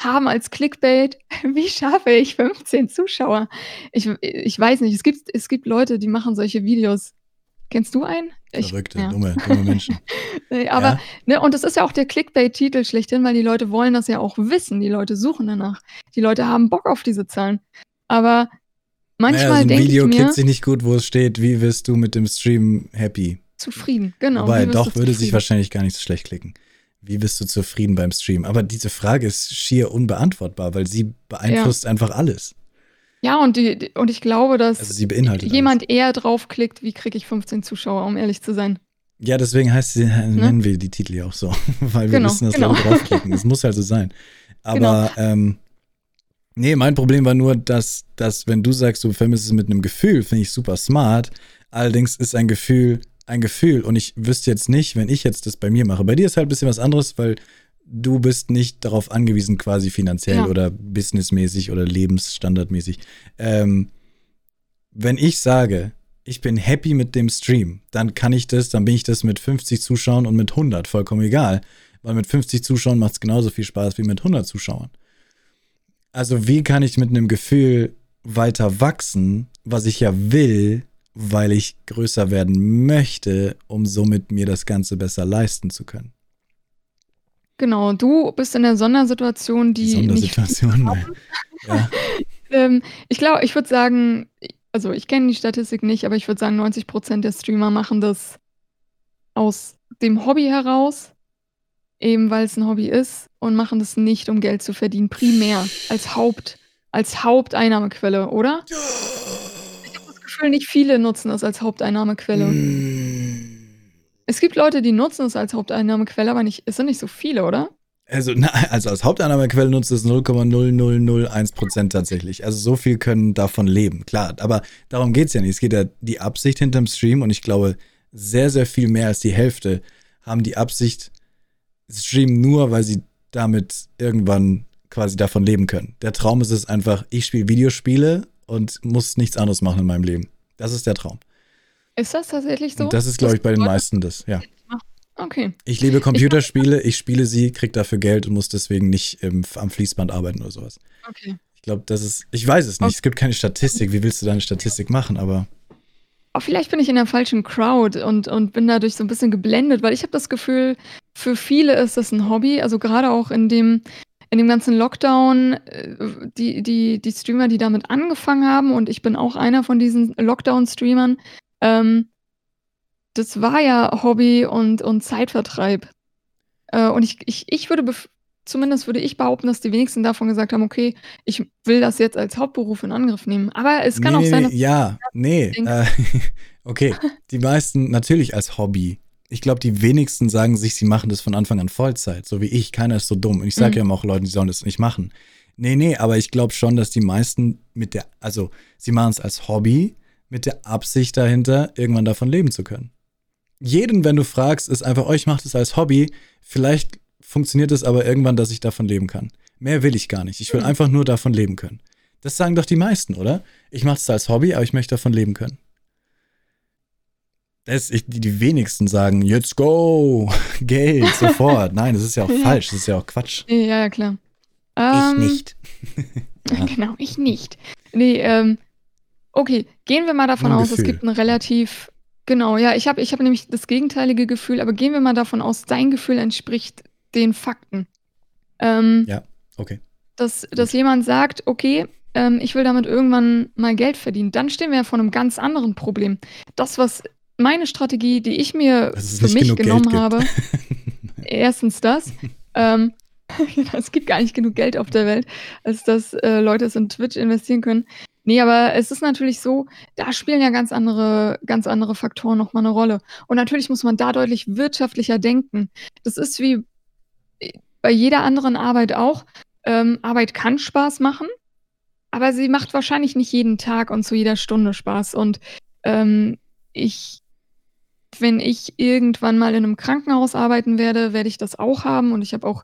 haben als Clickbait: „Wie schaffe ich 15 Zuschauer?“ Ich ich weiß nicht, es gibt es gibt Leute, die machen solche Videos. Kennst du einen? Ich Verrückte, ja. dumme dumme Menschen. Ne, aber Ja. ne, und das ist ja auch der Clickbait-Titel schlechthin, weil die Leute wollen das ja auch wissen. Die Leute suchen danach. Die Leute haben Bock auf diese Zahlen. Aber ja, manchmal so 'n denke ich Video mir klickt sich nicht gut, wo es steht: „Wie wirst du mit dem Stream happy?“ Zufrieden, genau. Wobei, doch, würde sich wahrscheinlich gar nicht so schlecht klicken. Wie bist du zufrieden beim Stream? Aber diese Frage ist schier unbeantwortbar, weil sie Ja. beeinflusst einfach alles. Ja, und die und ich glaube, Also, dass sie beinhaltet alles. jemand eher draufklickt: „Wie kriege ich 15 Zuschauer?“, um ehrlich zu sein. Ja, deswegen heißt sie Ne? nennen wir die Titel ja auch so, weil wir Genau, wissen, dass genau. Leute draufklicken. Es muss halt so sein. Genau. Aber, ähm, ne, mein Problem war nur, dass dass wenn du sagst, du vermisst es mit 'nem Gefühl, finde ich super smart. Allerdings ist ein Gefühl ein Gefühl und ich wüsste jetzt nicht, wenn ich jetzt das bei mir mache bei dir ist halt bisschen was anderes, weil du bist nicht darauf angewiesen, quasi finanziell Ja. oder businessmäßig oder lebensstandardmäßig. Ähm, wenn ich sage, ich bin happy mit dem Stream, dann kann ich das dann bin ich das mit 50 Zuschauern und mit 100, vollkommen egal, weil mit 50 Zuschauern macht's genauso viel Spaß wie mit 100 Zuschauern. Also, wie kann ich mit 'nem Gefühl weiter wachsen, was ich ja will, weil ich größer werden möchte, um somit mir das Ganze besser leisten zu können? Genau, du bist in der Sondersituation, Die nicht Sondersituation, haben. ja. Ähm, ich glaube ich würde sagen also, ich kenne die Statistik nicht, aber ich würde sagen, 90% der Streamer machen das aus dem Hobby heraus, eben weil's 'n Hobby ist und machen das nicht, um Geld zu verdienen, primär als Haupt als Haupteinnahmequelle, oder? Ich habe das Gefühl, nicht viele nutzen das als Haupteinnahmequelle. Hm. Es gibt Leute, die nutzen es als Haupteinnahmequelle, aber nicht es sind nicht so viele, oder? Also, na also, als Haupteinnahmequelle nutzt es 0,0001 % tatsächlich. Also, so viel können davon leben, klar. Aber darum geht's ja nicht. Es geht ja die Absicht hinterm Stream und ich glaube, sehr, sehr viel mehr als die Hälfte haben die Absicht, streamen nur, weil sie damit irgendwann quasi davon leben können. Der Traum ist es einfach, ich spiele Videospiele und muss nichts anderes machen in meinem Leben. Das ist der Traum. Ist das tatsächlich so? Das ist, glaube ich, bei den meisten das, ja. Okay. Ich liebe Computerspiele, ich spiele sie, kriege dafür Geld und muss deswegen nicht im am Fließband arbeiten oder so was. Okay. Ich glaube, das ist ich weiß es nicht. Ok Es gibt keine Statistik. Wie willst du da 'ne Statistik machen? Aber Oh, vielleicht bin ich in der falschen Crowd und und bin dadurch so 'n bisschen geblendet, weil ich habe das Gefühl, für viele ist das 'n Hobby. Also, grade auch in dem in dem ganzen Lockdown, äh, die die die Streamer, die damit angefangen haben und ich bin auch einer von diesen Lockdown-Streamern, ähm, das war ja Hobby und und Zeitvertreib. Äh, und ich ich ich würde zumindest würde ich behaupten, dass die wenigsten davon gesagt haben: „Okay, ich will das jetzt als Hauptberuf in Angriff nehmen.“ Aber es kann Ne, auch ne, sein, dass ja, ne, denken äh, okay. Die meisten natürlich als Hobby. Ich glaube, die wenigsten sagen sich, sie machen das von Anfang an Vollzeit, so wie ich. Keiner ist so dumm. Und ich sage Mhm. ja immer auch Leuten, die sollen das nicht machen. Ne, ne, aber ich glaube schon, dass die meisten mit der also, sie machen's als Hobby mit der Absicht dahinter, irgendwann davon leben zu können. Jeden, wenn du fragst, ist einfach: „Oh, ich mache das als Hobby.“ Vielleicht funktioniert es aber irgendwann, dass ich davon leben kann. Mehr will ich gar nicht. Ich will Mhm. einfach nur davon leben können. Das sagen doch die meisten, oder? Ich mache es als Hobby, aber ich möchte davon leben können. Das ich die wenigsten sagen: „Jetzt go, Geld, sofort.“ Nein, das ist ja auch falsch. Das ist ja auch Quatsch. Ja, ja, klar. Ich Ähm, nicht. Ja. genau, ich nicht. Ne, ähm, okay, gehen wir mal davon aus, es gibt 'n relativ genau, ja, ich habe ich habe nämlich das gegenteilige Gefühl, aber gehen wir mal davon aus, dein Gefühl entspricht den Fakten. Ähm Ja, okay. dass dass jemand sagt: „Okay, ähm, ich will damit irgendwann mal Geld verdienen. Dann stehen wir ja vor einem ganz anderen Problem. Das, was meine Strategie, die ich mir für mich genommen habe, erstens das, ähm, es gibt gar nicht genug Geld auf der Welt, als dass äh, Leute es in Twitch investieren können. Nee, aber es ist natürlich so, da spielen ja ganz andere, ganz andere Faktoren nochmal eine Rolle. Und natürlich muss man da deutlich wirtschaftlicher denken. Das ist wie bei jeder anderen Arbeit auch. Ähm, Arbeit kann Spaß machen, aber sie macht wahrscheinlich nicht jeden Tag und zu jeder Stunde Spaß. Und ähm, ich, wenn ich irgendwann mal in einem Krankenhaus arbeiten werde, werde ich das auch haben. Und ich habe auch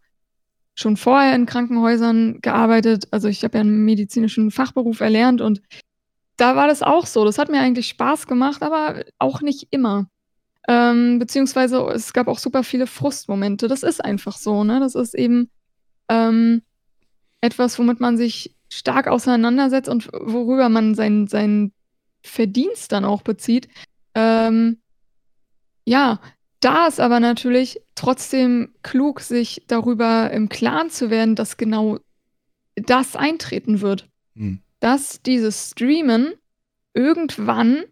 schon vorher in Krankenhäusern gearbeitet. Also ich habe ja einen medizinischen Fachberuf erlernt und da war das auch so. Das hat mir eigentlich Spaß gemacht, aber auch nicht immer. Ähm, beziehungsweise es gab auch super viele Frustmomente. Das ist einfach so, ne? Das ist eben ähm, etwas, womit man sich stark auseinandersetzt und worüber man seinen sein Verdienst dann auch bezieht. Ähm, ja, da ist aber natürlich trotzdem klug, sich darüber im Klaren zu werden, dass genau das eintreten wird. Hm. Dass dieses Streamen irgendwann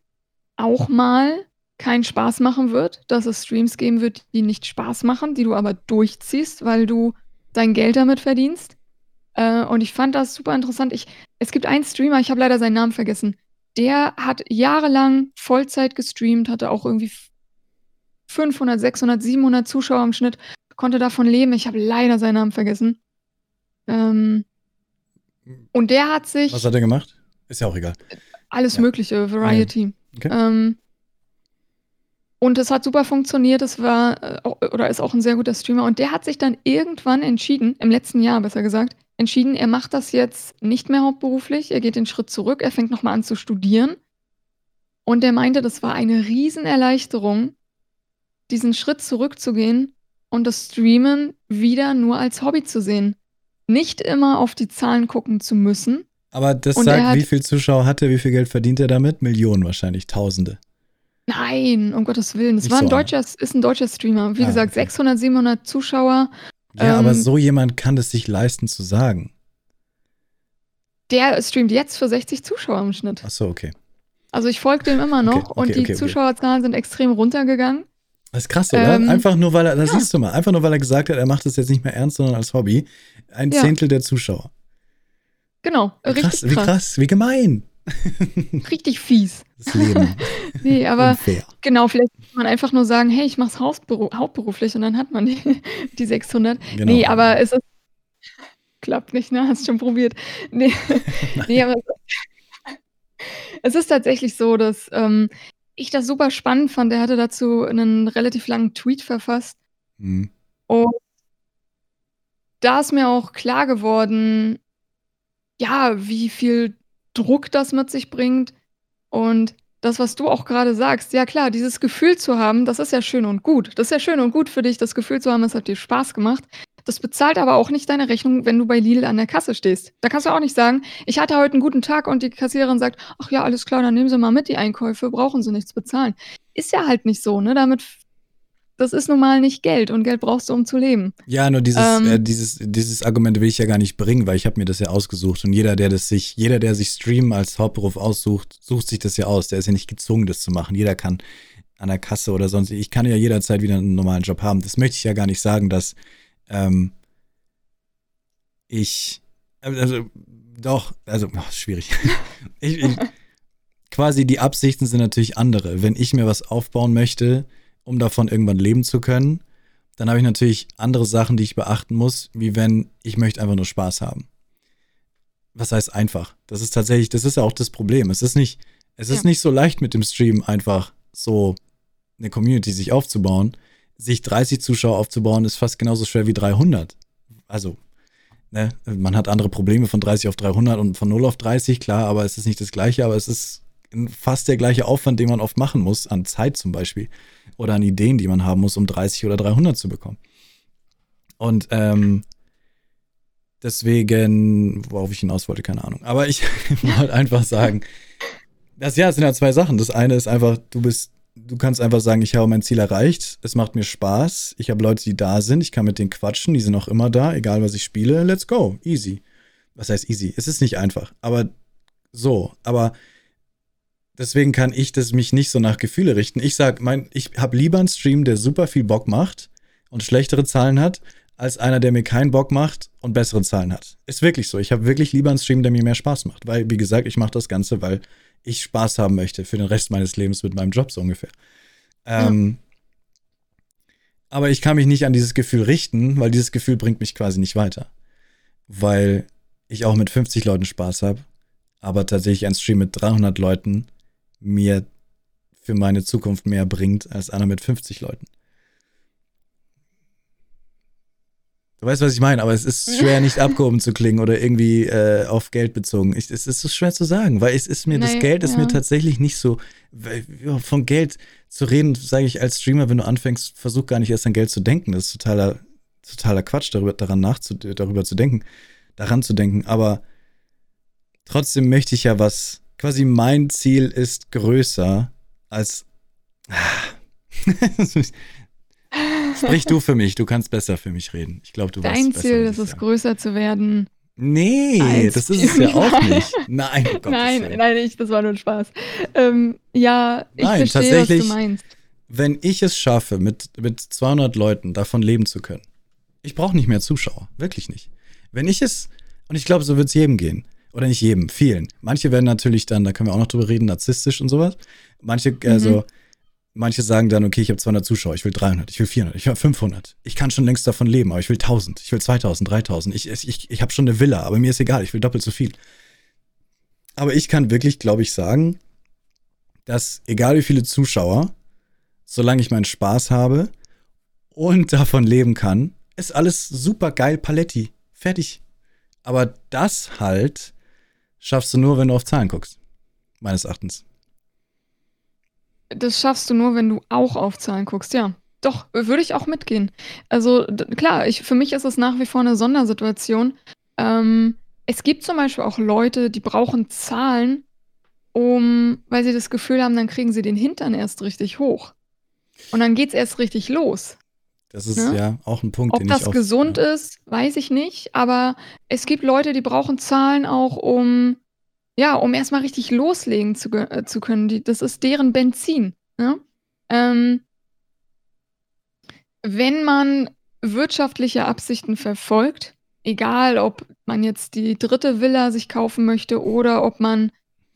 auch mal keinen Spaß machen wird, dass es Streams geben wird, die nicht Spaß machen, die du aber durchziehst, weil du dein Geld damit verdienst. Äh, und ich fand das super interessant. Ich, es gibt einen Streamer, ich habe leider seinen Namen vergessen. Der hat jahrelang Vollzeit gestreamt, hatte auch irgendwie 500, 600, 700 Zuschauer im Schnitt, konnte davon leben. Ich habe leider seinen Namen vergessen. Ähm, und der hat sich. Was hat er gemacht? Ist ja auch egal. Alles ja. Mögliche, Variety. Okay. Ähm, und es hat super funktioniert. Es war äh, oder ist auch ein sehr guter Streamer. Und der hat sich dann irgendwann entschieden, im letzten Jahr besser gesagt, entschieden, er macht das jetzt nicht mehr hauptberuflich. Er geht den Schritt zurück. Er fängt nochmal an zu studieren. Und er meinte, das war eine Riesenerleichterung, diesen Schritt zurückzugehen und das Streamen wieder nur als Hobby zu sehen. Nicht immer auf die Zahlen gucken zu müssen. Aber das und sagt, wie viel Zuschauer hat er, wie viel Geld verdient er damit? Millionen wahrscheinlich, Tausende. Nein, um Gottes Willen. Es war ein so deutscher, ist ein deutscher Streamer. Wie ah, gesagt, okay. 600, 700 Zuschauer. Ja, ähm, aber so jemand kann es sich leisten zu sagen. Der streamt jetzt für 60 Zuschauer im Schnitt. Ach so, okay. Also ich folge dem immer noch okay, okay, und die Zuschauerzahlen sind extrem runtergegangen. Das ist krass, oder? Ähm, einfach nur, weil er, das ja. siehst du mal, einfach nur, weil er gesagt hat, er macht das jetzt nicht mehr ernst, sondern als Hobby. Ein ja. Zehntel der Zuschauer. Genau, krass, richtig krass. Wie krass, wie gemein. Richtig fies. Das Leben. nee, aber Unfair. genau, vielleicht kann man einfach nur sagen, hey, ich mach's hauptberuflich und dann hat man die, die 600. Genau. Nee, aber es ist klappt nicht, ne? Hast schon probiert. Nee, nee aber es ist tatsächlich so, dass ähm, ich das super spannend fand. Er hatte dazu einen relativ langen Tweet verfasst. Mhm. Und da ist mir auch klar geworden, ja, wie viel Druck das mit sich bringt. Und das, was du auch gerade sagst, ja klar, dieses Gefühl zu haben, das ist ja schön und gut. Das ist ja schön und gut für dich, das Gefühl zu haben, es hat dir Spaß gemacht. Das bezahlt aber auch nicht deine Rechnung, wenn du bei Lidl an der Kasse stehst. Da kannst du auch nicht sagen, ich hatte heute einen guten Tag und die Kassiererin sagt, ach ja, alles klar, dann nehmen Sie mal mit die Einkäufe, brauchen Sie nichts bezahlen. Ist ja halt nicht so, ne? Damit das ist nun mal nicht Geld und Geld brauchst du, um zu leben. Ja, nur dieses, ähm, äh, dieses, dieses Argument will ich ja gar nicht bringen, weil ich habe mir das ja ausgesucht und jeder, der das sich, jeder, der sich Stream als Hauptberuf aussucht, sucht sich das ja aus. Der ist ja nicht gezwungen, das zu machen. Jeder kann an der Kasse oder sonst, ich kann ja jederzeit wieder einen normalen Job haben. Das möchte ich ja gar nicht sagen, dass ähm, ich, also doch, also oh, schwierig. ich, ich, quasi die Absichten sind natürlich andere. Wenn ich mir was aufbauen möchte, um davon irgendwann leben zu können, dann habe ich natürlich andere Sachen, die ich beachten muss, wie wenn ich möchte einfach nur Spaß haben. Was heißt einfach? Das ist tatsächlich, das ist ja auch das Problem. Es ist nicht, es ist ja. nicht so leicht mit dem Stream einfach so eine Community sich aufzubauen. Sich 30 Zuschauer aufzubauen, ist fast genauso schwer wie 300. Also, ne, man hat andere Probleme von 30 auf 300 und von 0 auf 30, klar, aber es ist nicht das Gleiche, aber es ist fast der gleiche Aufwand, den man oft machen muss, an Zeit zum Beispiel oder an Ideen, die man haben muss, um 30 oder 300 zu bekommen. Und ähm, deswegen, worauf ich hinaus wollte, keine Ahnung. Aber ich wollte einfach sagen, das ja, es sind ja zwei Sachen. Das eine ist einfach, du bist, du kannst einfach sagen, ich habe mein Ziel erreicht, es macht mir Spaß, ich habe Leute, die da sind, ich kann mit denen quatschen, die sind auch immer da, egal was ich spiele, let's go, easy. Was heißt easy? Es ist nicht einfach, aber so. Aber deswegen kann ich das mich nicht so nach Gefühle richten. Ich sag, mein, ich habe lieber einen Stream, der super viel Bock macht und schlechtere Zahlen hat, als einer, der mir keinen Bock macht und bessere Zahlen hat. Ist wirklich so. Ich habe wirklich lieber einen Stream, der mir mehr Spaß macht. Weil, wie gesagt, ich mache das Ganze, weil ich Spaß haben möchte für den Rest meines Lebens mit meinem Job so ungefähr. Ähm, Aber ich kann mich nicht an dieses Gefühl richten, weil dieses Gefühl bringt mich quasi nicht weiter. Weil ich auch mit 50 Leuten Spaß habe, aber tatsächlich ein Stream mit 300 Leuten mir für meine Zukunft mehr bringt als einer mit 50 Leuten. Du weißt, was ich meine, aber es ist schwer, nicht abgehoben zu klingen oder irgendwie äh, auf Geld bezogen. Ich, es ist so schwer zu sagen, weil es ist mir, Nein, das Geld ist ja. mir tatsächlich nicht so. Von Geld zu reden, sage ich als Streamer, wenn du anfängst, versuch gar nicht erst an Geld zu denken. Das ist totaler, totaler Quatsch, darüber, daran nachzu, darüber zu denken, daran zu denken. Aber trotzdem möchte ich ja was, quasi mein Ziel ist größer als. Sprich du für mich, du kannst besser für mich reden. Ich glaube, du Dein weißt Dein Ziel ist es, größer zu werden. Nee, das ist es ja auch nicht. Nein, oh nein, nein, ich, das war nur ein Spaß. Ähm, ja, ich nein, verstehe, was du meinst. Wenn ich es schaffe, mit, mit 200 Leuten davon leben zu können, ich brauche nicht mehr Zuschauer, wirklich nicht. Wenn ich es, und ich glaube, so wird es jedem gehen, oder nicht jedem, vielen. Manche werden natürlich dann, da können wir auch noch drüber reden, narzisstisch und sowas. Manche, also, mhm manche sagen dann, okay, ich habe 200 Zuschauer, ich will 300, ich will 400, ich will 500. Ich kann schon längst davon leben, aber ich will 1000, ich will 2000, 3000. Ich, ich, ich habe schon eine Villa, aber mir ist egal, ich will doppelt so viel. Aber ich kann wirklich, glaube ich, sagen, dass egal wie viele Zuschauer, solange ich meinen Spaß habe und davon leben kann, ist alles super geil Paletti. Fertig. Aber das halt schaffst du nur, wenn du auf Zahlen guckst. Meines Erachtens. Das schaffst du nur, wenn du auch auf Zahlen guckst, ja. Doch, würde ich auch mitgehen. Also klar, ich, für mich ist es nach wie vor eine Sondersituation. Ähm, es gibt zum Beispiel auch Leute, die brauchen Zahlen, um, weil sie das Gefühl haben, dann kriegen sie den Hintern erst richtig hoch. Und dann geht es erst richtig los. Das ist ne? ja auch ein Punkt, Ob den das ich auch, gesund ja. ist, weiß ich nicht. Aber es gibt Leute, die brauchen Zahlen auch, um ja, um erstmal richtig loslegen zu, äh, zu können. Die, das ist deren Benzin. Ne? Ähm, wenn man wirtschaftliche Absichten verfolgt, egal ob man jetzt die dritte Villa sich kaufen möchte oder ob man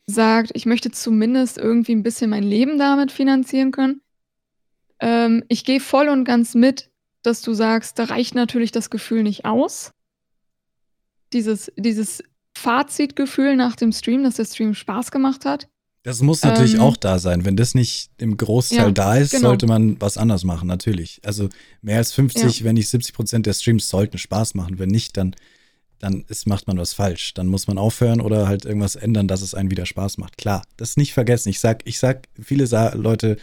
sagt, ich möchte zumindest irgendwie ein bisschen mein Leben damit finanzieren können. Ähm, ich gehe voll und ganz mit, dass du sagst, da reicht natürlich das Gefühl nicht aus. Dieses, dieses Fazitgefühl nach dem Stream, dass der Stream Spaß gemacht hat. Das muss natürlich ähm, auch da sein. Wenn das nicht im Großteil ja, da ist, genau. sollte man was anders machen, natürlich. Also mehr als 50, ja. wenn nicht 70 Prozent der Streams sollten Spaß machen. Wenn nicht, dann, dann ist, macht man was falsch. Dann muss man aufhören oder halt irgendwas ändern, dass es einen wieder Spaß macht. Klar, das nicht vergessen. Ich sag, ich sag, viele Sa Leute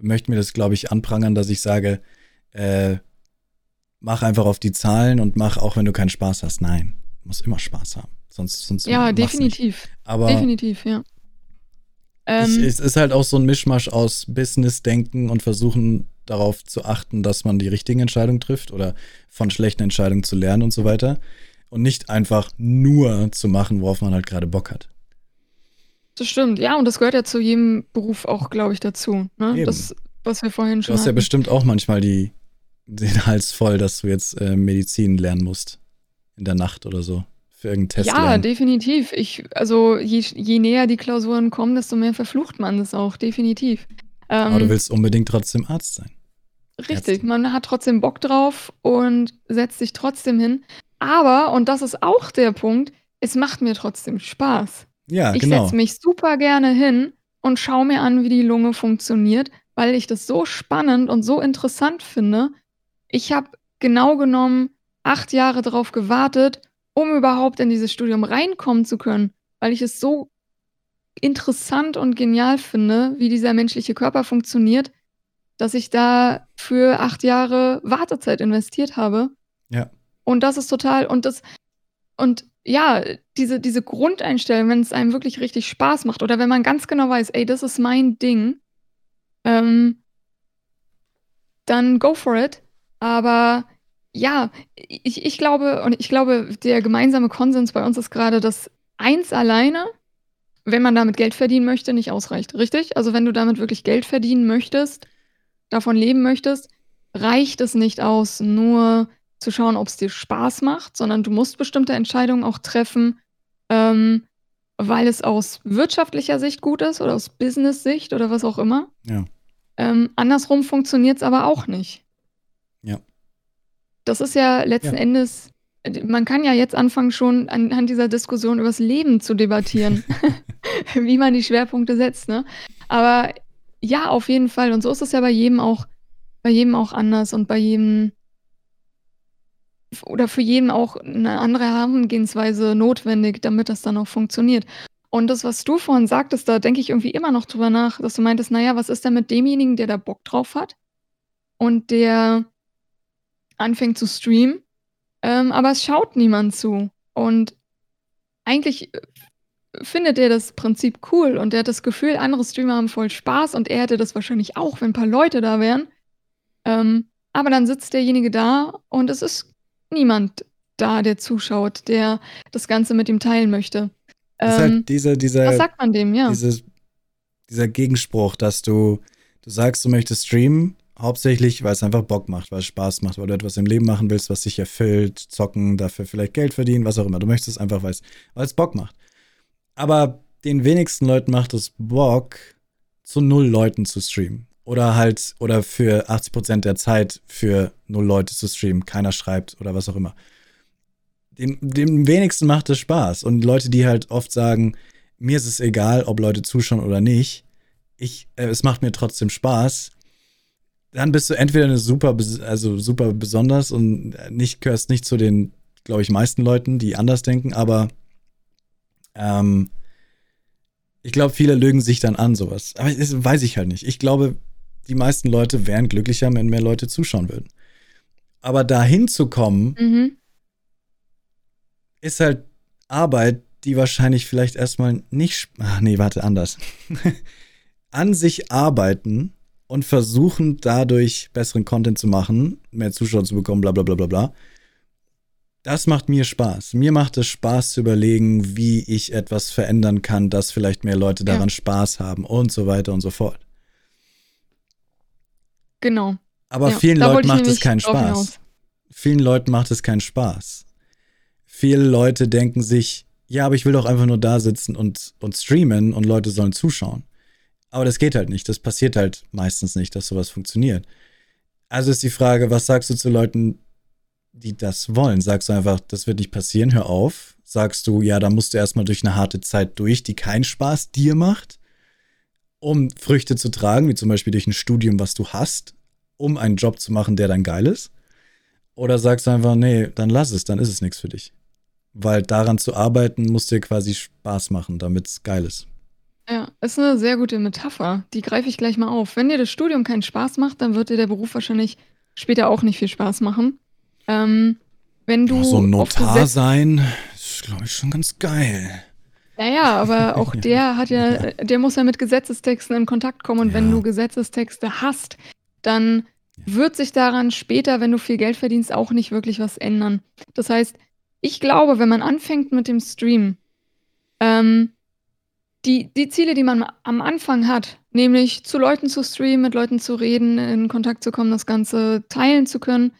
möchten mir das, glaube ich, anprangern, dass ich sage, äh, mach einfach auf die Zahlen und mach auch, wenn du keinen Spaß hast. Nein, muss immer Spaß haben. Sonst, sonst ja, definitiv. Aber definitiv, ja. Ähm, ich, es ist halt auch so ein Mischmasch aus Business-Denken und versuchen darauf zu achten, dass man die richtigen Entscheidungen trifft oder von schlechten Entscheidungen zu lernen und so weiter. Und nicht einfach nur zu machen, worauf man halt gerade Bock hat. Das stimmt, ja, und das gehört ja zu jedem Beruf auch, glaube ich, dazu. Ne? Das, was wir vorhin schon. Du hast hatten. ja bestimmt auch manchmal die, den Hals voll, dass du jetzt äh, Medizin lernen musst. In der Nacht oder so für irgendeinen Test Ja, lernen. definitiv. Ich, also je, je näher die Klausuren kommen, desto mehr verflucht man das auch, definitiv. Ähm, Aber du ähm, willst unbedingt trotzdem Arzt sein. Richtig, Ärzte. man hat trotzdem Bock drauf und setzt sich trotzdem hin. Aber, und das ist auch der Punkt, es macht mir trotzdem Spaß. Ja, ich genau. setze mich super gerne hin und schaue mir an, wie die Lunge funktioniert, weil ich das so spannend und so interessant finde. Ich habe genau genommen acht Jahre darauf gewartet um überhaupt in dieses Studium reinkommen zu können, weil ich es so interessant und genial finde, wie dieser menschliche Körper funktioniert, dass ich da für acht Jahre Wartezeit investiert habe. Ja. Und das ist total, und das, und ja, diese, diese Grundeinstellung, wenn es einem wirklich richtig Spaß macht oder wenn man ganz genau weiß, ey, das ist mein Ding, ähm, dann go for it. Aber ja, ich ich glaube und ich glaube, der gemeinsame Konsens bei uns ist grade, dass eins alleine, wenn man damit Geld verdienen möchte, nicht ausreicht, richtig? Also, wenn du damit wirklich Geld verdienen möchtest, davon leben möchtest, reicht es nicht aus, nur zu schauen, ob's dir Spaß macht, sondern du musst bestimmte Entscheidungen auch treffen, ähm, weil es aus wirtschaftlicher Sicht gut ist oder aus Business-Sicht oder was auch immer. Ja. Ähm, andersrum funktioniert's aber auch nicht. Das ist ja letzten Ja. Endes man kann ja jetzt anfangen, schon anhand dieser Diskussion übers Leben zu debattieren, wie man die Schwerpunkte setzt, ne? Aber ja, auf jeden Fall. Und so ist es ja bei jedem auch bei jedem auch anders und bei jedem oder für jeden auch 'ne andere Herangehensweise notwendig, damit das dann auch funktioniert. Und das, was du vorhin sagtest, da denke ich irgendwie immer noch drüber nach, dass du meintest: „Na ja, was ist denn mit demjenigen, der da Bock drauf hat und der anfängt zu streamen, ähm, aber es schaut niemand zu?“ Und eigentlich, äh, findet er das Prinzip cool und der hat das Gefühl, andere Streamer haben voll Spaß und er hätte das wahrscheinlich auch, wenn 'n paar Leute da wären. Ähm, aber dann sitzt derjenige da und es ist niemand da, der zuschaut, der das Ganze mit ihm teilen möchte. Ist Ähm, halt dieser was dieser sagt man dem? Ja. dieses dieser Gegenspruch, dass du du sagst, du möchtest streamen, hauptsächlich, weil's einfach Bock macht, weil's Spaß macht, weil du etwas im Leben machen willst, was dich erfüllt, zocken, dafür vielleicht Geld verdienen, was auch immer. Du möchtest einfach, weil's weil's Bock macht. Aber den wenigsten Leuten macht es Bock, zu 0 Leuten zu streamen oder halt oder für 80% der Zeit für 0 Leute zu streamen. Keiner schreibt oder was auch immer. Den den wenigsten macht es Spaß und Leute, die halt oft sagen: „Mir ist es egal, ob Leute zuschauen oder nicht. Ich äh, es macht mir trotzdem Spaß.“ Dann bist du entweder 'ne super also, super besonders und nicht gehörst nicht zu den, glaube ich, meisten Leuten, die anders denken, aber ähm ich glaube, viele lügen sich dann an, so was. Aber das weiß ich halt nicht. Ich glaube, die meisten Leute wären glücklicher, wenn mehr Leute zuschauen würden. Aber dahin zu kommen Mhm. ist halt Arbeit, die wahrscheinlich vielleicht erst mal nicht ach ne, warte, anders. An sich arbeiten und versuchen, dadurch besseren Content zu machen, mehr Zuschauer zu bekommen, bla bla bla bla bla. Das macht mir Spaß. Mir macht es Spaß zu überlegen, wie ich etwas verändern kann, dass vielleicht mehr Leute Ja. daran Spaß haben und so weiter und so fort. Genau. Aber Ja, vielen Leuten macht es keinen Spaß. hinaus. Vielen Leuten macht es keinen Spaß. Viele Leute denken sich: „Ja, aber ich will doch einfach nur da sitzen und und streamen und Leute sollen zuschauen.“ Aber das geht halt nicht. Das passiert halt meistens nicht, dass so was funktioniert. Also ist die Frage, was sagst du zu Leuten, die das wollen? Sagst du einfach: „Das wird nicht passieren, hör auf?“ Sagst du: „Ja, da musst du erst mal durch 'ne harte Zeit durch, die keinen Spaß dir macht, um Früchte zu tragen, wie zum Beispiel durch 'n Studium, was du hast, um einen Job zu machen, der dann geil ist?“ Oder sagst du einfach: „Ne, dann lass es, dann ist es nix für dich.“ Weil daran zu arbeiten, muss dir quasi Spaß machen, damit's geil ist. Ja, ist 'ne sehr gute Metapher. Die greife ich gleich mal auf. Wenn dir das Studium keinen Spaß macht, dann wird dir der Beruf wahrscheinlich später auch nicht viel Spaß machen. Ähm, wenn du Oh, so 'n auf Notar sein, ist, glaube ich, schon ganz geil. Ja, ja, aber auch der hat ja äh, der muss ja mit Gesetzestexten in Kontakt kommen und wenn Ja. du Gesetzestexte hast, dann wird sich daran später, wenn du viel Geld verdienst, auch nicht wirklich was ändern. Das heißt, ich glaube, wenn man anfängt mit dem Streamen, ähm, die die Ziele, die man am Anfang hat, nämlich zu Leuten zu streamen, mit Leuten zu reden, in Kontakt zu kommen, das Ganze teilen zu können,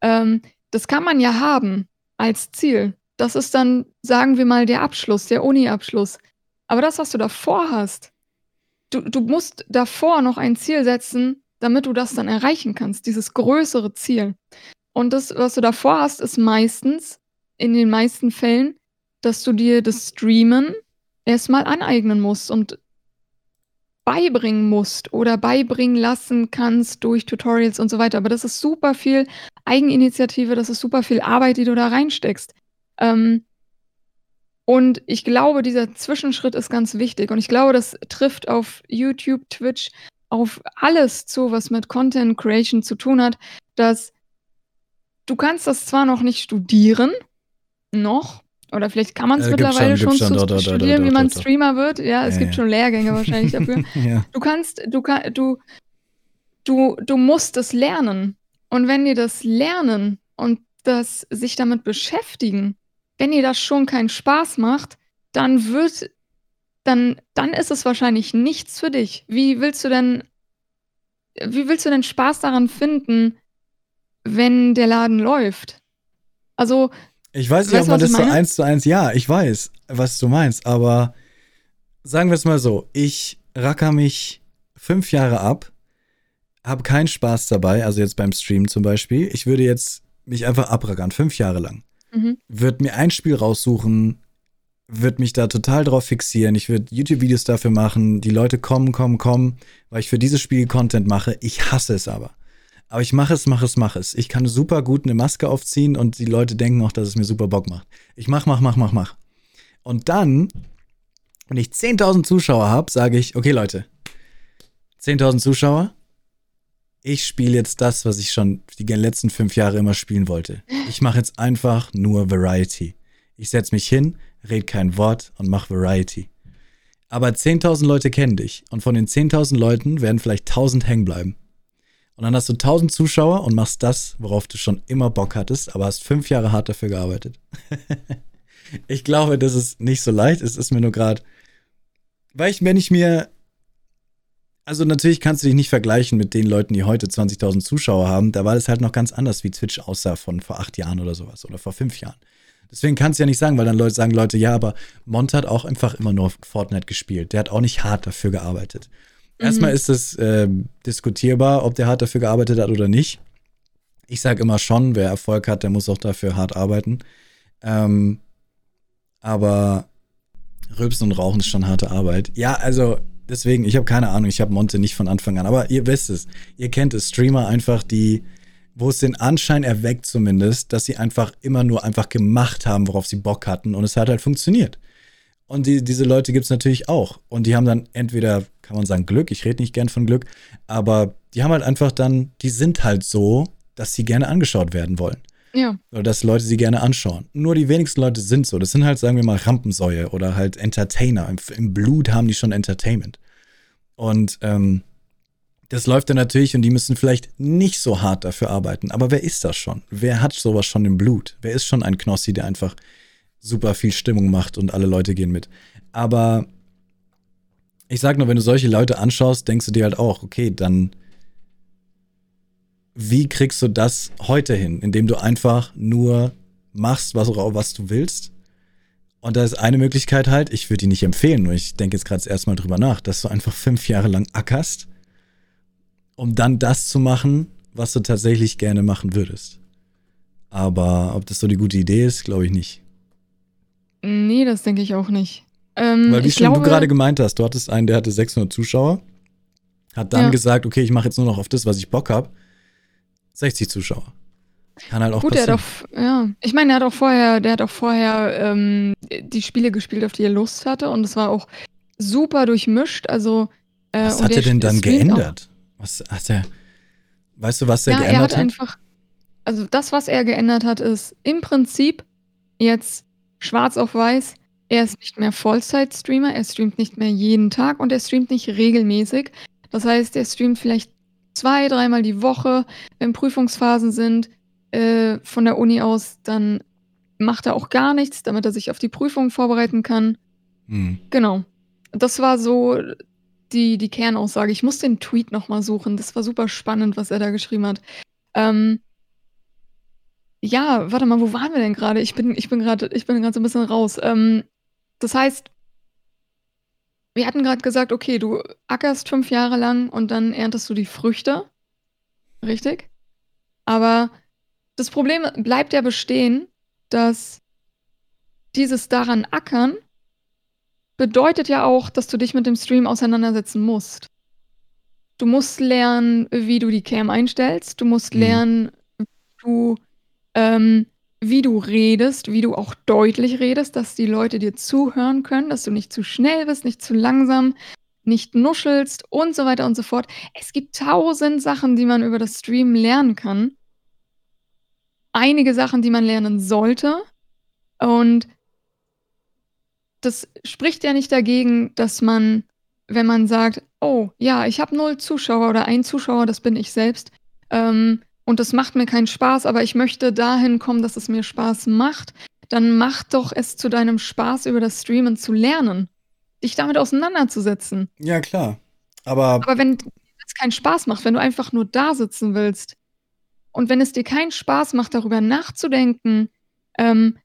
ähm, das kann man ja haben als Ziel. Das ist dann, sagen wir mal, der Abschluss, der Uni-Abschluss. Aber das, was du davor hast du du musst davor noch ein Ziel setzen, damit du das dann erreichen kannst, dieses größere Ziel. Und das, was du davor hast, ist meistens in den meisten Fällen, dass du dir das Streamen erst mal aneignen musst und beibringen musst oder beibringen lassen kannst durch Tutorials und so weiter. Aber das ist super viel Eigeninitiative, das ist super viel Arbeit, die du da reinsteckst. Ähm, und ich glaube, dieser Zwischenschritt ist ganz wichtig und ich glaube, das trifft auf YouTube, Twitch, auf alles zu, was mit Content Creation zu tun hat, dass du kannst das zwar noch nicht studieren, noch, oder vielleicht kann man's Äh, gibt's mittlerweile schon, schon schon, studieren, wie man. Streamer wird. Ja, es Ja, gibt ja. schon Lehrgänge wahrscheinlich dafür. Ja. Du kannst du ka du du du musst es lernen. Und wenn dir das Lernen und das sich damit beschäftigen, wenn ihr das schon keinen Spaß macht, dann wird dann dann ist es wahrscheinlich nichts für dich. Wie willst du denn wie willst du denn Spaß daran finden, wenn der Laden läuft? Also Ich weiß nicht, ob weißt du, man das so eins zu eins, ja, ich weiß, was du meinst, aber sagen wir es mal so, ich racker mich fünf Jahre ab, habe keinen Spaß dabei, also jetzt beim Stream zum Beispiel. Ich würde jetzt mich einfach abrackern, fünf Jahre lang. Mhm. Würde mir ein Spiel raussuchen, würde mich da total drauf fixieren. Ich würde YouTube-Videos dafür machen. Die Leute kommen, kommen, kommen, weil ich für dieses Spiel Content mache. Ich hasse es aber. Aber ich mache es, mache es, mache es. Ich kann super gut eine Maske aufziehen und die Leute denken auch, dass es mir super Bock macht. Ich mach, mach, mach, mach, mach. Und dann, wenn ich 10.000 Zuschauer habe, sage ich, okay Leute, 10.000 Zuschauer, ich spiele jetzt das, was ich schon die letzten fünf Jahre immer spielen wollte. Ich mache jetzt einfach nur Variety. Ich setze mich hin, red kein Wort und mach Variety. Aber 10.000 Leute kennen dich und von den 10.000 Leuten werden vielleicht 1.000 hängen bleiben. Und dann hast du 1.000 Zuschauer und machst das, worauf du schon immer Bock hattest, aber hast fünf Jahre hart dafür gearbeitet. ich glaube, das ist nicht so leicht. Es ist mir nur gerade, weil ich, wenn ich mir also natürlich kannst du dich nicht vergleichen mit den Leuten, die heute 20.000 Zuschauer haben. Da war es halt noch ganz anders, wie Twitch aussah von vor acht Jahren oder sowas oder vor fünf Jahren. Deswegen kannst du ja nicht sagen, weil dann Leute sagen Leute, ja, aber Mont hat auch einfach immer nur Fortnite gespielt. Der hat auch nicht hart dafür gearbeitet. Mhm. Erstmal ist es äh, diskutierbar, ob der hart dafür gearbeitet hat oder nicht. Ich sage immer schon, wer Erfolg hat, der muss auch dafür hart arbeiten. Ähm, aber Rülpsen und Rauchen ist schon harte Arbeit. Ja, also deswegen, ich habe keine Ahnung, ich habe Monte nicht von Anfang an, aber ihr wisst es, ihr kennt es, Streamer einfach, die, wo es den Anschein erweckt zumindest, dass sie einfach immer nur einfach gemacht haben, worauf sie Bock hatten und es hat halt funktioniert. Und die, diese Leute gibt es natürlich auch. Und die haben dann entweder, kann man sagen, Glück, ich rede nicht gern von Glück, aber die haben halt einfach dann, die sind halt so, dass sie gerne angeschaut werden wollen. Ja. Oder dass Leute sie gerne anschauen. Nur die wenigsten Leute sind so. Das sind halt, sagen wir mal, Rampensäue oder halt Entertainer. Im, im Blut haben die schon Entertainment. Und ähm, das läuft dann natürlich und die müssen vielleicht nicht so hart dafür arbeiten. Aber wer ist das schon? Wer hat sowas schon im Blut? Wer ist schon ein Knossi, der einfach super viel Stimmung macht und alle Leute gehen mit? Aber ich sag nur, wenn du solche Leute anschaust, denkst du dir halt auch, okay, dann wie kriegst du das heute hin, indem du einfach nur machst, was, was du willst? Und da ist eine Möglichkeit halt, ich würde die nicht empfehlen, nur ich denke jetzt gerade erstmal drüber nach, dass du einfach fünf Jahre lang ackerst, um dann das zu machen, was du tatsächlich gerne machen würdest. Aber ob das so die gute Idee ist, glaube ich nicht. Nee, das denke ich auch nicht. Ähm, Weil wie schon glaube, du gerade gemeint hast, du hattest einen, der hatte 600 Zuschauer, hat dann Ja. gesagt, okay, ich mache jetzt nur noch auf das, was ich Bock habe. 60 Zuschauer. Kann halt auch Gut, er passieren. hat auch, ja. Ich meine, er hat auch vorher, der hat auch vorher ähm, die Spiele gespielt, auf die er Lust hatte. Und es war auch super durchmischt. Also, äh, was hat er denn dann streamt auch. geändert? Was hat er. Weißt du, was er Ja, er geändert hat hat? einfach, also das, was er geändert hat, ist im Prinzip jetzt schwarz auf weiß. Er ist nicht mehr Vollzeit-Streamer, er streamt nicht mehr jeden Tag und er streamt nicht regelmäßig. Das heißt, er streamt vielleicht zwei, dreimal die Woche, wenn Prüfungsphasen sind äh, von der Uni aus, dann macht er auch gar nichts, damit er sich auf die Prüfung vorbereiten kann. Hm. Genau. Das war so die, die Kernaussage. Ich muss den Tweet nochmal suchen. Das war super spannend, was er da geschrieben hat. Ähm, ja, warte mal, wo waren wir denn gerade? Ich bin, ich bin gerade, ich bin gerade so ein bisschen raus. Ähm, das heißt, wir hatten gerade gesagt, okay, du ackerst fünf Jahre lang und dann erntest du die Früchte. Richtig? Aber das Problem bleibt ja bestehen, dass dieses daran ackern bedeutet ja auch, dass du dich mit dem Stream auseinandersetzen musst. Du musst lernen, wie du die Cam einstellst. Du musst Mhm. lernen, wie du, ähm, wie du redest, wie du auch deutlich redest, dass die Leute dir zuhören können, dass du nicht zu schnell bist, nicht zu langsam, nicht nuschelst und so weiter und so fort. Es gibt tausend Sachen, die man über das Stream lernen kann. Einige Sachen, die man lernen sollte. Und das spricht ja nicht dagegen, dass man, wenn man sagt, oh ja, ich habe null Zuschauer oder ein Zuschauer, das bin ich selbst, ähm, und das macht mir keinen Spaß, aber ich möchte dahin kommen, dass es mir Spaß macht, dann mach doch es zu deinem Spaß, über das Streamen zu lernen, dich damit auseinanderzusetzen. Ja, klar. Aber, aber wenn es keinen Spaß macht, wenn du einfach nur da sitzen willst und wenn es dir keinen Spaß macht, darüber nachzudenken, ähm,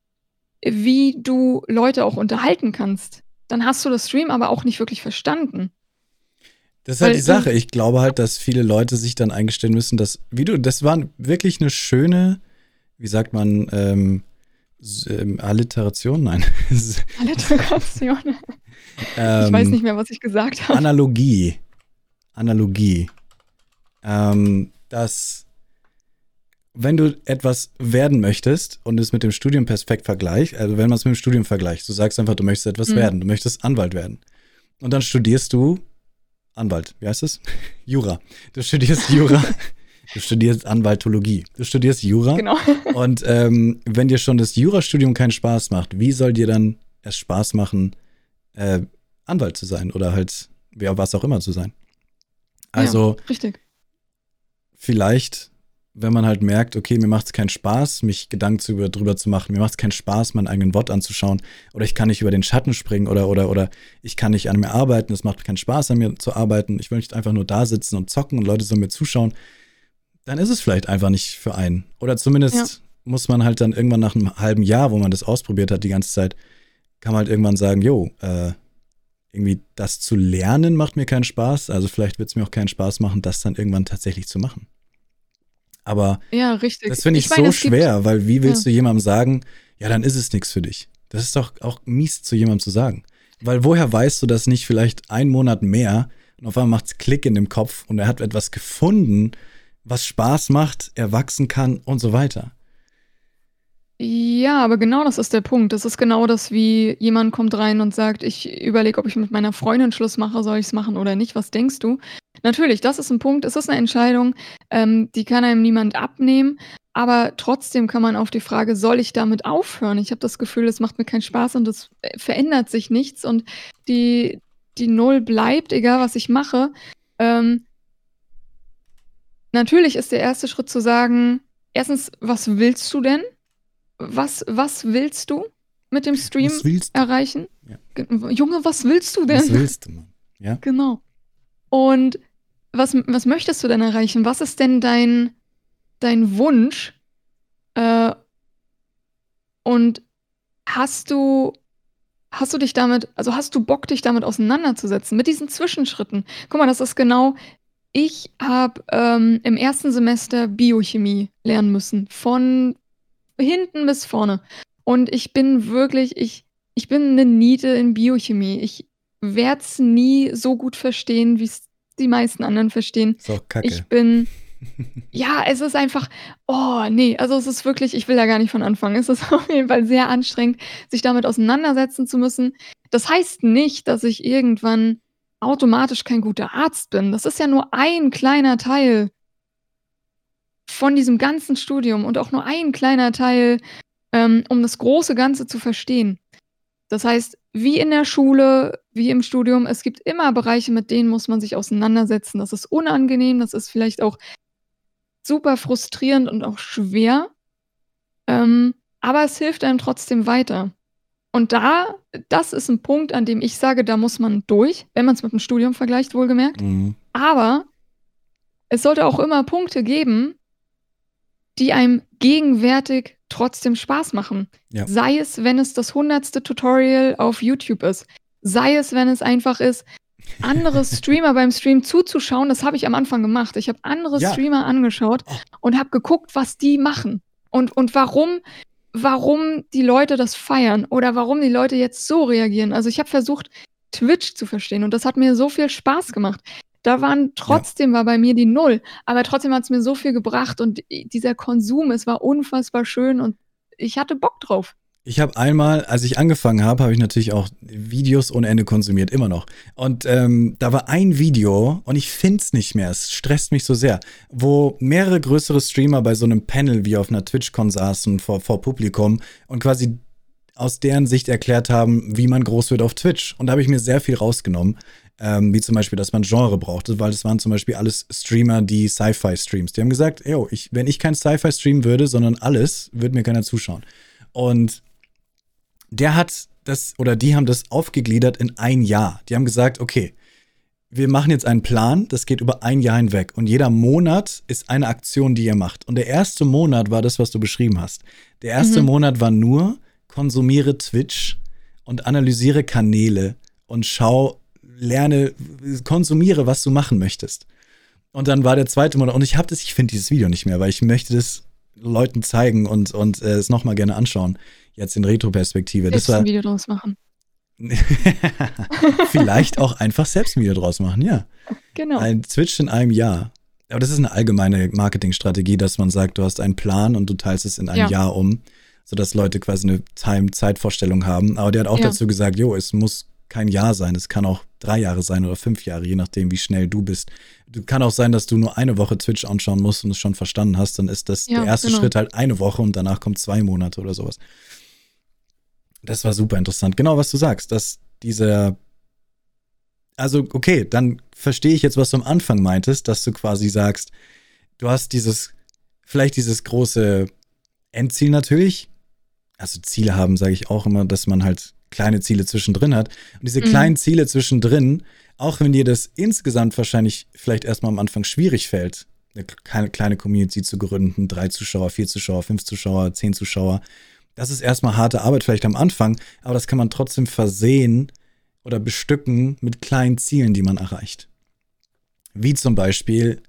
wie du Leute auch unterhalten kannst, dann hast du das Stream aber auch nicht wirklich verstanden. Das ist halt die Sache. Ich glaube halt, dass viele Leute sich dann eingestehen müssen, dass, wie du, das war wirklich eine schöne, wie sagt man, ähm, ähm, Alliteration? Nein. Alliteration. ähm, ich weiß nicht mehr, was ich gesagt habe. Analogie. Analogie. Ähm, dass wenn du etwas werden möchtest und es mit dem Studium perfekt vergleicht, also wenn man es mit dem Studium vergleicht, du sagst einfach, du möchtest etwas mhm. werden, du möchtest Anwalt werden. Und dann studierst du Anwalt, wie heißt es? Jura. Du studierst Jura. du studierst Anwaltologie. Du studierst Jura. Genau. Und ähm, wenn dir schon das Jurastudium keinen Spaß macht, wie soll dir dann es Spaß machen, äh, Anwalt zu sein oder halt, ja, was auch immer zu sein? Also, ja, richtig. Vielleicht wenn man halt merkt, okay, mir macht es keinen Spaß, mich Gedanken über, drüber zu machen, mir macht es keinen Spaß, meinen eigenen Wort anzuschauen, oder ich kann nicht über den Schatten springen, oder, oder, oder ich kann nicht an mir arbeiten, es macht keinen Spaß, an mir zu arbeiten, ich will nicht einfach nur da sitzen und zocken und Leute sollen mir zuschauen, dann ist es vielleicht einfach nicht für einen. Oder zumindest ja. muss man halt dann irgendwann nach einem halben Jahr, wo man das ausprobiert hat die ganze Zeit, kann man halt irgendwann sagen, jo, äh, irgendwie das zu lernen macht mir keinen Spaß, also vielleicht wird es mir auch keinen Spaß machen, das dann irgendwann tatsächlich zu machen. Aber ja, richtig. das finde ich, ich meine, so schwer, weil wie willst ja. du jemandem sagen, ja, dann ist es nichts für dich? Das ist doch auch mies zu jemandem zu sagen. Weil woher weißt du das nicht vielleicht einen Monat mehr und auf einmal macht es Klick in dem Kopf und er hat etwas gefunden, was Spaß macht, er wachsen kann und so weiter. Ja, aber genau das ist der Punkt. Das ist genau das, wie jemand kommt rein und sagt, ich überlege, ob ich mit meiner Freundin Schluss mache, soll ich es machen oder nicht? Was denkst du? Natürlich, das ist ein Punkt, es ist eine Entscheidung, ähm, die kann einem niemand abnehmen, aber trotzdem kann man auf die Frage: „Soll ich damit aufhören?“ Ich habe das Gefühl, es macht mir keinen Spaß und es, äh, verändert sich nichts und die die Null bleibt, egal was ich mache. Ähm natürlich ist der erste Schritt zu sagen: „Erstens, was willst du denn? Was was willst du mit dem Stream erreichen?“ Ja. „Junge, was willst du denn?“ Was willst du, Mann? Ja. Genau. Und was, was möchtest du denn erreichen? Was ist denn dein, dein Wunsch? Äh, und hast du, hast du dich damit, also hast du Bock, dich damit auseinanderzusetzen, mit diesen Zwischenschritten? Guck mal, das ist genau, ich habe ähm, im ersten Semester Biochemie lernen müssen, von hinten bis vorne. Und ich bin wirklich, ich, ich bin eine Niete in Biochemie. Ich werde es nie so gut verstehen, wie es die meisten anderen verstehen. So, kacke. Ich bin. Ja, es ist einfach, oh nee, also es ist wirklich, ich will da gar nicht von anfangen. Es ist auf jeden Fall sehr anstrengend, sich damit auseinandersetzen zu müssen. Das heißt nicht, dass ich irgendwann automatisch kein guter Arzt bin. Das ist ja nur ein kleiner Teil von diesem ganzen Studium und auch nur ein kleiner Teil, ähm, um das große Ganze zu verstehen. Das heißt, wie in der Schule, wie im Studium, es gibt immer Bereiche, mit denen muss man sich auseinandersetzen. Das ist unangenehm, das ist vielleicht auch super frustrierend und auch schwer. Ähm, aber es hilft einem trotzdem weiter. Und da, das ist ein Punkt, an dem ich sage, da muss man durch, wenn man es mit dem Studium vergleicht, wohlgemerkt. Mhm. Aber es sollte auch immer Punkte geben, die einem gegenwärtig trotzdem Spaß machen. Ja. Sei es, wenn es das hundertste Tutorial auf YouTube ist. Sei es, wenn es einfach ist, andere Streamer beim Stream zuzuschauen. Das habe ich am Anfang gemacht. Ich habe andere ja. Streamer angeschaut und habe geguckt, was die machen und, und warum, warum die Leute das feiern oder warum die Leute jetzt so reagieren. Also ich habe versucht, Twitch zu verstehen und das hat mir so viel Spaß gemacht. Da waren trotzdem war bei mir die Null, aber trotzdem hat es mir so viel gebracht und dieser Konsum, es war unfassbar schön und ich hatte Bock drauf. Ich habe einmal, als ich angefangen habe, habe ich natürlich auch Videos ohne Ende konsumiert, immer noch. Und ähm, da war ein Video, und ich finde es nicht mehr, es stresst mich so sehr, wo mehrere größere Streamer bei so einem Panel wie auf einer TwitchCon saßen vor, vor Publikum und quasi aus deren Sicht erklärt haben, wie man groß wird auf Twitch. Und da habe ich mir sehr viel rausgenommen. Ähm, wie zum Beispiel, dass man Genre braucht, weil es waren zum Beispiel alles Streamer, die Sci-Fi-Streams. Die haben gesagt, yo, ich, wenn ich kein Sci-Fi streamen würde, sondern alles, würde mir keiner zuschauen. Und der hat das, oder die haben das aufgegliedert in ein Jahr. Die haben gesagt, okay, wir machen jetzt einen Plan, das geht über ein Jahr hinweg. Und jeder Monat ist eine Aktion, die ihr macht. Und der erste Monat war das, was du beschrieben hast. Der erste mhm. Monat war nur, konsumiere Twitch und analysiere Kanäle und schau, lerne, konsumiere, was du machen möchtest. Und dann war der zweite Monat, und ich habe das, ich finde dieses Video nicht mehr, weil ich möchte das Leuten zeigen und, und äh, es nochmal gerne anschauen. Jetzt in Retro-Perspektive. Das war ein Video draus machen. Vielleicht auch einfach selbst ein Video draus machen, ja. Genau. Ein Switch in einem Jahr. Aber das ist eine allgemeine Marketingstrategie, dass man sagt, du hast einen Plan und du teilst es in ein ja. Jahr um, sodass Leute quasi eine Time-Zeitvorstellung haben. Aber der hat auch ja. dazu gesagt, jo, es muss kein Jahr sein, es kann auch drei Jahre sein oder fünf Jahre, je nachdem, wie schnell du bist. Du kann auch sein, dass du nur eine Woche Twitch anschauen musst und es schon verstanden hast, dann ist das ja, der erste genau. Schritt halt eine Woche und danach kommt zwei Monate oder sowas. Das war super interessant. Genau, was du sagst, dass dieser. Also, okay, dann verstehe ich jetzt, was du am Anfang meintest, dass du quasi sagst, du hast dieses, vielleicht dieses große Endziel natürlich. Also, Ziele haben, sage ich auch immer, dass man halt kleine Ziele zwischendrin hat. Und diese mhm. kleinen Ziele zwischendrin, auch wenn dir das insgesamt wahrscheinlich vielleicht erstmal am Anfang schwierig fällt, eine kleine Community zu gründen, drei Zuschauer, vier Zuschauer, fünf Zuschauer, zehn Zuschauer, das ist erstmal harte Arbeit vielleicht am Anfang, aber das kann man trotzdem versehen oder bestücken mit kleinen Zielen, die man erreicht. Wie zum Beispiel,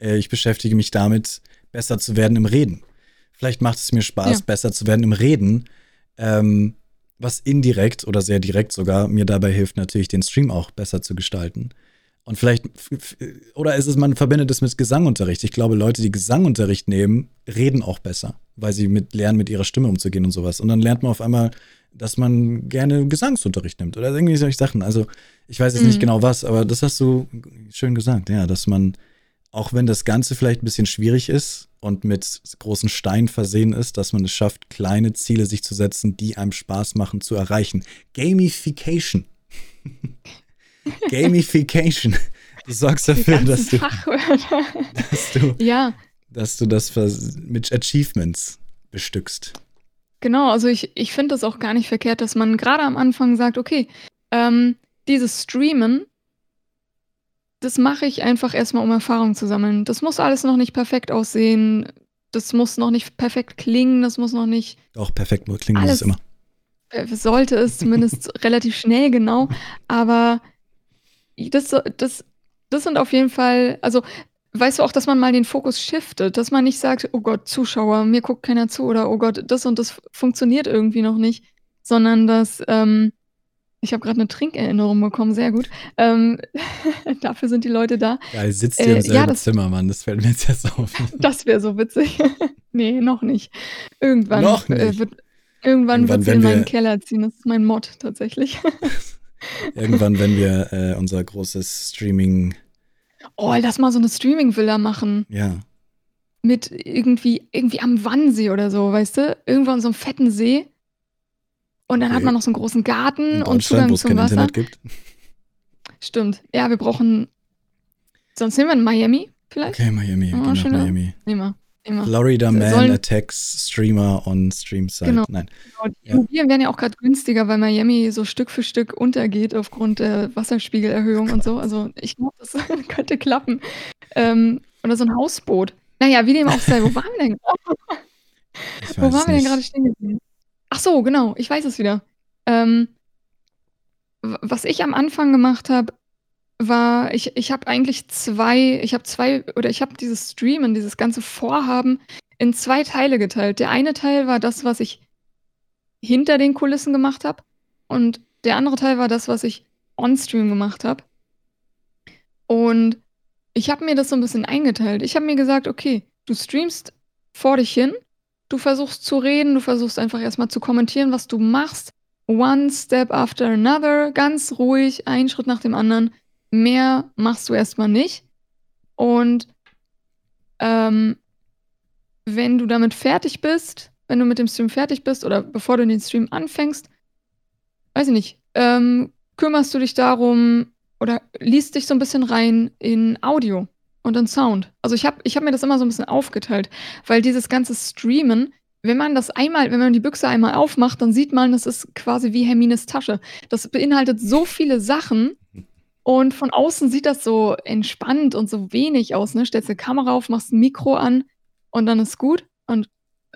äh, ich beschäftige mich damit, besser zu werden im Reden. Vielleicht macht es mir Spaß, ja. besser zu werden im Reden, ähm, was indirekt oder sehr direkt sogar mir dabei hilft, natürlich den Stream auch besser zu gestalten. Und vielleicht, oder ist es, man verbindet es mit Gesangunterricht. Ich glaube, Leute, die Gesangunterricht nehmen, reden auch besser, weil sie mit lernen, mit ihrer Stimme umzugehen und sowas. Und dann lernt man auf einmal, dass man gerne Gesangsunterricht nimmt oder irgendwie solche Sachen. Also, ich weiß jetzt mhm. nicht genau was, aber das hast du schön gesagt, ja, dass man, auch wenn das Ganze vielleicht ein bisschen schwierig ist und mit großen Steinen versehen ist, dass man es schafft, kleine Ziele sich zu setzen, die einem Spaß machen, zu erreichen. Gamification. Gamification. Du sorgst dafür, dass du, dass du, ja. dass du das mit Achievements bestückst. Genau, also ich, ich finde das auch gar nicht verkehrt, dass man gerade am Anfang sagt, okay, ähm, dieses Streamen, das mache ich einfach erstmal, um Erfahrung zu sammeln. Das muss alles noch nicht perfekt aussehen, das muss noch nicht perfekt klingen, das muss noch nicht. Auch perfekt klingen muss es immer. Äh, sollte es zumindest relativ schnell, genau. Aber das, das, das sind auf jeden Fall, also weißt du auch, dass man mal den Fokus shiftet, dass man nicht sagt, oh Gott, Zuschauer, mir guckt keiner zu oder oh Gott, das und das funktioniert irgendwie noch nicht, sondern dass, ähm, ich habe gerade eine Trinkerinnerung bekommen, sehr gut. Ähm, dafür sind die Leute da. Ja, sitzt hier äh, im selben ja, das, Zimmer, Mann, das fällt mir jetzt erst auf. das wäre so witzig. nee, noch nicht. Irgendwann noch nicht. Äh, wird, irgendwann, irgendwann wird sie in meinen Keller ziehen, das ist mein Mod tatsächlich. Irgendwann, wenn wir äh, unser großes Streaming. Oh, lass mal so eine Streaming-Villa machen. Ja. Mit irgendwie, irgendwie am Wannsee oder so, weißt du? Irgendwo an so einem fetten See. Und dann okay. hat man noch so einen großen Garten und Zugang zum Wasser. Internet gibt. Stimmt. Ja, wir brauchen. Sonst nehmen wir in Miami vielleicht. Okay, Miami. Oh, genau, Miami. Nehmen wir. Immer. Florida Man sollen, Attacks Streamer on Streamside. Genau. Nein. Genau. Die ja. Immobilien werden ja auch gerade günstiger, weil Miami so Stück für Stück untergeht aufgrund der Wasserspiegelerhöhung und so. Also ich glaube, das könnte klappen. Ähm, oder so ein Hausboot. Naja, wie dem auch sei. Wo waren wir denn gerade? Wo waren wir denn gerade stehen geblieben? Ach so, genau. Ich weiß es wieder. Ähm, was ich am Anfang gemacht habe, war ich ich habe eigentlich zwei ich habe zwei oder ich habe dieses Streamen, dieses ganze Vorhaben in zwei Teile geteilt. Der eine Teil war das, was ich hinter den Kulissen gemacht habe und der andere Teil war das, was ich on-stream gemacht habe. Und ich habe mir das so ein bisschen eingeteilt. Ich habe mir gesagt: „Okay, du streamst vor dich hin, du versuchst zu reden, du versuchst einfach erstmal zu kommentieren, was du machst. One step after another, ganz ruhig, ein Schritt nach dem anderen mehr machst du erstmal nicht. Und ähm, wenn du damit fertig bist, wenn du mit dem Stream fertig bist oder bevor du den Stream anfängst, weiß ich nicht, ähm, kümmerst du dich darum, oder liest dich so ein bisschen rein in Audio und in Sound. Also, ich habe ich habe mir das immer so ein bisschen aufgeteilt, weil dieses ganze Streamen, wenn man das einmal wenn man die Büchse einmal aufmacht, dann sieht man, das ist quasi wie Hermines Tasche. Das beinhaltet so viele Sachen und von außen sieht das so entspannt und so wenig aus, ne? Stellst 'ne Kamera auf, machst 'n Mikro an und dann ist gut und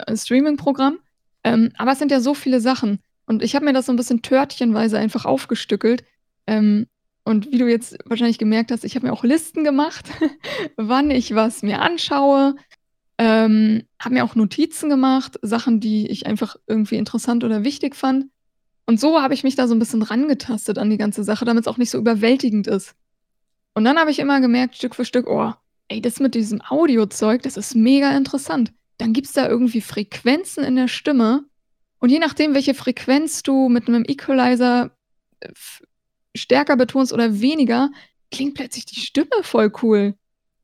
ein Streaming-Programm. Ähm, aber es sind ja so viele Sachen und ich habe mir das so ein bisschen törtchenweise einfach aufgestückelt. Ähm, und wie du jetzt wahrscheinlich gemerkt hast, ich habe mir auch Listen gemacht, wann ich was mir anschaue, ähm, habe mir auch Notizen gemacht, Sachen, die ich einfach irgendwie interessant oder wichtig fand. Und so habe ich mich da so ein bisschen rangetastet an die ganze Sache, damit es auch nicht so überwältigend ist. Und dann habe ich immer gemerkt, Stück für Stück: „Oh, ey, das mit diesem Audiozeug, das ist mega interessant.“ Dann gibt es da irgendwie Frequenzen in der Stimme und je nachdem, welche Frequenz du mit einem Equalizer, äh, stärker betonst oder weniger, klingt plötzlich die Stimme voll cool.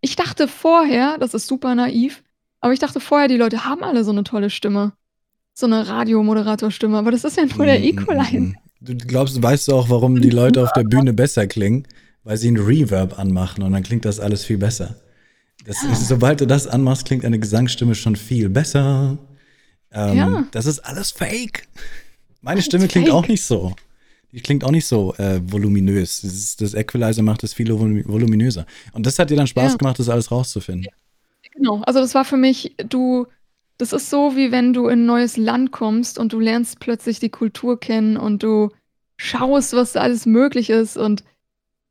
Ich dachte vorher das ist super naiv, aber ich dachte vorher, die Leute haben alle so 'ne tolle Stimme, so 'ne Radiomoderatorstimme, aber das ist ja nur der Mhm, mhm, Equalizer. mhm. Du glaubst weißt du auch, warum die Leute auf der Bühne besser klingen? Weil sie 'n Reverb anmachen und dann klingt das alles viel besser. Das Ja. ist sobald du das anmachst, klingt eine Gesangsstimme schon viel besser. Ähm, Ja. das ist alles Fake. Meine Alles Stimme klingt Fake. auch nicht so. Die klingt auch nicht so, äh, voluminös. Das ist das Equalizer macht es viel volumi voluminöser. Und das hat dir dann Spaß Ja. gemacht, das alles rauszufinden? Ja. Genau. Also, das war für mich du das ist so, wie wenn du in 'n neues Land kommst und du lernst plötzlich die Kultur kennen und du schaust, was da alles möglich ist und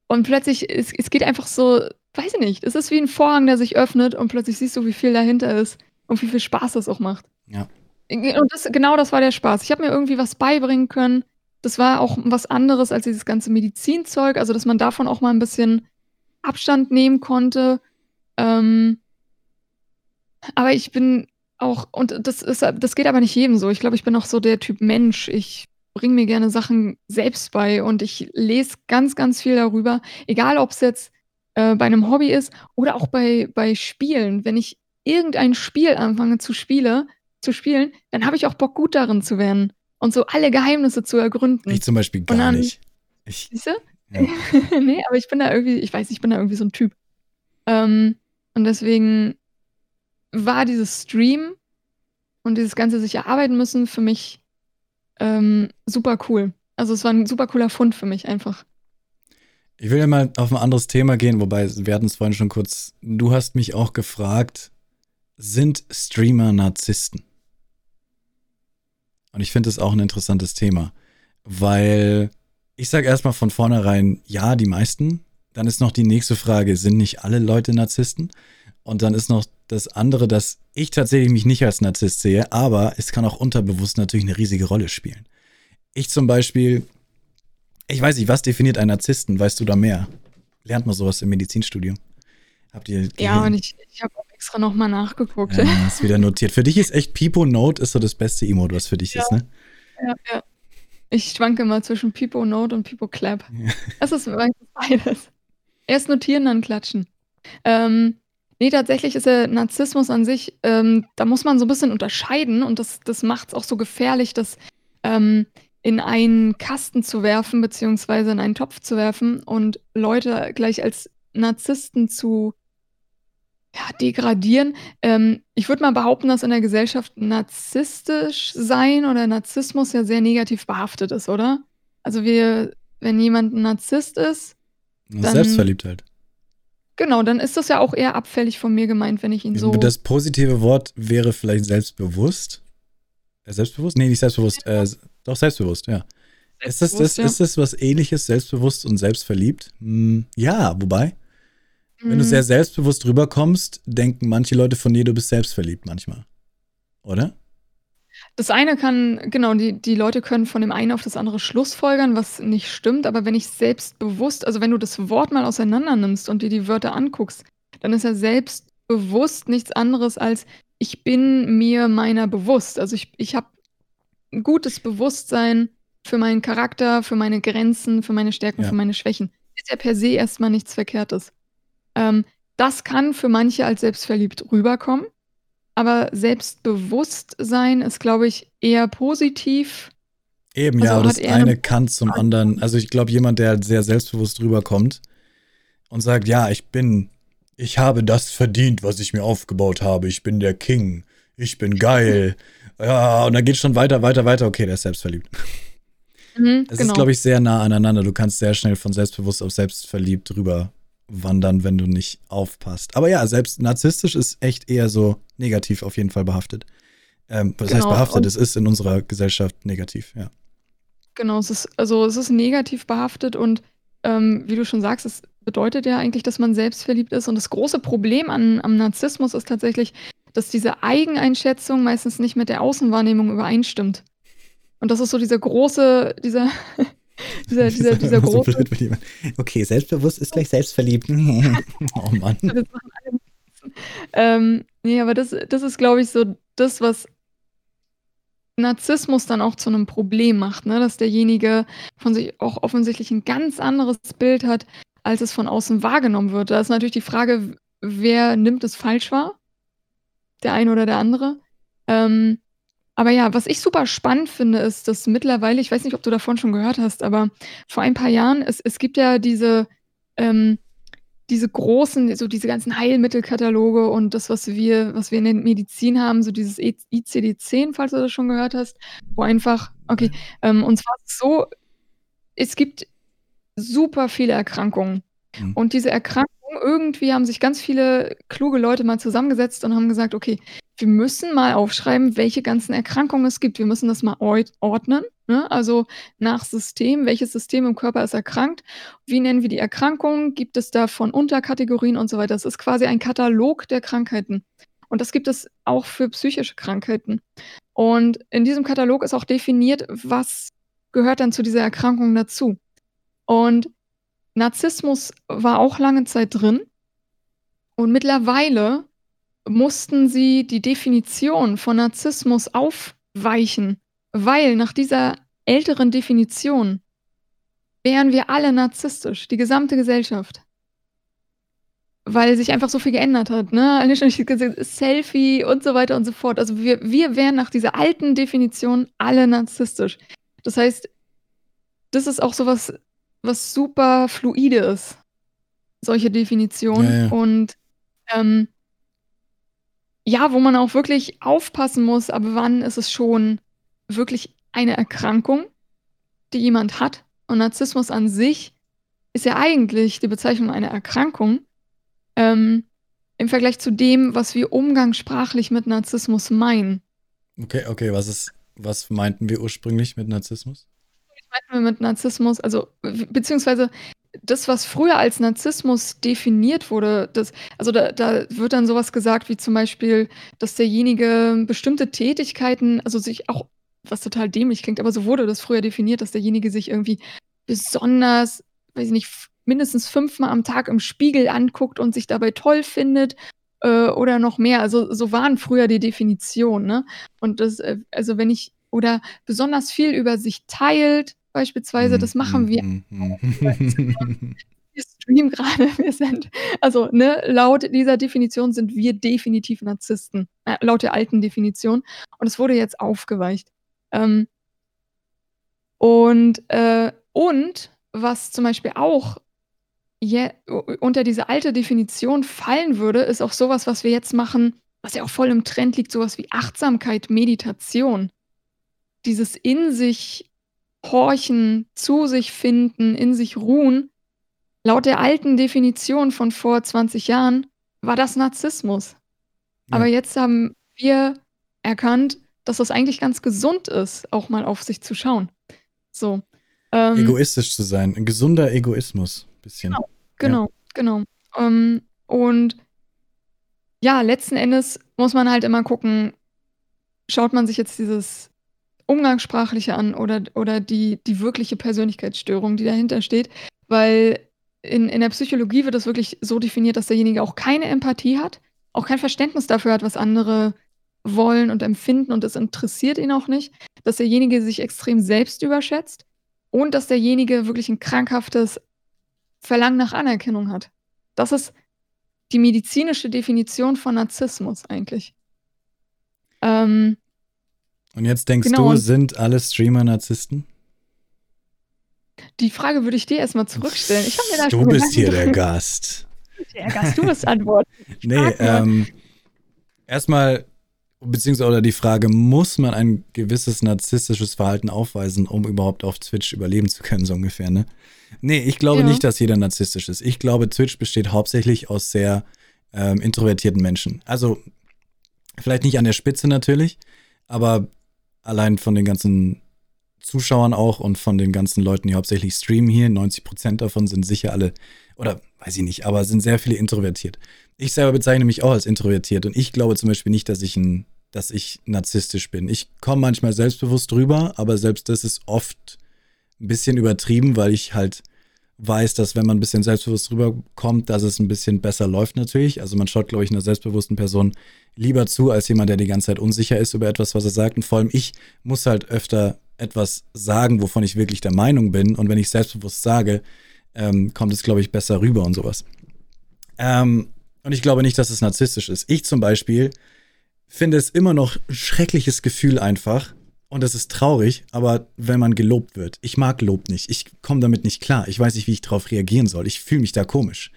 und plötzlich es es geht einfach so weiß ich nicht, es ist wie 'n Vorhang, der sich öffnet und plötzlich siehst du, wie viel dahinter ist und wie viel Spaß das auch macht. Ja. Und das genau das war der Spaß. Ich habe mir irgendwie was beibringen können. Das war auch was anderes als dieses ganze Medizinzeug, also, dass man davon auch mal 'n bisschen Abstand nehmen konnte. Ähm aber ich bin auch und das ist das geht aber nicht jedem so. Ich glaube, ich bin auch so der Typ Mensch. Ich bringe mir gerne Sachen selbst bei und ich lese ganz, ganz viel darüber, egal ob's jetzt, äh, bei 'nem Hobby ist oder auch bei bei Spielen. Wenn ich irgendein Spiel anfange zu spiele zu spielen, dann habe ich auch Bock, gut darin zu werden und so alle Geheimnisse zu ergründen. Ich zum Beispiel gar dann nicht. Ich Siehst du? Ja. Ne, aber ich bin da irgendwie ich weiß nicht, ich bin da irgendwie so 'n Typ. Ähm, und deswegen war dieses Streamen und dieses ganze sich erarbeiten müssen für mich, ähm, super cool. Also, es war 'n super cooler Fund für mich einfach. Ich will ja mal auf 'n anderes Thema gehen, wobei wir hatten's vorhin schon kurz du hast mich auch gefragt: „Sind Streamer Narzissten?“ Und ich finde das auch 'n interessantes Thema, weil ich sage erst mal von vornherein: „Ja, die meisten.“ Dann ist noch die nächste Frage: „Sind nicht alle Leute Narzissten?“ Und dann ist noch das andere, dass ich tatsächlich mich nicht als Narzisst sehe, aber es kann auch unterbewusst natürlich 'ne riesige Rolle spielen. Ich zum Beispiel ich weiß nicht, was definiert einen Narzissten? Weißt du da mehr? Lernt man so was im Medizinstudium? Habt ihr Ja, und ich ich habe auch extra noch mal nachgeguckt. Ja, hast wieder notiert. Für dich ist echt Pipo Note ist so das beste Emote, was für dich Ja. ist, ne? Ja, ja. Ich schwanke immer zwischen Pipo Note und Pipo Clap. Ja. Es ist beides. Erst notieren, dann klatschen. Ähm, ne, tatsächlich ist der Narzissmus an sich ähm, da muss man so 'n bisschen unterscheiden und das das macht's auch so gefährlich, das, ähm, in einen Kasten zu werfen, beziehungsweise in einen Topf zu werfen und Leute gleich als Narzissten zu ja, degradieren. Ähm, ich würde mal behaupten, dass in der Gesellschaft narzisstisch sein oder Narzissmus ja sehr negativ behaftet ist, oder? Also, wir wenn jemand 'n Narzisst ist, dann Selbstverliebt halt. genau, dann ist das ja auch eher abfällig von mir gemeint, wenn ich ihn so Das positive Wort wäre vielleicht selbstbewusst. Äh, selbstbewusst? Ne, nicht selbstbewusst, äh, doch selbstbewusst, ja. Ist das das Selbstbewusst, ja. ist das was Ähnliches, selbstbewusst und selbstverliebt? Hm, ja, wobei wenn du Mhm. sehr selbstbewusst rüberkommst, denken manche Leute von dir, du bist selbstverliebt manchmal. Oder? Das eine kann genau, die die Leute können von dem einen auf das andere schlussfolgern, was nicht stimmt, aber wenn ich selbstbewusst also, wenn du das Wort mal auseinander nimmst und dir die Wörter anguckst, dann ist ja selbstbewusst nichts anderes als: Ich bin mir meiner bewusst. Also, ich ich habe 'n gutes Bewusstsein für meinen Charakter, für meine Grenzen, für meine Stärken, Ja. für meine Schwächen. Ist ja per se erst mal nichts Verkehrtes. Ähm, das kann für manche als selbstverliebt rüberkommen, aber Selbstbewusstsein ist, glaube ich, eher positiv Eben, also ja, das eine kann zum anderen. Also ich glaube, jemand, der sehr selbstbewusst rüberkommt und sagt, ja, ich bin, ich habe das verdient, was ich mir aufgebaut habe. Ich bin der King. Ich bin geil. ja, und dann geht schon weiter, weiter, weiter. Okay, der ist selbstverliebt. Mhm, es genau. ist, glaube ich, sehr nah aneinander. Du kannst sehr schnell von selbstbewusst auf selbstverliebt rüber wandern, wenn du nicht aufpasst. Aber ja, selbst narzisstisch ist echt eher so negativ auf jeden Fall behaftet. Ähm, was genau. heißt behaftet? es ist in unserer Gesellschaft negativ, ja. Genau, es ist, also es ist negativ behaftet und ähm, wie du schon sagst, es bedeutet ja eigentlich, dass man selbstverliebt ist. Und das große Problem an, am Narzissmus ist tatsächlich, dass diese Eigeneinschätzung meistens nicht mit der Außenwahrnehmung übereinstimmt. Und das ist so dieser große, dieser, dieser, dieser, dieser große. So okay, selbstbewusst ist gleich selbstverliebt. oh Mann. ähm, nee, aber das, das ist, glaube ich, so das, was Narzissmus dann auch zu einem Problem macht, ne? dass derjenige von sich auch offensichtlich ein ganz anderes Bild hat, als es von außen wahrgenommen wird. Da ist natürlich die Frage, wer nimmt es falsch wahr? Der eine oder der andere. Ähm, aber ja, was ich super spannend finde, ist, dass mittlerweile, ich weiß nicht, ob du davon schon gehört hast, aber vor ein paar Jahren, es, es gibt ja diese, ähm, diese großen, so diese ganzen Heilmittelkataloge und das, was wir, was wir in der Medizin haben, so dieses ICD-10, falls du das schon gehört hast, wo einfach, okay, ähm, und zwar so, es gibt super viele Erkrankungen. Mhm. Und diese Erkrankungen, irgendwie haben sich ganz viele kluge Leute mal zusammengesetzt und haben gesagt, okay, wir müssen mal aufschreiben, welche ganzen Erkrankungen es gibt. Wir müssen das mal ordnen, ne? also nach System, welches System im Körper ist erkrankt, wie nennen wir die Erkrankungen, gibt es davon Unterkategorien und so weiter. Das ist quasi ein Katalog der Krankheiten. Und das gibt es auch für psychische Krankheiten. Und in diesem Katalog ist auch definiert, was gehört dann zu dieser Erkrankung dazu. Und Narzissmus war auch lange Zeit drin. Und mittlerweile mussten sie die Definition von Narzissmus aufweichen, weil nach dieser älteren Definition wären wir alle narzisstisch, die gesamte Gesellschaft. Weil sich einfach so viel geändert hat, ne? Selfie und so weiter und so fort. Also wir, wir wären nach dieser alten Definition alle narzisstisch. Das heißt, das ist auch sowas, was super fluide ist. Solche Definitionen. Ja, ja. Und ähm, ja, wo man auch wirklich aufpassen muss, aber wann ist es schon wirklich eine Erkrankung, die jemand hat. Und Narzissmus an sich ist ja eigentlich die Bezeichnung einer Erkrankung ähm, im Vergleich zu dem, was wir umgangssprachlich mit Narzissmus meinen. Okay, okay, was ist, was meinten wir ursprünglich mit Narzissmus? Was meinten wir mit Narzissmus? Also, beziehungsweise das, was früher als Narzissmus definiert wurde, das, also da, da wird dann sowas gesagt wie zum Beispiel, dass derjenige bestimmte Tätigkeiten, also sich auch, was total dämlich klingt, aber so wurde das früher definiert, dass derjenige sich irgendwie besonders, weiß ich nicht, mindestens fünfmal am Tag im Spiegel anguckt und sich dabei toll findet äh, oder noch mehr. Also so waren früher die Definitionen. Ne? Und das, äh, also wenn ich, oder besonders viel über sich teilt, beispielsweise, das machen wir. Mhm, mhm, mhm. wir streamen gerade, wir sind, also ne, laut dieser Definition sind wir definitiv Narzissten, äh, laut der alten Definition. Und es wurde jetzt aufgeweicht. Ähm, und, äh, und was zum Beispiel auch je, unter diese alte Definition fallen würde, ist auch sowas, was wir jetzt machen, was ja auch voll im Trend liegt, sowas wie Achtsamkeit, Meditation. Dieses in sich horchen, zu sich finden, in sich ruhen. Laut der alten Definition von vor 20 Jahren war das Narzissmus. Ja. Aber jetzt haben wir erkannt, dass das eigentlich ganz gesund ist, auch mal auf sich zu schauen. So. Ähm, Egoistisch zu sein, ein gesunder Egoismus, bisschen. Genau, genau, ja. genau. Ähm, und ja, letzten Endes muss man halt immer gucken, schaut man sich jetzt dieses Umgangssprachliche an oder, oder die, die wirkliche Persönlichkeitsstörung, die dahinter steht. Weil in, in der Psychologie wird das wirklich so definiert, dass derjenige auch keine Empathie hat, auch kein Verständnis dafür hat, was andere wollen und empfinden und es interessiert ihn auch nicht, dass derjenige sich extrem selbst überschätzt und dass derjenige wirklich ein krankhaftes Verlangen nach Anerkennung hat. Das ist die medizinische Definition von Narzissmus eigentlich. Ähm, Und jetzt denkst genau. du, sind alle Streamer Narzissten? Die Frage würde ich dir erstmal zurückstellen. Ich mir da du bist hier der Gast. Der Gast, du bist antworten. nee, ähm, erstmal, beziehungsweise die Frage, muss man ein gewisses narzisstisches Verhalten aufweisen, um überhaupt auf Twitch überleben zu können, so ungefähr, ne? Nee, ich glaube ja. nicht, dass jeder narzisstisch ist. Ich glaube, Twitch besteht hauptsächlich aus sehr ähm, introvertierten Menschen. Also, vielleicht nicht an der Spitze natürlich, aber allein von den ganzen Zuschauern auch und von den ganzen Leuten, die hauptsächlich streamen hier, 90 Prozent davon sind sicher alle, oder weiß ich nicht, aber sind sehr viele introvertiert. Ich selber bezeichne mich auch als introvertiert und ich glaube zum Beispiel nicht, dass ich ein, dass ich narzisstisch bin. Ich komme manchmal selbstbewusst drüber, aber selbst das ist oft ein bisschen übertrieben, weil ich halt weiß, dass wenn man ein bisschen selbstbewusst rüberkommt, dass es ein bisschen besser läuft natürlich. Also man schaut, glaube ich, einer selbstbewussten Person lieber zu, als jemand, der die ganze Zeit unsicher ist über etwas, was er sagt. Und vor allem ich muss halt öfter etwas sagen, wovon ich wirklich der Meinung bin. Und wenn ich selbstbewusst sage, ähm, kommt es, glaube ich, besser rüber und sowas. Ähm, und ich glaube nicht, dass es narzisstisch ist. Ich zum Beispiel finde es immer noch ein schreckliches Gefühl einfach, und es ist traurig, aber wenn man gelobt wird, ich mag Lob nicht, ich komme damit nicht klar, ich weiß nicht, wie ich darauf reagieren soll, ich fühle mich da komisch.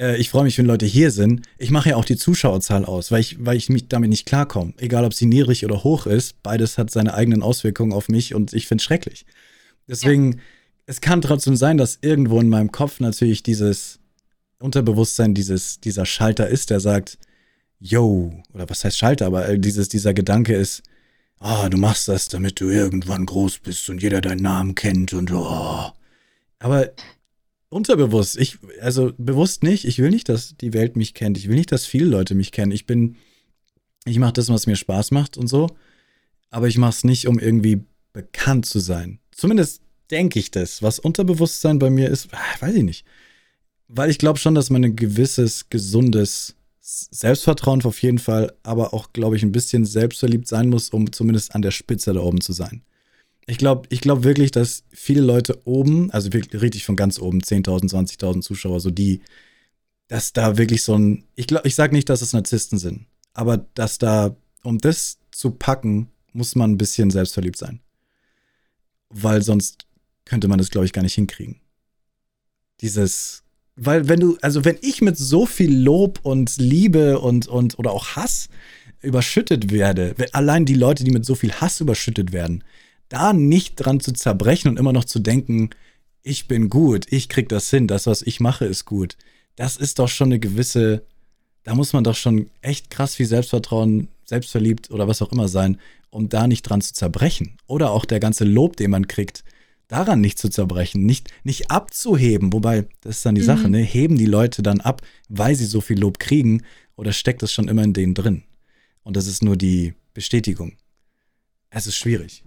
Äh, ich freue mich, wenn Leute hier sind. Ich mache ja auch die Zuschauerzahl aus, weil ich, weil ich mich damit nicht klarkomme. Egal, ob sie niedrig oder hoch ist, beides hat seine eigenen Auswirkungen auf mich und ich finde es schrecklich. Deswegen, ja. es kann trotzdem sein, dass irgendwo in meinem Kopf natürlich dieses Unterbewusstsein, dieses, dieser Schalter ist, der sagt, yo, oder was heißt Schalter, aber äh, dieses, dieser Gedanke ist, ah, du machst das, damit du irgendwann groß bist und jeder deinen Namen kennt und oh. Aber unterbewusst, ich, also bewusst nicht, ich will nicht, dass die Welt mich kennt. Ich will nicht, dass viele Leute mich kennen. Ich bin, ich mache das, was mir Spaß macht und so. Aber ich mache es nicht, um irgendwie bekannt zu sein. Zumindest denke ich das. Was Unterbewusstsein bei mir ist, ah, weiß ich nicht. Weil ich glaube schon, dass man ein gewisses, gesundes Selbstvertrauen auf jeden Fall, aber auch, glaube ich, ein bisschen selbstverliebt sein muss, um zumindest an der Spitze da oben zu sein. Ich glaube ich glaub wirklich, dass viele Leute oben, also wirklich richtig von ganz oben, 10.000, 20.000 Zuschauer, so die, dass da wirklich so ein, ich glaube, ich sage nicht, dass es Narzissten sind, aber dass da, um das zu packen, muss man ein bisschen selbstverliebt sein. Weil sonst könnte man das, glaube ich, gar nicht hinkriegen. Dieses weil wenn du, also wenn ich mit so viel Lob und Liebe und, und oder auch Hass überschüttet werde, allein die Leute, die mit so viel Hass überschüttet werden, da nicht dran zu zerbrechen und immer noch zu denken, ich bin gut, ich krieg das hin, das, was ich mache, ist gut. Das ist doch schon eine gewisse, da muss man doch schon echt krass viel Selbstvertrauen, selbstverliebt oder was auch immer sein, um da nicht dran zu zerbrechen. Oder auch der ganze Lob, den man kriegt, daran nicht zu zerbrechen, nicht, nicht abzuheben. Wobei, das ist dann die mhm. Sache, ne? Heben die Leute dann ab, weil sie so viel Lob kriegen, oder steckt das schon immer in denen drin? Und das ist nur die Bestätigung. Es ist schwierig.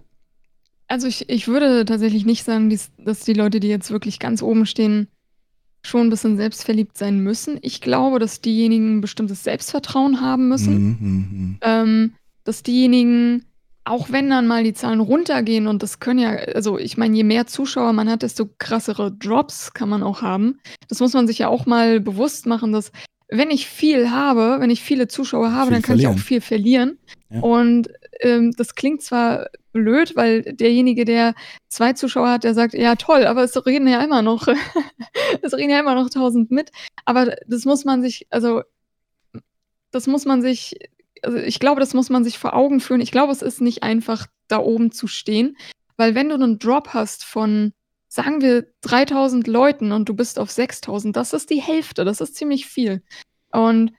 Also ich, ich würde tatsächlich nicht sagen, dass die Leute, die jetzt wirklich ganz oben stehen, schon ein bisschen selbstverliebt sein müssen. Ich glaube, dass diejenigen ein bestimmtes Selbstvertrauen haben müssen. Mhm, mhm, mhm. ähm, dass diejenigen auch wenn dann mal die Zahlen runtergehen und das können ja also, ich meine, je mehr Zuschauer man hat, desto krassere Drops kann man auch haben. Das muss man sich ja auch mal bewusst machen, dass wenn ich viel habe, wenn ich viele Zuschauer habe, Viel dann kann ich auch viel verlieren. Ja. Und, ähm, das klingt zwar blöd, weil derjenige, der zwei Zuschauer hat, der sagt: „Ja, toll, aber es reden ja immer noch es reden ja immer noch tausend mit.“ Aber das muss man sich also das muss man sich also ich glaube, das muss man sich vor Augen führen. Ich glaube, es ist nicht einfach, da oben zu stehen, weil wenn du einen Drop hast von, sagen wir, 3000 Leuten und du bist auf 6000, das ist die Hälfte, das ist ziemlich viel. Und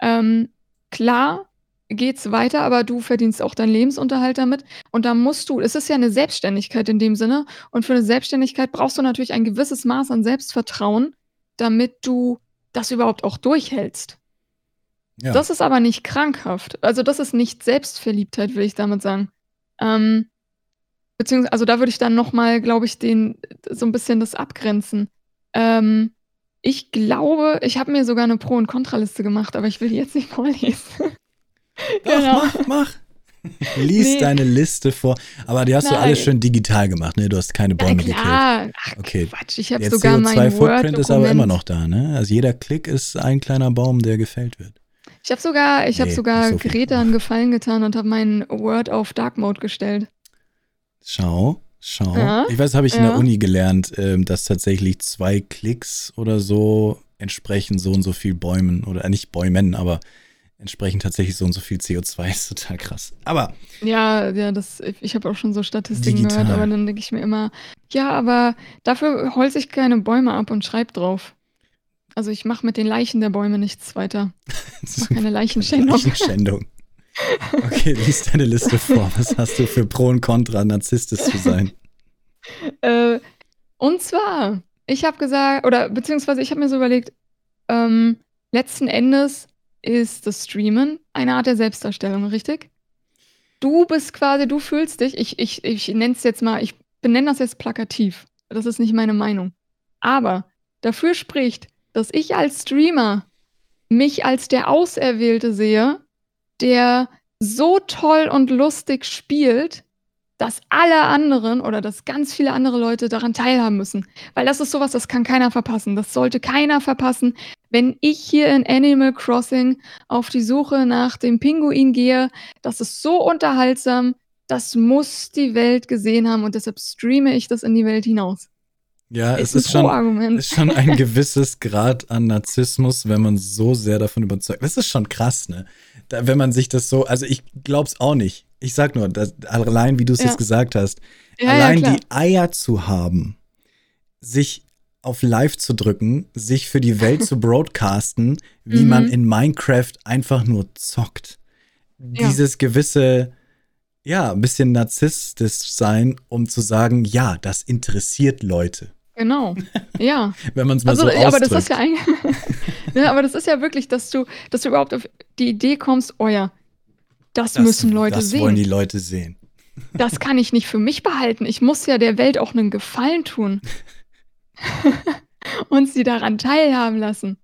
ähm, klar geht's weiter, aber du verdienst auch deinen Lebensunterhalt damit. Und da musst du, es ist ja eine Selbstständigkeit in dem Sinne. Und für eine Selbstständigkeit brauchst du natürlich ein gewisses Maß an Selbstvertrauen, damit du das überhaupt auch durchhältst. Ja. Das ist aber nicht krankhaft. Also, das ist nicht Selbstverliebtheit, will ich damit sagen. Ähm, beziehungsweise also, da würde ich dann noch mal, glaube ich, den so ein bisschen das abgrenzen. Ähm, ich glaube, ich habe mir sogar eine Pro und Kontraliste gemacht, aber ich will die jetzt nicht vorlesen. Doch, genau. mach, mach. Lies nee. deine Liste vor. Aber die hast Nein. du alles schön digital gemacht, ne? Du hast keine Bäume gekillt. Ach, okay. Quatsch, ich habe sogar mein CO2-Footprint ist aber immer noch da, ne? Also jeder Klick ist ein kleiner Baum, der gefällt wird. Ich habe sogar, ich nee, hab sogar so Greta einen Gefallen getan und habe meinen Word auf Dark Mode gestellt. Schau, schau. Ja, ich weiß, habe ich ja. in der Uni gelernt, ähm, dass tatsächlich zwei Klicks oder so entsprechen so und so viel Bäumen oder äh, nicht Bäumen, aber entsprechen tatsächlich so und so viel CO2. Ist total krass. Aber. Ja, ja, das, ich habe auch schon so Statistiken digital. gehört, aber dann denke ich mir immer, ja, aber dafür holze ich keine Bäume ab und schreibe drauf. Also ich mache mit den Leichen der Bäume nichts weiter. Ich mache keine Leichenschändung. Leichenschändung. Okay, lies deine Liste vor. Was hast du für Pro und Contra, Narzisstis zu sein? Äh, und zwar, ich habe gesagt, oder beziehungsweise ich habe mir so überlegt, ähm, letzten Endes ist das Streamen eine Art der Selbstdarstellung, richtig? Du bist quasi, du fühlst dich, ich, ich, ich nenne es jetzt mal, ich benenne das jetzt plakativ. Das ist nicht meine Meinung. Aber dafür spricht, dass ich als Streamer mich als der Auserwählte sehe, der so toll und lustig spielt, dass alle anderen oder dass ganz viele andere Leute daran teilhaben müssen. Weil das ist sowas, das kann keiner verpassen. Das sollte keiner verpassen. Wenn ich hier in Animal Crossing auf die Suche nach dem Pinguin gehe, das ist so unterhaltsam, das muss die Welt gesehen haben und deshalb streame ich das in die Welt hinaus. Ja, ist es ist schon, ist schon ein gewisses Grad an Narzissmus, wenn man so sehr davon überzeugt. Das ist schon krass, ne? Da, wenn man sich das so, also ich glaub's auch nicht. Ich sag nur, dass, allein wie du es ja. jetzt gesagt hast, ja, allein ja, die Eier zu haben, sich auf Live zu drücken, sich für die Welt zu broadcasten, wie mhm. man in Minecraft einfach nur zockt. Dieses gewisse, ja, ein bisschen narzisstisch sein, um zu sagen, ja, das interessiert Leute. Genau, ja. Wenn man es mal also, so ausdrückt. Aber das ist ja eigentlich, ja, aber das ist ja wirklich, dass du, dass du überhaupt auf die Idee kommst, oh ja, das, das müssen Leute das sehen. Das wollen die Leute sehen. Das kann ich nicht für mich behalten. Ich muss ja der Welt auch einen Gefallen tun. und sie daran teilhaben lassen.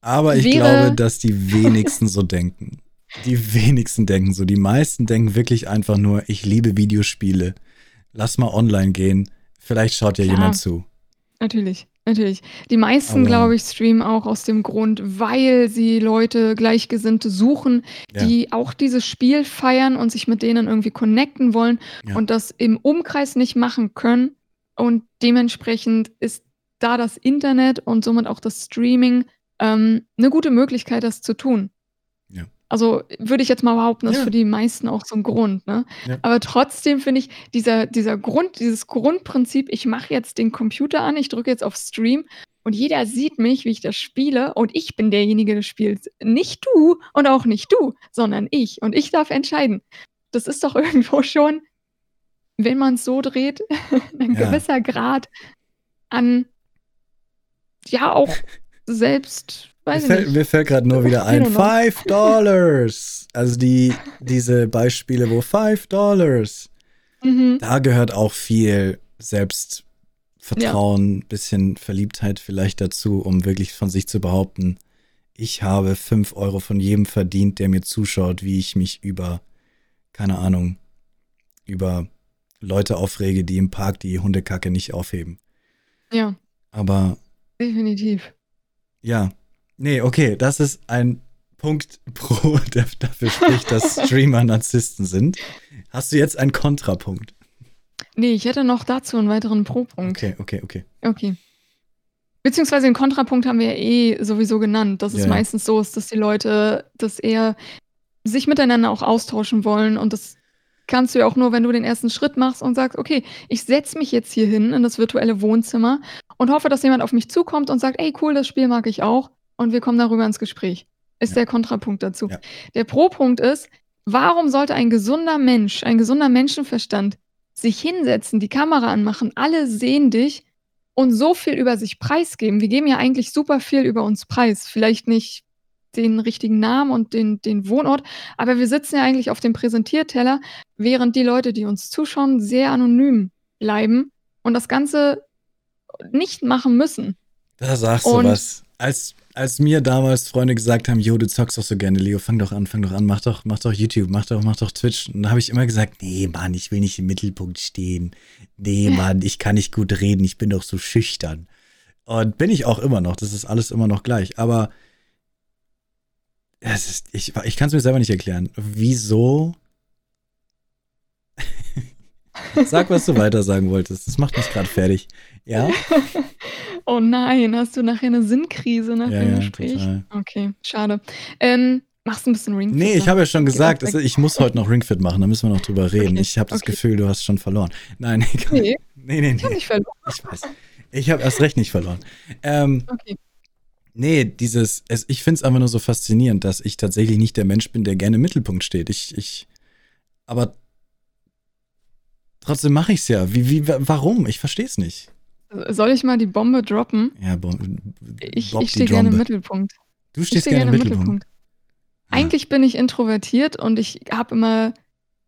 Aber ich Wäre glaube, dass die wenigsten so denken. Die wenigsten denken so. Die meisten denken wirklich einfach nur, ich liebe Videospiele. Lass mal online gehen. Vielleicht schaut ja Klar. jemand zu. Natürlich, natürlich. Die meisten, glaube ich, streamen auch aus dem Grund, weil sie Leute Gleichgesinnte suchen, ja. die auch dieses Spiel feiern und sich mit denen irgendwie connecten wollen ja. und das im Umkreis nicht machen können. Und dementsprechend ist da das Internet und somit auch das Streaming ähm, eine gute Möglichkeit, das zu tun. Ja. Also würde ich jetzt mal behaupten, das ist für die meisten auch so ein Grund. Ne? Ja. Aber trotzdem finde ich, dieser, dieser Grund, dieses Grundprinzip, ich mache jetzt den Computer an, ich drücke jetzt auf Stream und jeder sieht mich, wie ich das spiele und ich bin derjenige, der spielt. Nicht du und auch nicht du, sondern ich. Und ich darf entscheiden. Das ist doch irgendwo schon, wenn man es so dreht, ein ja. gewisser Grad an, ja, auch selbst Weiß mir, fällt, mir fällt gerade nur wieder ein. Five Dollars. Also die, diese Beispiele, wo Five Dollars. Mhm. Da gehört auch viel Selbstvertrauen, ja. bisschen Verliebtheit vielleicht dazu, um wirklich von sich zu behaupten, ich habe fünf Euro von jedem verdient, der mir zuschaut, wie ich mich über, keine Ahnung, über Leute aufrege, die im Park die Hundekacke nicht aufheben. Ja. Aber. Definitiv. Ja, Nee, okay, das ist ein Punkt pro, der dafür spricht, dass Streamer Narzissten sind. Hast du jetzt einen Kontrapunkt? Nee, ich hätte noch dazu einen weiteren Pro-Punkt. Okay, okay, okay. Okay. Beziehungsweise den Kontrapunkt haben wir ja eh sowieso genannt, dass ja, es meistens so ist, dass die Leute das eher sich miteinander auch austauschen wollen und das kannst du ja auch nur, wenn du den ersten Schritt machst und sagst, okay, ich setze mich jetzt hier hin in das virtuelle Wohnzimmer und hoffe, dass jemand auf mich zukommt und sagt, ey, cool, das Spiel mag ich auch und wir kommen darüber ins Gespräch. Ist ja. der Kontrapunkt dazu. Ja. Der Pro-Punkt ist, warum sollte ein gesunder Mensch, ein gesunder Menschenverstand sich hinsetzen, die Kamera anmachen, alle sehen dich und so viel über sich preisgeben? Wir geben ja eigentlich super viel über uns preis. Vielleicht nicht den richtigen Namen und den, den Wohnort, aber wir sitzen ja eigentlich auf dem Präsentierteller, während die Leute, die uns zuschauen, sehr anonym bleiben und das Ganze nicht machen müssen. Da sagst du was. Als als mir damals Freunde gesagt haben, Jo, du zockst doch so gerne, Leo, fang doch an, fang doch an, mach doch, mach doch YouTube, mach doch, mach doch Twitch. Und da habe ich immer gesagt, nee, Mann, ich will nicht im Mittelpunkt stehen. Nee, Mann, ich kann nicht gut reden, ich bin doch so schüchtern. Und bin ich auch immer noch, das ist alles immer noch gleich. Aber Das ist, ich ich kann es mir selber nicht erklären. Wieso? Sag, was du weiter sagen wolltest. Das macht mich gerade fertig. Ja? oh nein, hast du nachher eine Sinnkrise nach ja, dem ja, Gespräch? Total. Okay, schade. Ähm, machst du ein bisschen Ringfit? Nee, ich habe ja schon gesagt, also ich muss heute noch Ringfit machen, da müssen wir noch drüber reden. Okay. Ich habe das okay. Gefühl, du hast schon verloren. Nein, egal. Nee, nee, nee. nee. Ich habe nicht verloren. Ich weiß. Ich habe erst recht nicht verloren. Ähm, okay. Nee, dieses, es, ich finde es einfach nur so faszinierend, dass ich tatsächlich nicht der Mensch bin, der gerne im Mittelpunkt steht. Ich, ich, aber trotzdem mache ich es ja. Wie, wie, warum? Ich verstehe es nicht. Soll ich mal die Bombe droppen? Ja, Bombe. Ich, ich stehe gerne im Mittelpunkt. Du stehst steh gerne, im Mittelpunkt. Mittelpunkt. Ja. Eigentlich bin ich introvertiert und ich habe immer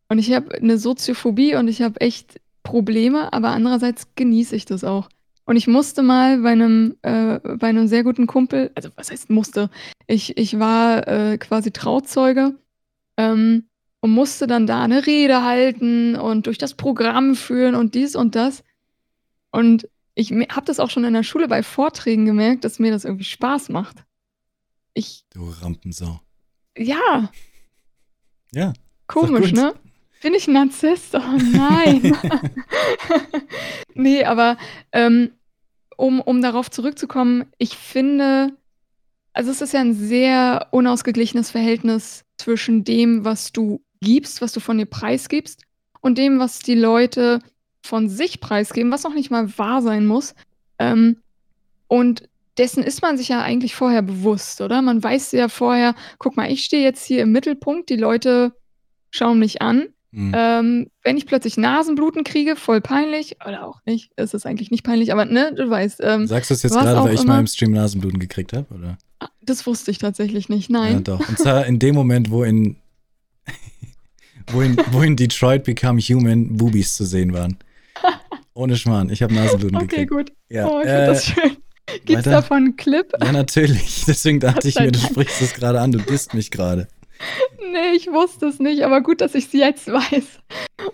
und ich habe eine Soziophobie und ich habe echt Probleme, aber andererseits genieße ich das auch. Und ich musste mal bei einem, äh, bei einem sehr guten Kumpel, also was heißt musste, ich, ich war äh, quasi Trauzeuge ähm, und musste dann da eine Rede halten und durch das Programm führen und dies und das. Und ich habe das auch schon in der Schule bei Vorträgen gemerkt, dass mir das irgendwie Spaß macht. Ich. Du Rampensau. Ja. Ja. Komisch, ne? Bin ich ein Narzisst? Oh nein. nee, aber ähm, um, um darauf zurückzukommen, ich finde, also es ist ja ein sehr unausgeglichenes Verhältnis zwischen dem, was du gibst, was du von dir preisgibst, und dem, was die Leute von sich preisgeben, was noch nicht mal wahr sein muss. Ähm, und dessen ist man sich ja eigentlich vorher bewusst, oder? Man weiß ja vorher, guck mal, ich stehe jetzt hier im Mittelpunkt, die Leute schauen mich an. Mhm. Ähm, wenn ich plötzlich Nasenbluten kriege, voll peinlich, oder auch nicht, ist es eigentlich nicht peinlich, aber ne, du weißt. Ähm, Sagst du es jetzt gerade, weil ich immer, mal im Stream Nasenbluten gekriegt habe, oder? Ah, das wusste ich tatsächlich nicht, nein. Ja, doch. Und zwar in dem Moment, wo in, wo in, wo in Detroit Become Human Boobies zu sehen waren. Ohne Schmarrn, ich habe Nasenbluten okay, gekriegt. Okay, gut. Ja. Oh, ich äh, das schön. Gibt's weiter? davon einen Clip? Ja, natürlich. Deswegen dachte ich mir, du sprichst das gerade an, du disst mich gerade. Nee, ich wusste es nicht, aber gut, dass ich es jetzt weiß.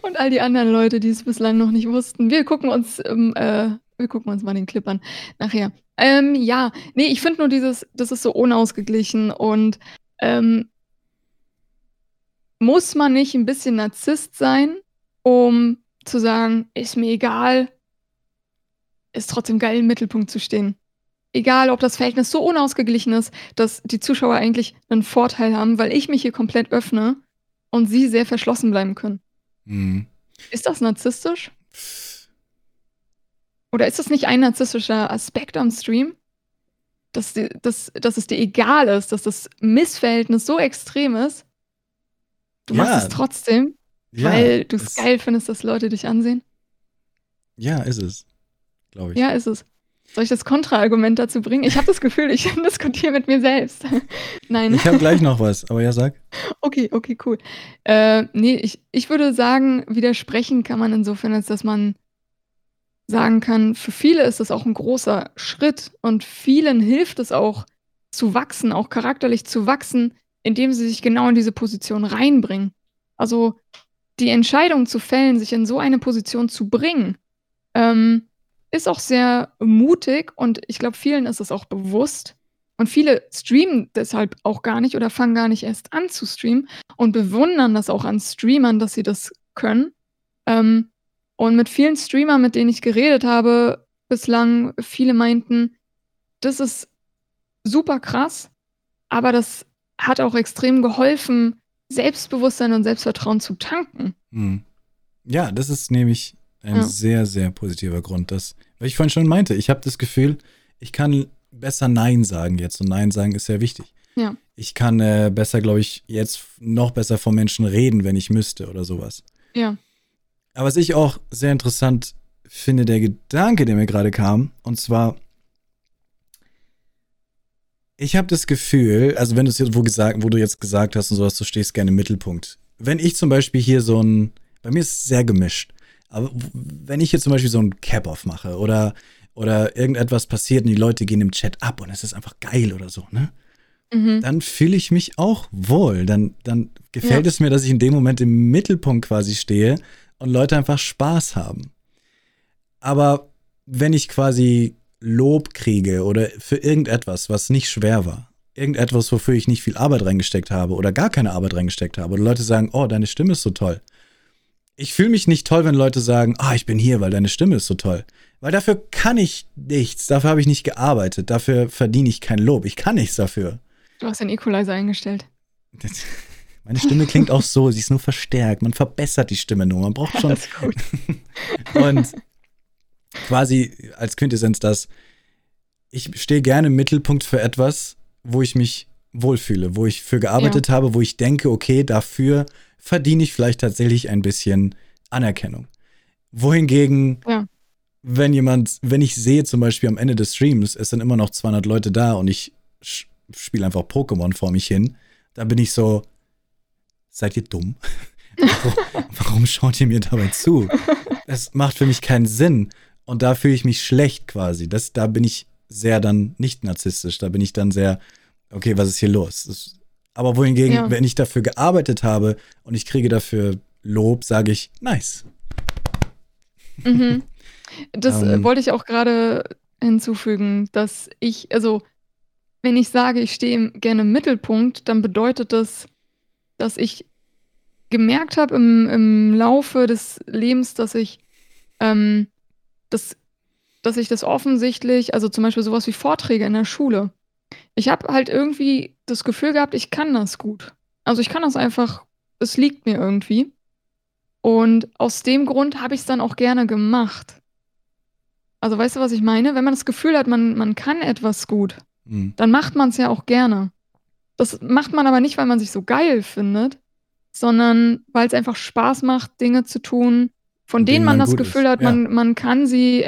Und all die anderen Leute, die es bislang noch nicht wussten. Wir gucken uns, ähm, äh, wir gucken uns mal den Clip an nachher. Ähm, ja, nee, ich finde nur dieses, das ist so unausgeglichen und ähm, muss man nicht ein bisschen Narzisst sein, um zu sagen, ist mir egal, ist trotzdem geil im Mittelpunkt zu stehen egal ob das Verhältnis so unausgeglichen ist, dass die Zuschauer eigentlich einen Vorteil haben, weil ich mich hier komplett öffne und sie sehr verschlossen bleiben können. Mhm. Ist das narzisstisch? Oder ist das nicht ein narzisstischer Aspekt am Stream? Dass, dass, dass es dir egal ist, dass das Missverhältnis so extrem ist, du ja. machst es trotzdem, ja, weil du es geil findest, dass Leute dich ansehen? Ja, ist es, glaube ich. Ja, ist es. Soll ich das Kontraargument dazu bringen? Ich habe das Gefühl, ich diskutiere mit mir selbst. Nein. Ich habe gleich noch was, aber ja, sag. Okay, okay, cool. Äh, nee, ich, ich würde sagen, widersprechen kann man insofern, als dass man sagen kann, für viele ist das auch ein großer Schritt und vielen hilft es auch zu wachsen, auch charakterlich zu wachsen, indem sie sich genau in diese Position reinbringen. Also die Entscheidung zu fällen, sich in so eine Position zu bringen, ähm, ist auch sehr mutig und ich glaube, vielen ist es auch bewusst. Und viele streamen deshalb auch gar nicht oder fangen gar nicht erst an zu streamen und bewundern das auch an Streamern, dass sie das können. Ähm, und mit vielen Streamern, mit denen ich geredet habe, bislang, viele meinten, das ist super krass, aber das hat auch extrem geholfen, Selbstbewusstsein und Selbstvertrauen zu tanken. Hm. Ja, das ist nämlich ein ja. sehr, sehr positiver Grund. Das, weil ich vorhin schon meinte, ich habe das Gefühl, ich kann besser Nein sagen jetzt. Und Nein sagen ist sehr wichtig. Ja. Ich kann äh, besser, glaube ich, jetzt noch besser vor Menschen reden, wenn ich müsste oder sowas. Ja. Aber was ich auch sehr interessant finde, der Gedanke, der mir gerade kam, und zwar, ich habe das Gefühl, also wenn du es jetzt wo gesagt, wo du jetzt gesagt hast und sowas, du stehst gerne im Mittelpunkt. Wenn ich zum Beispiel hier so ein, bei mir ist es sehr gemischt. Aber wenn ich jetzt zum Beispiel so ein Cap-Off mache oder, oder irgendetwas passiert und die Leute gehen im Chat ab und es ist einfach geil oder so, ne? Mhm. Dann fühle ich mich auch wohl. Dann, dann gefällt ja. es mir, dass ich in dem Moment im Mittelpunkt quasi stehe und Leute einfach Spaß haben. Aber wenn ich quasi Lob kriege oder für irgendetwas, was nicht schwer war, irgendetwas, wofür ich nicht viel Arbeit reingesteckt habe oder gar keine Arbeit reingesteckt habe. Oder Leute sagen, oh, deine Stimme ist so toll. Ich fühle mich nicht toll, wenn Leute sagen, ah, oh, ich bin hier, weil deine Stimme ist so toll. Weil dafür kann ich nichts, dafür habe ich nicht gearbeitet, dafür verdiene ich kein Lob. Ich kann nichts dafür. Du hast den Equalizer eingestellt. Meine Stimme klingt auch so, sie ist nur verstärkt. Man verbessert die Stimme nur. Man braucht schon. Das. Und quasi als Quintessenz das, ich stehe gerne im Mittelpunkt für etwas, wo ich mich wohlfühle, wo ich für gearbeitet ja. habe, wo ich denke, okay, dafür verdiene ich vielleicht tatsächlich ein bisschen Anerkennung. Wohingegen, ja. wenn jemand, wenn ich sehe zum Beispiel am Ende des Streams, es sind immer noch 200 Leute da und ich spiele einfach Pokémon vor mich hin, dann bin ich so, seid ihr dumm? warum, warum schaut ihr mir dabei zu? Es macht für mich keinen Sinn. Und da fühle ich mich schlecht quasi. Das, da bin ich sehr dann nicht narzisstisch. Da bin ich dann sehr, okay, was ist hier los? Das, aber wohingegen, ja. wenn ich dafür gearbeitet habe und ich kriege dafür Lob, sage ich, nice. Mhm. Das ähm, wollte ich auch gerade hinzufügen, dass ich, also wenn ich sage, ich stehe gerne im Mittelpunkt, dann bedeutet das, dass ich gemerkt habe im, im Laufe des Lebens, dass ich ähm, das, dass ich das offensichtlich, also zum Beispiel sowas wie Vorträge in der Schule, ich habe halt irgendwie das Gefühl gehabt, ich kann das gut. Also ich kann das einfach, es liegt mir irgendwie. Und aus dem Grund habe ich es dann auch gerne gemacht. Also weißt du, was ich meine? Wenn man das Gefühl hat, man, man kann etwas gut, mhm. dann macht man es ja auch gerne. Das macht man aber nicht, weil man sich so geil findet, sondern weil es einfach Spaß macht, Dinge zu tun, von denen man, man das Gefühl ist. hat, man, ja. man kann sie,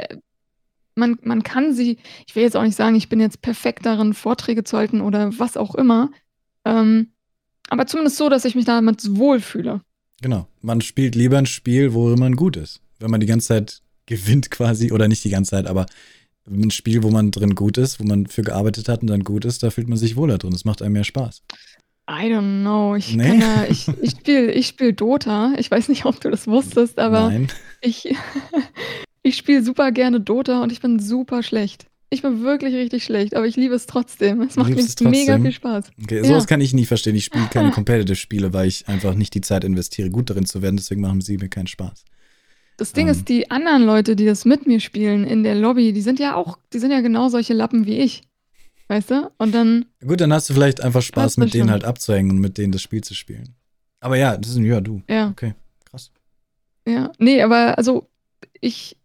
man, man kann sie, ich will jetzt auch nicht sagen, ich bin jetzt perfekt darin, Vorträge zu halten oder was auch immer, ähm, aber zumindest so, dass ich mich damit wohlfühle. Genau. Man spielt lieber ein Spiel, worin man gut ist. Wenn man die ganze Zeit gewinnt quasi, oder nicht die ganze Zeit, aber ein Spiel, wo man drin gut ist, wo man für gearbeitet hat und dann gut ist, da fühlt man sich wohler drin. Es macht einem mehr Spaß. I don't know. Ich, nee. ja, ich, ich spiele ich spiel Dota. Ich weiß nicht, ob du das wusstest, aber Nein. ich, ich spiele super gerne Dota und ich bin super schlecht. Ich bin wirklich richtig schlecht, aber ich liebe es trotzdem. Es macht mir mega viel Spaß. Okay, sowas ja. kann ich nie verstehen. Ich spiele keine Competitive-Spiele, weil ich einfach nicht die Zeit investiere, gut darin zu werden. Deswegen machen sie mir keinen Spaß. Das Ding um. ist, ähm. die anderen Leute, die das mit mir spielen in der Lobby, die sind ja auch, die sind ja genau solche Lappen wie ich. Weißt du? Und dann. Gut, dann hast du vielleicht einfach Spaß, mit denen halt abzuhängen und mit denen das Spiel zu spielen. Aber ja, das ist ein Ja, du. Ja. Okay, krass. Ja, nee, aber also ich.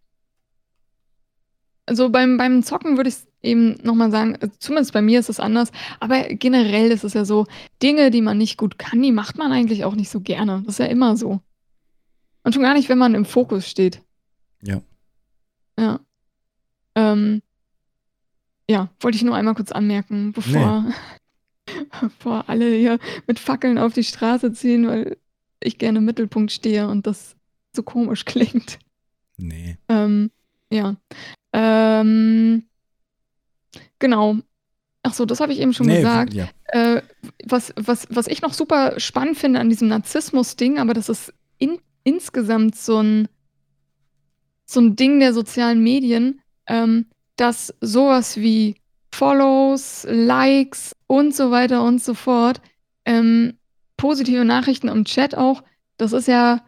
Also beim, beim Zocken würde ich eben nochmal sagen, also zumindest bei mir ist es anders, aber generell ist es ja so, Dinge, die man nicht gut kann, die macht man eigentlich auch nicht so gerne. Das ist ja immer so. Und schon gar nicht, wenn man im Fokus steht. Ja. Ja. Ähm, ja, wollte ich nur einmal kurz anmerken, bevor, nee. bevor alle hier mit Fackeln auf die Straße ziehen, weil ich gerne im Mittelpunkt stehe und das so komisch klingt. Nee. Ähm, ja. Ähm, genau. Ach so, das habe ich eben schon nee, gesagt. Ja. Äh, was, was, was ich noch super spannend finde an diesem Narzissmus-Ding, aber das ist in, insgesamt so ein, so ein Ding der sozialen Medien, ähm, dass sowas wie Follows, Likes und so weiter und so fort, ähm, positive Nachrichten im Chat auch, das ist ja,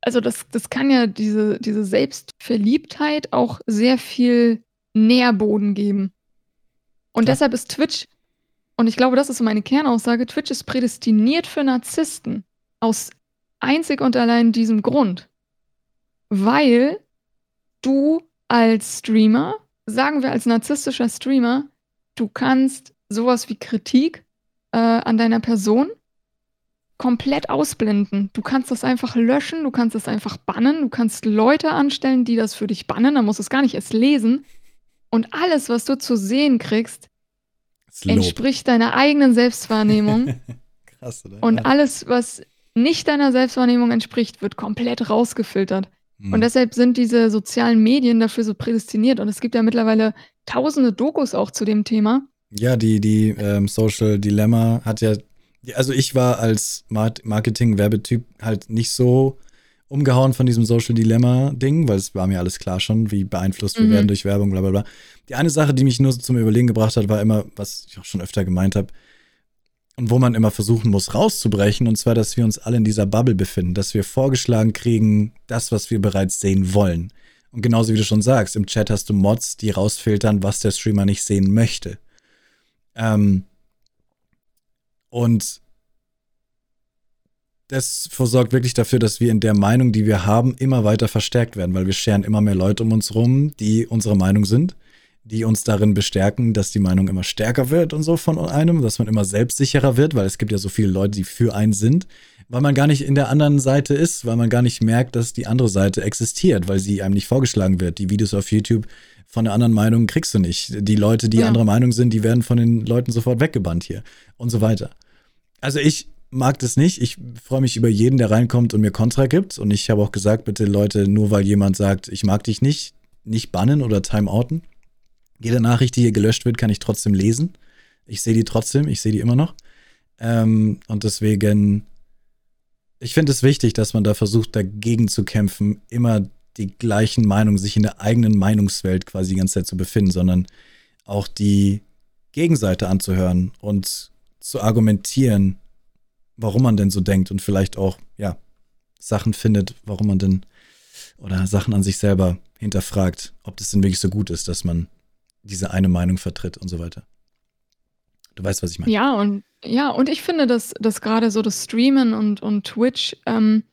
also das, das kann ja diese, diese Selbstverliebtheit auch sehr viel Nährboden geben. Und ja. deshalb ist Twitch, und ich glaube, das ist meine Kernaussage, Twitch ist prädestiniert für Narzissten. Aus einzig und allein diesem Grund. Weil du als Streamer, sagen wir als narzisstischer Streamer, du kannst sowas wie Kritik äh, an deiner Person komplett ausblenden. Du kannst das einfach löschen, du kannst es einfach bannen, du kannst Leute anstellen, die das für dich bannen, dann musst du es gar nicht erst lesen. Und alles, was du zu sehen kriegst, entspricht deiner eigenen Selbstwahrnehmung. Krass, oder? Und alles, was nicht deiner Selbstwahrnehmung entspricht, wird komplett rausgefiltert. Und mhm. deshalb sind diese sozialen Medien dafür so prädestiniert. Und es gibt ja mittlerweile tausende Dokus auch zu dem Thema. Ja, die, die ähm, Social Dilemma hat ja, also ich war als Marketing-Werbetyp halt nicht so umgehauen von diesem Social Dilemma-Ding, weil es war mir alles klar schon, wie beeinflusst wir mhm. werden durch Werbung, bla bla bla. Die eine Sache, die mich nur zum Überlegen gebracht hat, war immer, was ich auch schon öfter gemeint habe, und wo man immer versuchen muss, rauszubrechen, und zwar, dass wir uns alle in dieser Bubble befinden, dass wir vorgeschlagen kriegen, das, was wir bereits sehen wollen. Und genauso wie du schon sagst, im Chat hast du Mods, die rausfiltern, was der Streamer nicht sehen möchte. Ähm, und das versorgt wirklich dafür, dass wir in der Meinung, die wir haben, immer weiter verstärkt werden, weil wir scheren immer mehr Leute um uns rum, die unsere Meinung sind, die uns darin bestärken, dass die Meinung immer stärker wird und so von einem, dass man immer selbstsicherer wird, weil es gibt ja so viele Leute, die für einen sind, weil man gar nicht in der anderen Seite ist, weil man gar nicht merkt, dass die andere Seite existiert, weil sie einem nicht vorgeschlagen wird. Die Videos auf YouTube von der anderen Meinung kriegst du nicht. Die Leute, die ja. anderer Meinung sind, die werden von den Leuten sofort weggebannt hier und so weiter. Also ich mag das nicht. Ich freue mich über jeden, der reinkommt und mir Kontra gibt. Und ich habe auch gesagt, bitte Leute, nur weil jemand sagt, ich mag dich nicht, nicht bannen oder timeouten. Jede Nachricht, die hier gelöscht wird, kann ich trotzdem lesen. Ich sehe die trotzdem, ich sehe die immer noch. Ähm, und deswegen, ich finde es wichtig, dass man da versucht, dagegen zu kämpfen, immer die gleichen Meinungen, sich in der eigenen Meinungswelt quasi die ganze Zeit zu befinden, sondern auch die Gegenseite anzuhören und zu argumentieren, warum man denn so denkt und vielleicht auch, ja, Sachen findet, warum man denn oder Sachen an sich selber hinterfragt, ob das denn wirklich so gut ist, dass man diese eine Meinung vertritt und so weiter. Du weißt, was ich meine. Ja, und ja, und ich finde, dass, dass gerade so das Streamen und, und Twitch ähm,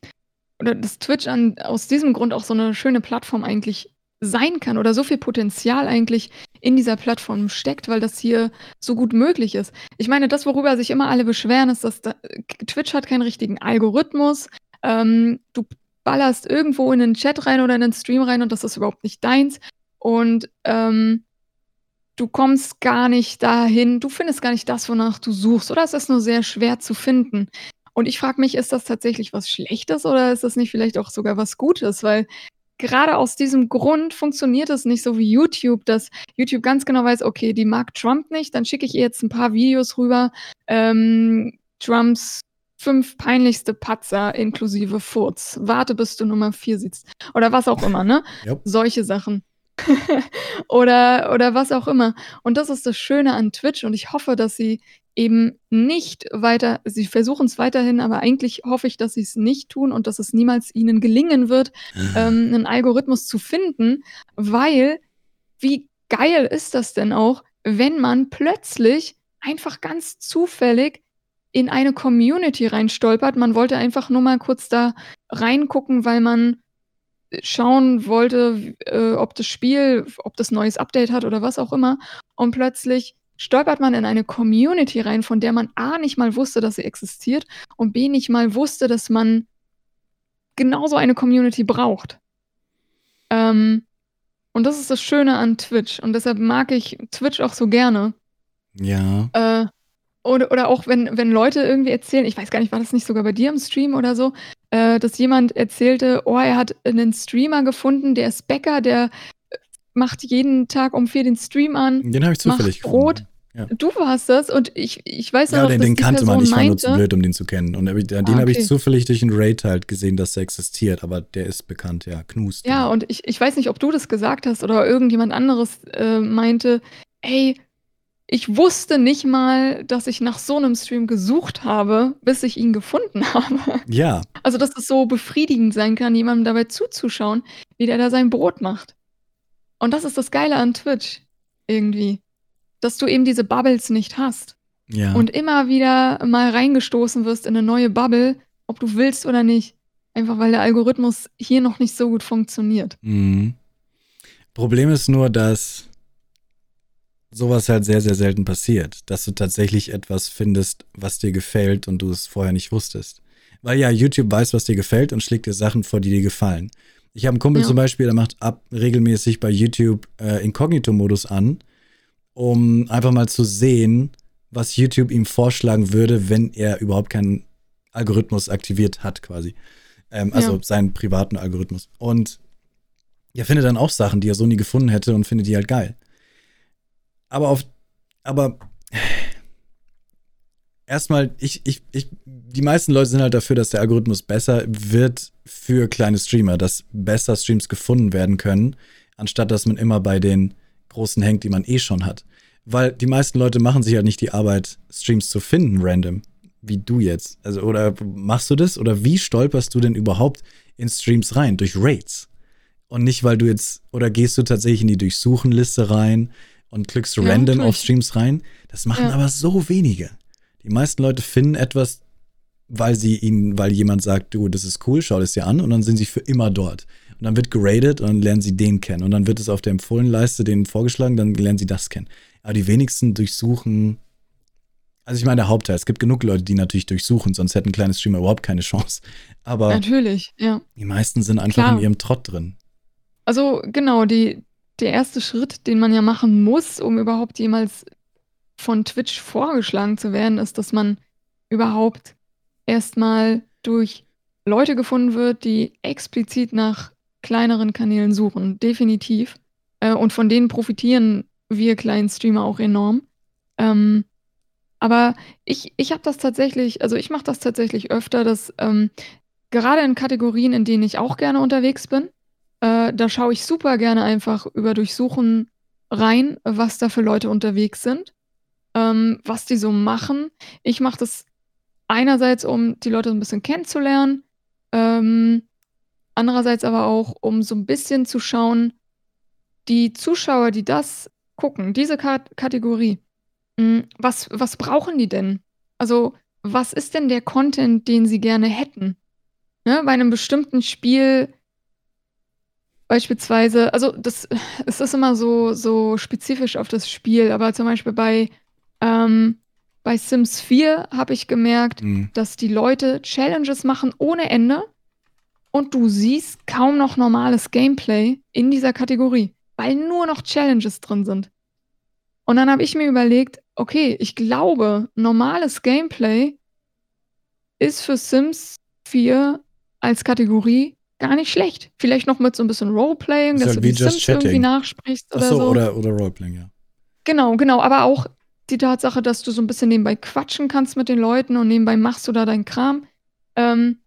oder das Twitch an, aus diesem Grund auch so eine schöne Plattform eigentlich sein kann oder so viel Potenzial eigentlich in dieser Plattform steckt, weil das hier so gut möglich ist. Ich meine, das, worüber sich immer alle beschweren, ist, dass da, Twitch hat keinen richtigen Algorithmus. Ähm, du ballerst irgendwo in den Chat rein oder in den Stream rein und das ist überhaupt nicht deins. Und ähm, du kommst gar nicht dahin, du findest gar nicht das, wonach du suchst, oder es ist nur sehr schwer zu finden. Und ich frage mich, ist das tatsächlich was Schlechtes oder ist das nicht vielleicht auch sogar was Gutes? Weil gerade aus diesem Grund funktioniert es nicht so wie YouTube, dass YouTube ganz genau weiß, okay, die mag Trump nicht, dann schicke ich ihr jetzt ein paar Videos rüber. Ähm, Trumps fünf peinlichste Patzer inklusive Furz. Warte, bis du Nummer vier sitzt. Oder was auch immer, ne? Yep. Solche Sachen. oder, oder was auch immer. Und das ist das Schöne an Twitch und ich hoffe, dass sie eben nicht weiter, sie versuchen es weiterhin, aber eigentlich hoffe ich, dass sie es nicht tun und dass es niemals ihnen gelingen wird, ah. ähm, einen Algorithmus zu finden, weil wie geil ist das denn auch, wenn man plötzlich einfach ganz zufällig in eine Community reinstolpert. Man wollte einfach nur mal kurz da reingucken, weil man schauen wollte, äh, ob das Spiel, ob das neues Update hat oder was auch immer. Und plötzlich stolpert man in eine Community rein, von der man A nicht mal wusste, dass sie existiert und B nicht mal wusste, dass man genauso eine Community braucht. Ähm, und das ist das Schöne an Twitch. Und deshalb mag ich Twitch auch so gerne. Ja. Äh, oder, oder auch wenn, wenn Leute irgendwie erzählen, ich weiß gar nicht, war das nicht sogar bei dir im Stream oder so, äh, dass jemand erzählte, oh, er hat einen Streamer gefunden, der ist Bäcker, der macht jeden Tag um vier den Stream an. Den habe ich zufällig macht Brot. Ja. Du warst das und ich, ich weiß ja, noch, den, den kannte Person man, ich war nur zu blöd, um den zu kennen. Und den ah, okay. habe ich zufällig durch einen Raid halt gesehen, dass er existiert, aber der ist bekannt, ja, Knust. Ja, und ich, ich weiß nicht, ob du das gesagt hast oder irgendjemand anderes äh, meinte, ey, ich wusste nicht mal, dass ich nach so einem Stream gesucht habe, bis ich ihn gefunden habe. Ja. Also, dass es so befriedigend sein kann, jemandem dabei zuzuschauen, wie der da sein Brot macht. Und das ist das Geile an Twitch irgendwie, dass du eben diese Bubbles nicht hast. Ja. Und immer wieder mal reingestoßen wirst in eine neue Bubble, ob du willst oder nicht. Einfach weil der Algorithmus hier noch nicht so gut funktioniert. Mhm. Problem ist nur, dass sowas halt sehr, sehr selten passiert. Dass du tatsächlich etwas findest, was dir gefällt und du es vorher nicht wusstest. Weil ja, YouTube weiß, was dir gefällt und schlägt dir Sachen vor, die dir gefallen. Ich habe einen Kumpel ja. zum Beispiel, der macht ab regelmäßig bei YouTube äh, Inkognito-Modus an, um einfach mal zu sehen, was YouTube ihm vorschlagen würde, wenn er überhaupt keinen Algorithmus aktiviert hat, quasi. Ähm, also ja. seinen privaten Algorithmus. Und er findet dann auch Sachen, die er so nie gefunden hätte und findet die halt geil. Aber auf, aber erstmal, ich, ich, ich, die meisten Leute sind halt dafür, dass der Algorithmus besser wird für kleine Streamer, dass besser Streams gefunden werden können, anstatt dass man immer bei den großen hängt, die man eh schon hat. Weil die meisten Leute machen sich halt nicht die Arbeit, Streams zu finden, random, wie du jetzt. Also, oder machst du das? Oder wie stolperst du denn überhaupt in Streams rein? Durch Raids. Und nicht, weil du jetzt, oder gehst du tatsächlich in die Durchsuchenliste rein und klickst ja, random auf Streams rein? Das machen ja. aber so wenige. Die meisten Leute finden etwas, weil sie ihnen, weil jemand sagt, du, das ist cool, schau das dir an und dann sind sie für immer dort. Und dann wird geradet und dann lernen sie den kennen. Und dann wird es auf der Empfohlenleiste denen vorgeschlagen, dann lernen sie das kennen. Aber die wenigsten durchsuchen. Also ich meine, der Hauptteil, es gibt genug Leute, die natürlich durchsuchen, sonst hätten kleine Streamer überhaupt keine Chance. Aber natürlich, ja. Die meisten sind einfach Klar. in ihrem Trott drin. Also genau, die, der erste Schritt, den man ja machen muss, um überhaupt jemals von Twitch vorgeschlagen zu werden, ist, dass man überhaupt erstmal durch Leute gefunden wird, die explizit nach kleineren Kanälen suchen. Definitiv. Äh, und von denen profitieren wir kleinen Streamer auch enorm. Ähm, aber ich, ich habe das tatsächlich, also ich mache das tatsächlich öfter, dass ähm, gerade in Kategorien, in denen ich auch gerne unterwegs bin, äh, da schaue ich super gerne einfach über Durchsuchen rein, was da für Leute unterwegs sind ähm, was die so machen. Ich mache das einerseits, um die Leute so ein bisschen kennenzulernen, ähm, andererseits aber auch, um so ein bisschen zu schauen, die Zuschauer, die das gucken, diese Kat Kategorie, mh, hm, was, was brauchen die denn? Also, was ist denn der Content, den sie gerne hätten? Ne, bei einem bestimmten Spiel beispielsweise, also das es ist immer so, so spezifisch auf das Spiel, aber zum Beispiel bei ähm, bei Sims 4 habe ich gemerkt, mhm. dass die Leute Challenges machen ohne Ende und du siehst kaum noch normales Gameplay in dieser Kategorie, weil nur noch Challenges drin sind. Und dann habe ich mir überlegt, okay, ich glaube, normales Gameplay ist für Sims 4 als Kategorie gar nicht schlecht. Vielleicht noch mit so ein bisschen Roleplaying, dass halt du die Sims Chatting. irgendwie nachsprichst oder so. Oder, oder Roleplaying, ja. Genau, genau. Aber auch die Tatsache, dass du so ein bisschen nebenbei quatschen kannst mit den Leuten und nebenbei machst du da deinen Kram. Ähm,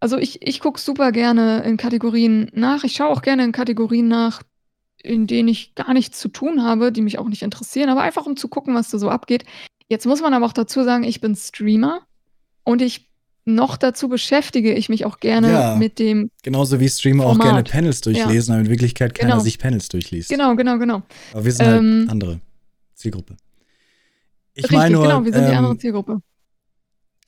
also ich, ich gucke super gerne in Kategorien nach. Ich schaue auch gerne in Kategorien nach, in denen ich gar nichts zu tun habe, die mich auch nicht interessieren, aber einfach um zu gucken, was da so abgeht. Jetzt muss man aber auch dazu sagen, ich bin Streamer und ich noch dazu beschäftige ich mich auch gerne ja, mit dem. Genauso wie Streamer Format. auch gerne Panels durchlesen, ja. aber in Wirklichkeit keiner genau. sich Panels durchliest. Genau, genau, genau. Aber wir sind halt ähm, halt andere Zielgruppe. Ich Richtig, meine nur, genau, wir sind ähm, die andere Zielgruppe.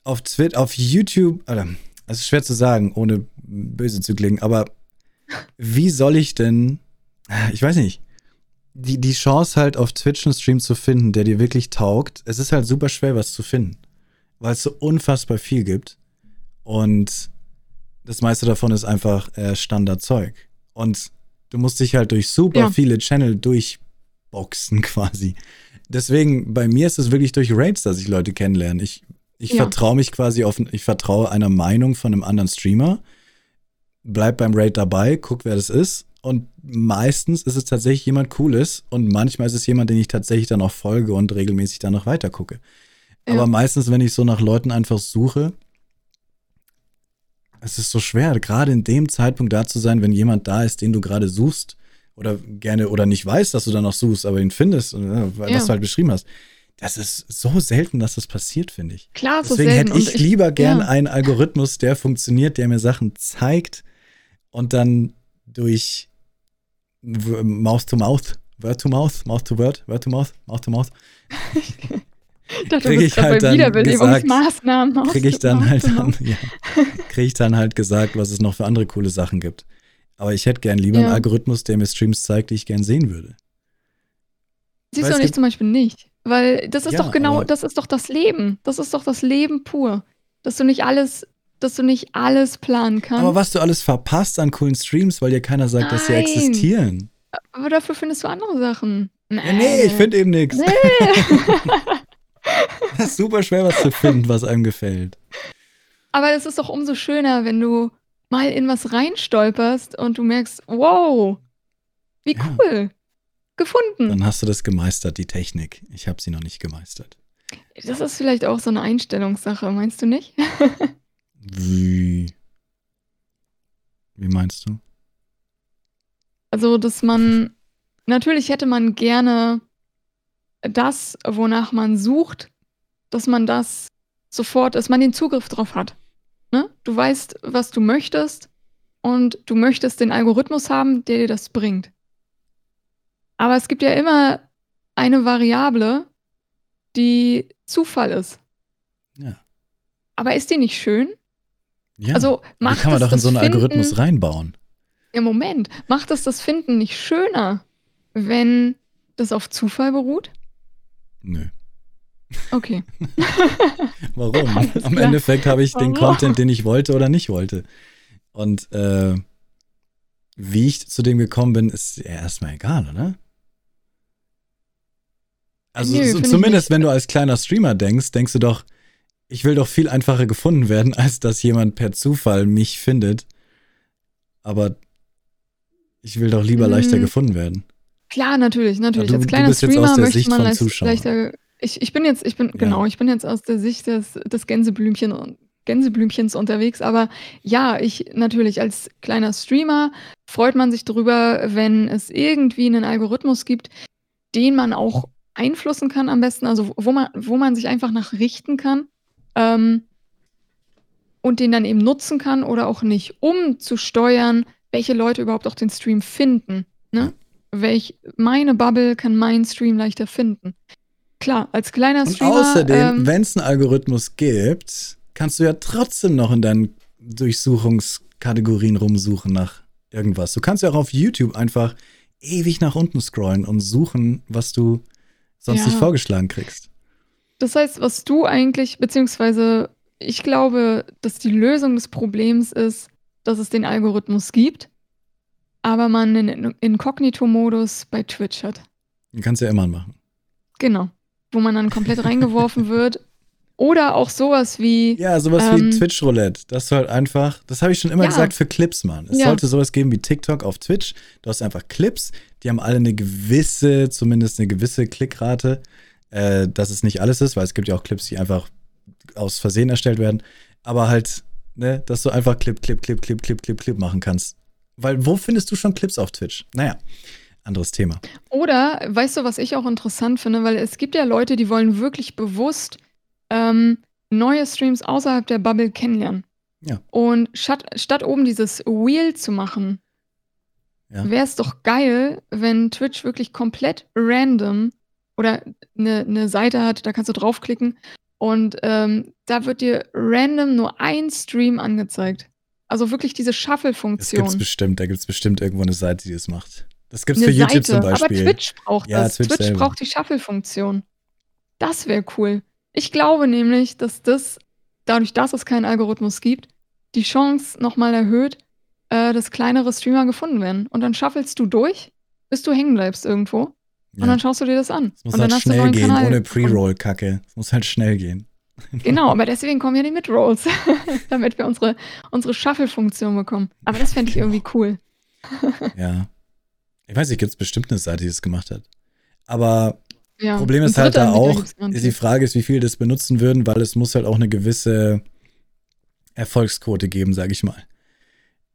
Auf Twitter, auf YouTube, oder, es ist schwer zu sagen, ohne böse zu klingen, aber wie soll ich denn, ich weiß nicht, die, die Chance halt auf Twitch einen Stream zu finden, der dir wirklich taugt, es ist halt super schwer, was zu finden. Weil es so unfassbar viel gibt. Und das meiste davon ist einfach äh, Standardzeug. Und du musst dich halt durch super ja. viele Channel durchboxen quasi deswegen, bei mir ist es wirklich durch Raids, dass ich Leute kennenlerne. Ich, ich ja. vertraue mich quasi auf, ich vertraue einer Meinung von einem anderen Streamer, bleib beim Raid dabei, guck, wer das ist. Und meistens ist es tatsächlich jemand Cooles und manchmal ist es jemand, den ich tatsächlich dann auch folge und regelmäßig dann noch weiter gucke. Ja. Aber meistens, wenn ich so nach Leuten einfach suche, es ist so schwer, gerade in dem Zeitpunkt da zu sein, wenn jemand da ist, den du gerade suchst oder gerne oder nicht weißt, dass du dann noch suchst, aber ihn findest, äh, was ja. du halt beschrieben hast. Das ist so selten, dass das passiert, finde ich. Klar, so Deswegen selten. hätte ich, ich lieber gern ja. einen Algorithmus, der funktioniert, der mir Sachen zeigt und dann durch Mouth to Mouth, Word to Mouth, Mouth to Word, Word to Mouth, Mouth to Mouth. Ich dachte, krieg ich halt dann gesagt, kriege ich dann halt dann, ja, krieg ich dann halt gesagt, was es noch für andere coole Sachen gibt. Aber ich hätte gern lieber ja. einen Algorithmus, der mir Streams zeigt, die ich gern sehen würde. Siehst du nicht zum Beispiel nicht. Weil das ist ja, doch genau, das ist doch das Leben. Das ist doch das Leben pur. Dass du nicht alles, dass du nicht alles planen kannst. Aber was du alles verpasst an coolen Streams, weil dir keiner sagt, Nein. dass sie existieren. Aber dafür findest du andere Sachen. Nee, ja, nee ich finde eben nichts. Nee. das ist super schwer, was zu finden, was einem gefällt. Aber es ist doch umso schöner, wenn du mal in was reinstolperst und du merkst, wow, wie cool. Ja. Gefunden. Dann hast du das gemeistert, die Technik. Ich habe sie noch nicht gemeistert. Das ist vielleicht auch so 'ne Einstellungssache, meinst du nicht? Wie? Wie meinst du? Also, dass man natürlich hätte man gerne das, wonach man sucht, dass man das sofort dass man den Zugriff drauf hat, ne? Du weißt, was du möchtest und du möchtest den Algorithmus haben, der dir das bringt. Aber es gibt ja immer eine Variable, die Zufall ist. Ja. Aber ist die nicht schön? Ja, Also, die macht kann man doch in so das 'n Algorithmus Finden reinbauen. ja, Moment. Macht es das Finden nicht schöner, wenn das auf Zufall beruht? Nö. Okay. Warum? Am. Endeffekt habe ich den Warum? Content, den ich wollte oder nicht wollte. Und, äh, wie ich zu dem gekommen bin, ist ja erst mal egal, oder? Also, Nö, so zumindest wenn du als kleiner Streamer denkst, denkst du doch: „Ich will doch viel einfacher gefunden werden, als dass jemand per Zufall mich findet.“ Aber ich will doch lieber leichter Hm. gefunden werden. Klar, natürlich, Ja, natürlich. du Als kleiner Streamer möchte Sicht man Zuschauer. leichter ich ich bin jetzt ich bin Ja. genau, ich bin jetzt aus der Sicht des des Gänseblümchen und Gänseblümchens unterwegs, aber ja, ich natürlich als kleiner Streamer freut man sich drüber, wenn es irgendwie 'nen Algorithmus gibt, den man auch einflussen kann am besten, also, wo man wo man sich einfach nach richten kann, ähm und den dann eben nutzen kann oder auch nicht, um zu steuern, welche Leute überhaupt auch den Stream finden, Ja. ne? Welch meine Bubble kann meinen Stream leichter finden. Klar, als kleiner Und Streamer, außerdem, ähm wenn's 'n Algorithmus gibt, kannst du ja trotzdem noch in deinen Durchsuchungskategorien rumsuchen nach irgendwas. Du kannst ja auch auf YouTube einfach ewig nach unten scrollen und suchen, was du sonst nicht Ja. vorgeschlagen kriegst. Das heißt, was du eigentlich beziehungsweise ich glaube, dass die Lösung des Problems ist, dass es den Algorithmus gibt, aber man 'nen In Inkognito-Modus bei Twitch hat. Den kannst du ja immer machen. Genau, wo man dann komplett reingeworfen wird. Oder auch so was wie, Ja, so was wie ähm Twitch Roulette. Dass du halt einfach das habe ich schon immer Ja. gesagt für Clips, Mann. Es Ja. sollte so was geben wie TikTok auf Twitch. Du hast einfach Clips, die haben alle 'ne gewisse zumindest 'ne gewisse Klickrate, äh, dass es nicht alles ist, weil es gibt ja auch Clips, die einfach aus Versehen erstellt werden. Aber halt, ne, dass du einfach Clip, Clip, Clip, Clip, Clip, Clip, Clip machen kannst. Weil wo findest du schon Clips auf Twitch? Na ja, anderes Thema. Oder weißt du, was ich auch interessant finde, weil es gibt ja Leute, die wollen wirklich bewusst, ähm, neue Streams außerhalb der Bubble kennenlernen. Ja. Und statt statt oben dieses Wheel zu machen Ja. wäre es doch geil, wenn Twitch wirklich komplett random oder 'ne 'ne Seite hat, da kannst du draufklicken und, ähm, da wird dir random nur ein Stream angezeigt. Also, wirklich diese Das gibt's Shuffle-Funktion. bestimmt. Da gibt's bestimmt irgendwo 'ne Seite, die das macht. Das gibt's 'Ne für YouTube zum Seite, aber Beispiel. Twitch braucht Ja, das. Twitch Twitch braucht die Shuffle-Funktion. Das wäre cool. Ich glaube nämlich, dass das dadurch, dass es keinen Algorithmus gibt, die Chance noch mal erhöht, äh, dass kleinere Streamer gefunden werden. Und dann shufflest du durch, bis du hängen bleibst irgendwo und Ja. dann schaust du dir das an. Es muss Und dann halt hast du 'n schnell gehen, Kanal ohne. Pre-Roll-Kacke. Es muss halt schnell gehen. Genau, aber deswegen kommen ja die Midrolls, damit wir unsere unsere Shuffle-Funktion bekommen. Aber das fände ich Genau. irgendwie cool. Ja. Ich weiß nicht, gibt's bestimmt 'ne Seite, die das gemacht hat. Aber Ja, Problem ist halt da auch gibt's die. Frage ist, wie viele das benutzen würden, weil es muss halt auch 'ne gewisse Erfolgsquote geben, sage ich mal.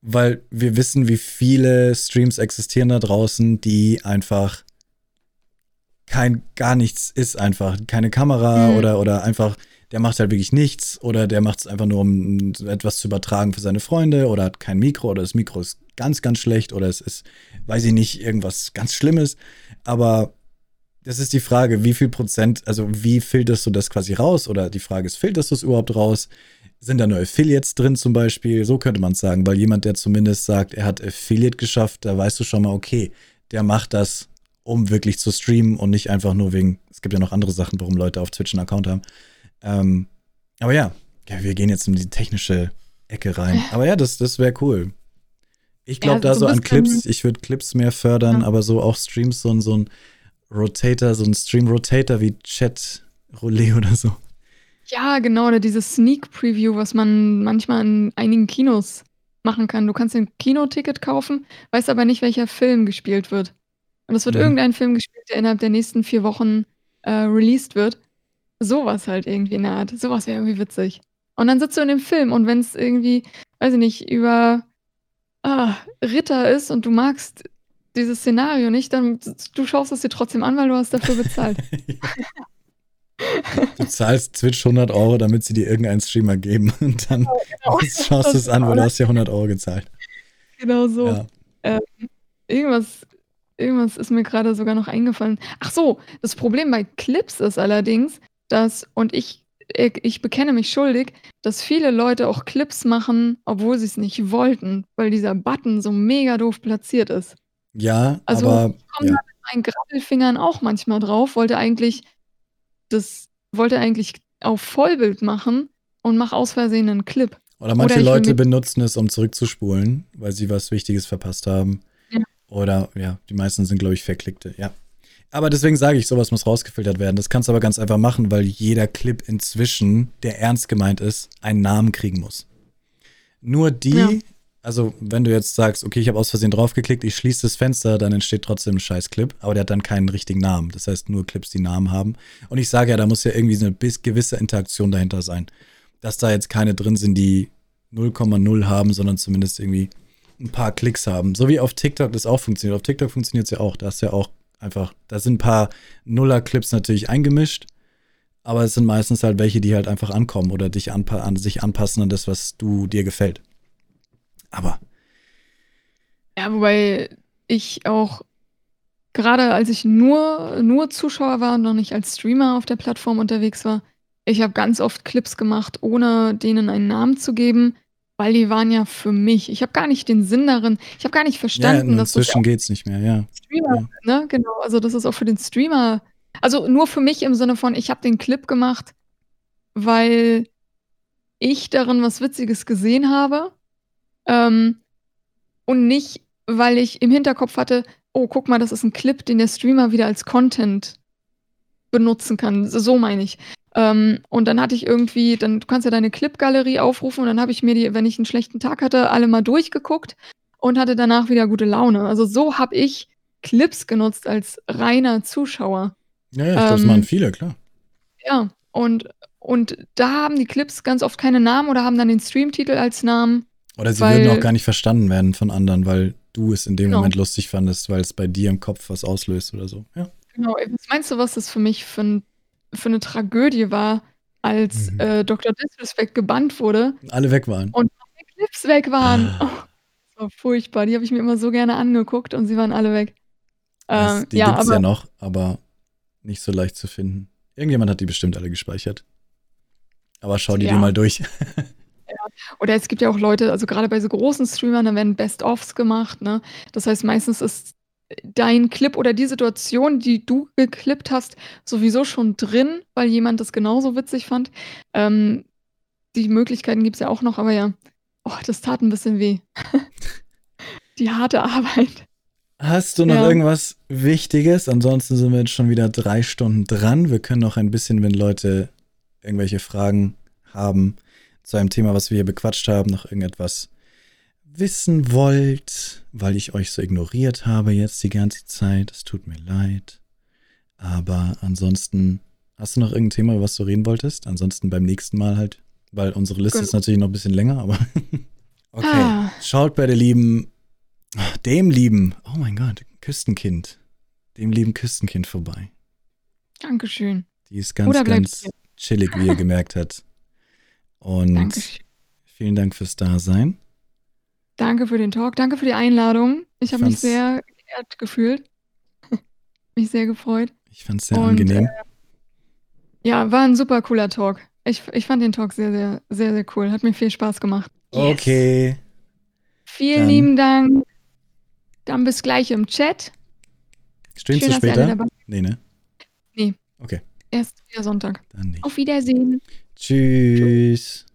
Weil wir wissen, wie viele Streams existieren da draußen, die einfach kein gar nichts ist einfach. Keine Kamera Mhm. oder oder einfach der macht halt wirklich nichts oder der macht's einfach nur, um etwas zu übertragen für seine Freunde oder hat kein Mikro oder das Mikro ist ganz, ganz schlecht oder es ist, weiß ich nicht, irgendwas ganz Schlimmes. Aber das ist die Frage, wie viel Prozent also, wie filterst du das quasi raus? Oder die Frage ist, filterst du's überhaupt raus? Sind da nur Affiliates drin zum Beispiel? So könnte man's sagen, weil jemand, der zumindest sagt, er hat Affiliate geschafft, da weißt du schon mal, okay, der macht das, um wirklich zu streamen und nicht einfach nur wegen es gibt ja noch andere Sachen, warum Leute auf Twitch 'n Account haben. Ähm, aber ja, ja, wir gehen jetzt in die technische Ecke rein. Aber ja, das das wäre cool. Ich Ja, glaube da so an Clips ich würde Clips mehr fördern, Ja. aber so auch Streams, so 'n so 'n Rotator, so 'n Stream-Rotator wie Chat Roulette oder so. Ja, genau, oder dieses Sneak Preview, was man manchmal in einigen Kinos machen kann. Du kannst dir 'n Kinoticket kaufen, weißt aber nicht, welcher Film gespielt wird. Und es wird Mhm. irgendein Film gespielt, der innerhalb der nächsten 4 Wochen, äh, released wird. Sowas halt irgendwie in der Art. Sowas wäre irgendwie witzig. Und dann sitzt du in dem Film und wenn es irgendwie, weiß ich nicht, über ah, Ritter ist und du magst dieses Szenario nicht, dann du schaust es dir trotzdem an, weil du hast dafür bezahlt. Du zahlst Twitch 100 Euro, damit sie dir irgendeinen Streamer geben und dann genau, genau. schaust du es an, weil du hast ja 100 Euro gezahlt. Genau so. Ja. Ähm, irgendwas, irgendwas ist mir gerade sogar noch eingefallen. Ach so, das Problem bei Clips ist allerdings, dass, und ich, ich bekenne mich schuldig, dass viele Leute auch Clips machen, obwohl sie es nicht wollten, weil dieser Button so mega doof platziert ist. Ja, also aber. Ich komme ja. da mit meinen Grabbelfingern auch manchmal drauf, wollte eigentlich das, wollte eigentlich auf Vollbild machen und mach aus Versehen einen Clip. Oder manche Oder Leute benutzen es, um zurückzuspulen, weil sie was Wichtiges verpasst haben. Ja. Oder ja, die meisten sind, glaube ich, verklickte, ja. Aber deswegen sage ich, sowas muss rausgefiltert werden. Das kannst du aber ganz einfach machen, weil jeder Clip inzwischen, der ernst gemeint ist, einen Namen kriegen muss. Nur die, ja. also wenn du jetzt sagst, okay, ich habe aus Versehen draufgeklickt, ich schließe das Fenster, dann entsteht trotzdem ein scheiß Clip, aber der hat dann keinen richtigen Namen. Das heißt nur Clips, die Namen haben. Und ich sage ja, da muss ja irgendwie so eine gewisse Interaktion dahinter sein. Dass da jetzt keine drin sind, die 0,0 haben, sondern zumindest irgendwie ein paar Klicks haben. So wie auf TikTok das auch funktioniert. Auf TikTok funktioniert es ja auch. Da ist ja auch Einfach, da sind ein paar Nuller-Clips natürlich eingemischt, aber es sind meistens halt welche, die halt einfach ankommen oder dich anpa an sich anpassen an das, was du dir gefällt. Aber. Ja, wobei ich auch gerade als ich nur, nur Zuschauer war und noch nicht als Streamer auf der Plattform unterwegs war, ich habe ganz oft Clips gemacht, ohne denen einen Namen zu geben, weil die waren ja für mich. Ich habe gar nicht den Sinn darin. Ich habe gar nicht verstanden, ja, dass inzwischen geht es nicht mehr, ja. Streamer, ja. ne, genau. Also das ist auch für den Streamer. Also nur für mich im Sinne von, ich habe den Clip gemacht, weil ich darin was Witziges gesehen habe ähm, und nicht, weil ich im Hinterkopf hatte, oh, guck mal, das ist ein Clip, den der Streamer wieder als Content benutzen kann. So meine ich. Ähm, und dann hatte ich irgendwie, dann du kannst ja deine Clip-Galerie aufrufen und dann habe ich mir die, wenn ich einen schlechten Tag hatte, alle mal durchgeguckt und hatte danach wieder gute Laune. Also so habe ich Clips genutzt als reiner Zuschauer. Ja, ja, das ähm, machen viele, klar. Ja, und, und da haben die Clips ganz oft keine Namen oder haben dann den Streamtitel als Namen. Oder sie weil, würden auch gar nicht verstanden werden von anderen, weil du es in dem genau. Moment lustig fandest, weil es bei dir im Kopf was auslöst oder so. Ja. Genau, was meinst du, was das für mich für ein für eine Tragödie war, als mhm. äh, Dr. Disrespect gebannt wurde. Alle weg waren. Und die Clips weg waren. Ah. Oh, das war furchtbar. Die habe ich mir immer so gerne angeguckt und sie waren alle weg. Ähm, die ja, gibt es ja noch, aber nicht so leicht zu finden. Irgendjemand hat die bestimmt alle gespeichert. Aber schau die ja. dir mal durch. Oder es gibt ja auch Leute, also gerade bei so großen Streamern, da werden Best-ofs gemacht. Ne? Das heißt, meistens ist dein Clip oder die Situation, die du geklippt hast, sowieso schon drin, weil jemand das genauso witzig fand. Ähm, die Möglichkeiten gibt es ja auch noch, aber ja, oh, das tat ein bisschen weh. die harte Arbeit. Hast du noch ja. irgendwas Wichtiges? Ansonsten sind wir jetzt schon wieder drei Stunden dran. Wir können noch ein bisschen, wenn Leute irgendwelche Fragen haben zu einem Thema, was wir hier bequatscht haben, noch irgendetwas wissen wollt, weil ich euch so ignoriert habe jetzt die ganze Zeit. Es tut mir leid. Aber ansonsten, hast du noch irgendein Thema, was du reden wolltest? Ansonsten beim nächsten Mal halt, weil unsere Liste Gut. ist natürlich noch ein bisschen länger, aber. okay. Ah. Schaut bei der lieben, dem lieben, oh mein Gott, Küstenkind, dem lieben Küstenkind vorbei. Dankeschön. Die ist ganz, ganz chillig, wie ihr gemerkt habt. Und Dankeschön. vielen Dank fürs Dasein. Danke für den Talk, danke für die Einladung. Ich habe mich sehr geehrt gefühlt. mich sehr gefreut. Ich fand es sehr Und, angenehm. Äh, ja, war ein super cooler Talk. Ich, ich fand den Talk sehr, sehr, sehr, sehr cool. Hat mir viel Spaß gemacht. Yes. Okay. Vielen Dann. lieben Dank. Dann bis gleich im Chat. Streamst du später? Nee, ne? Nee. Okay. Erst wieder Sonntag. Dann nicht. Auf Wiedersehen. Tschüss.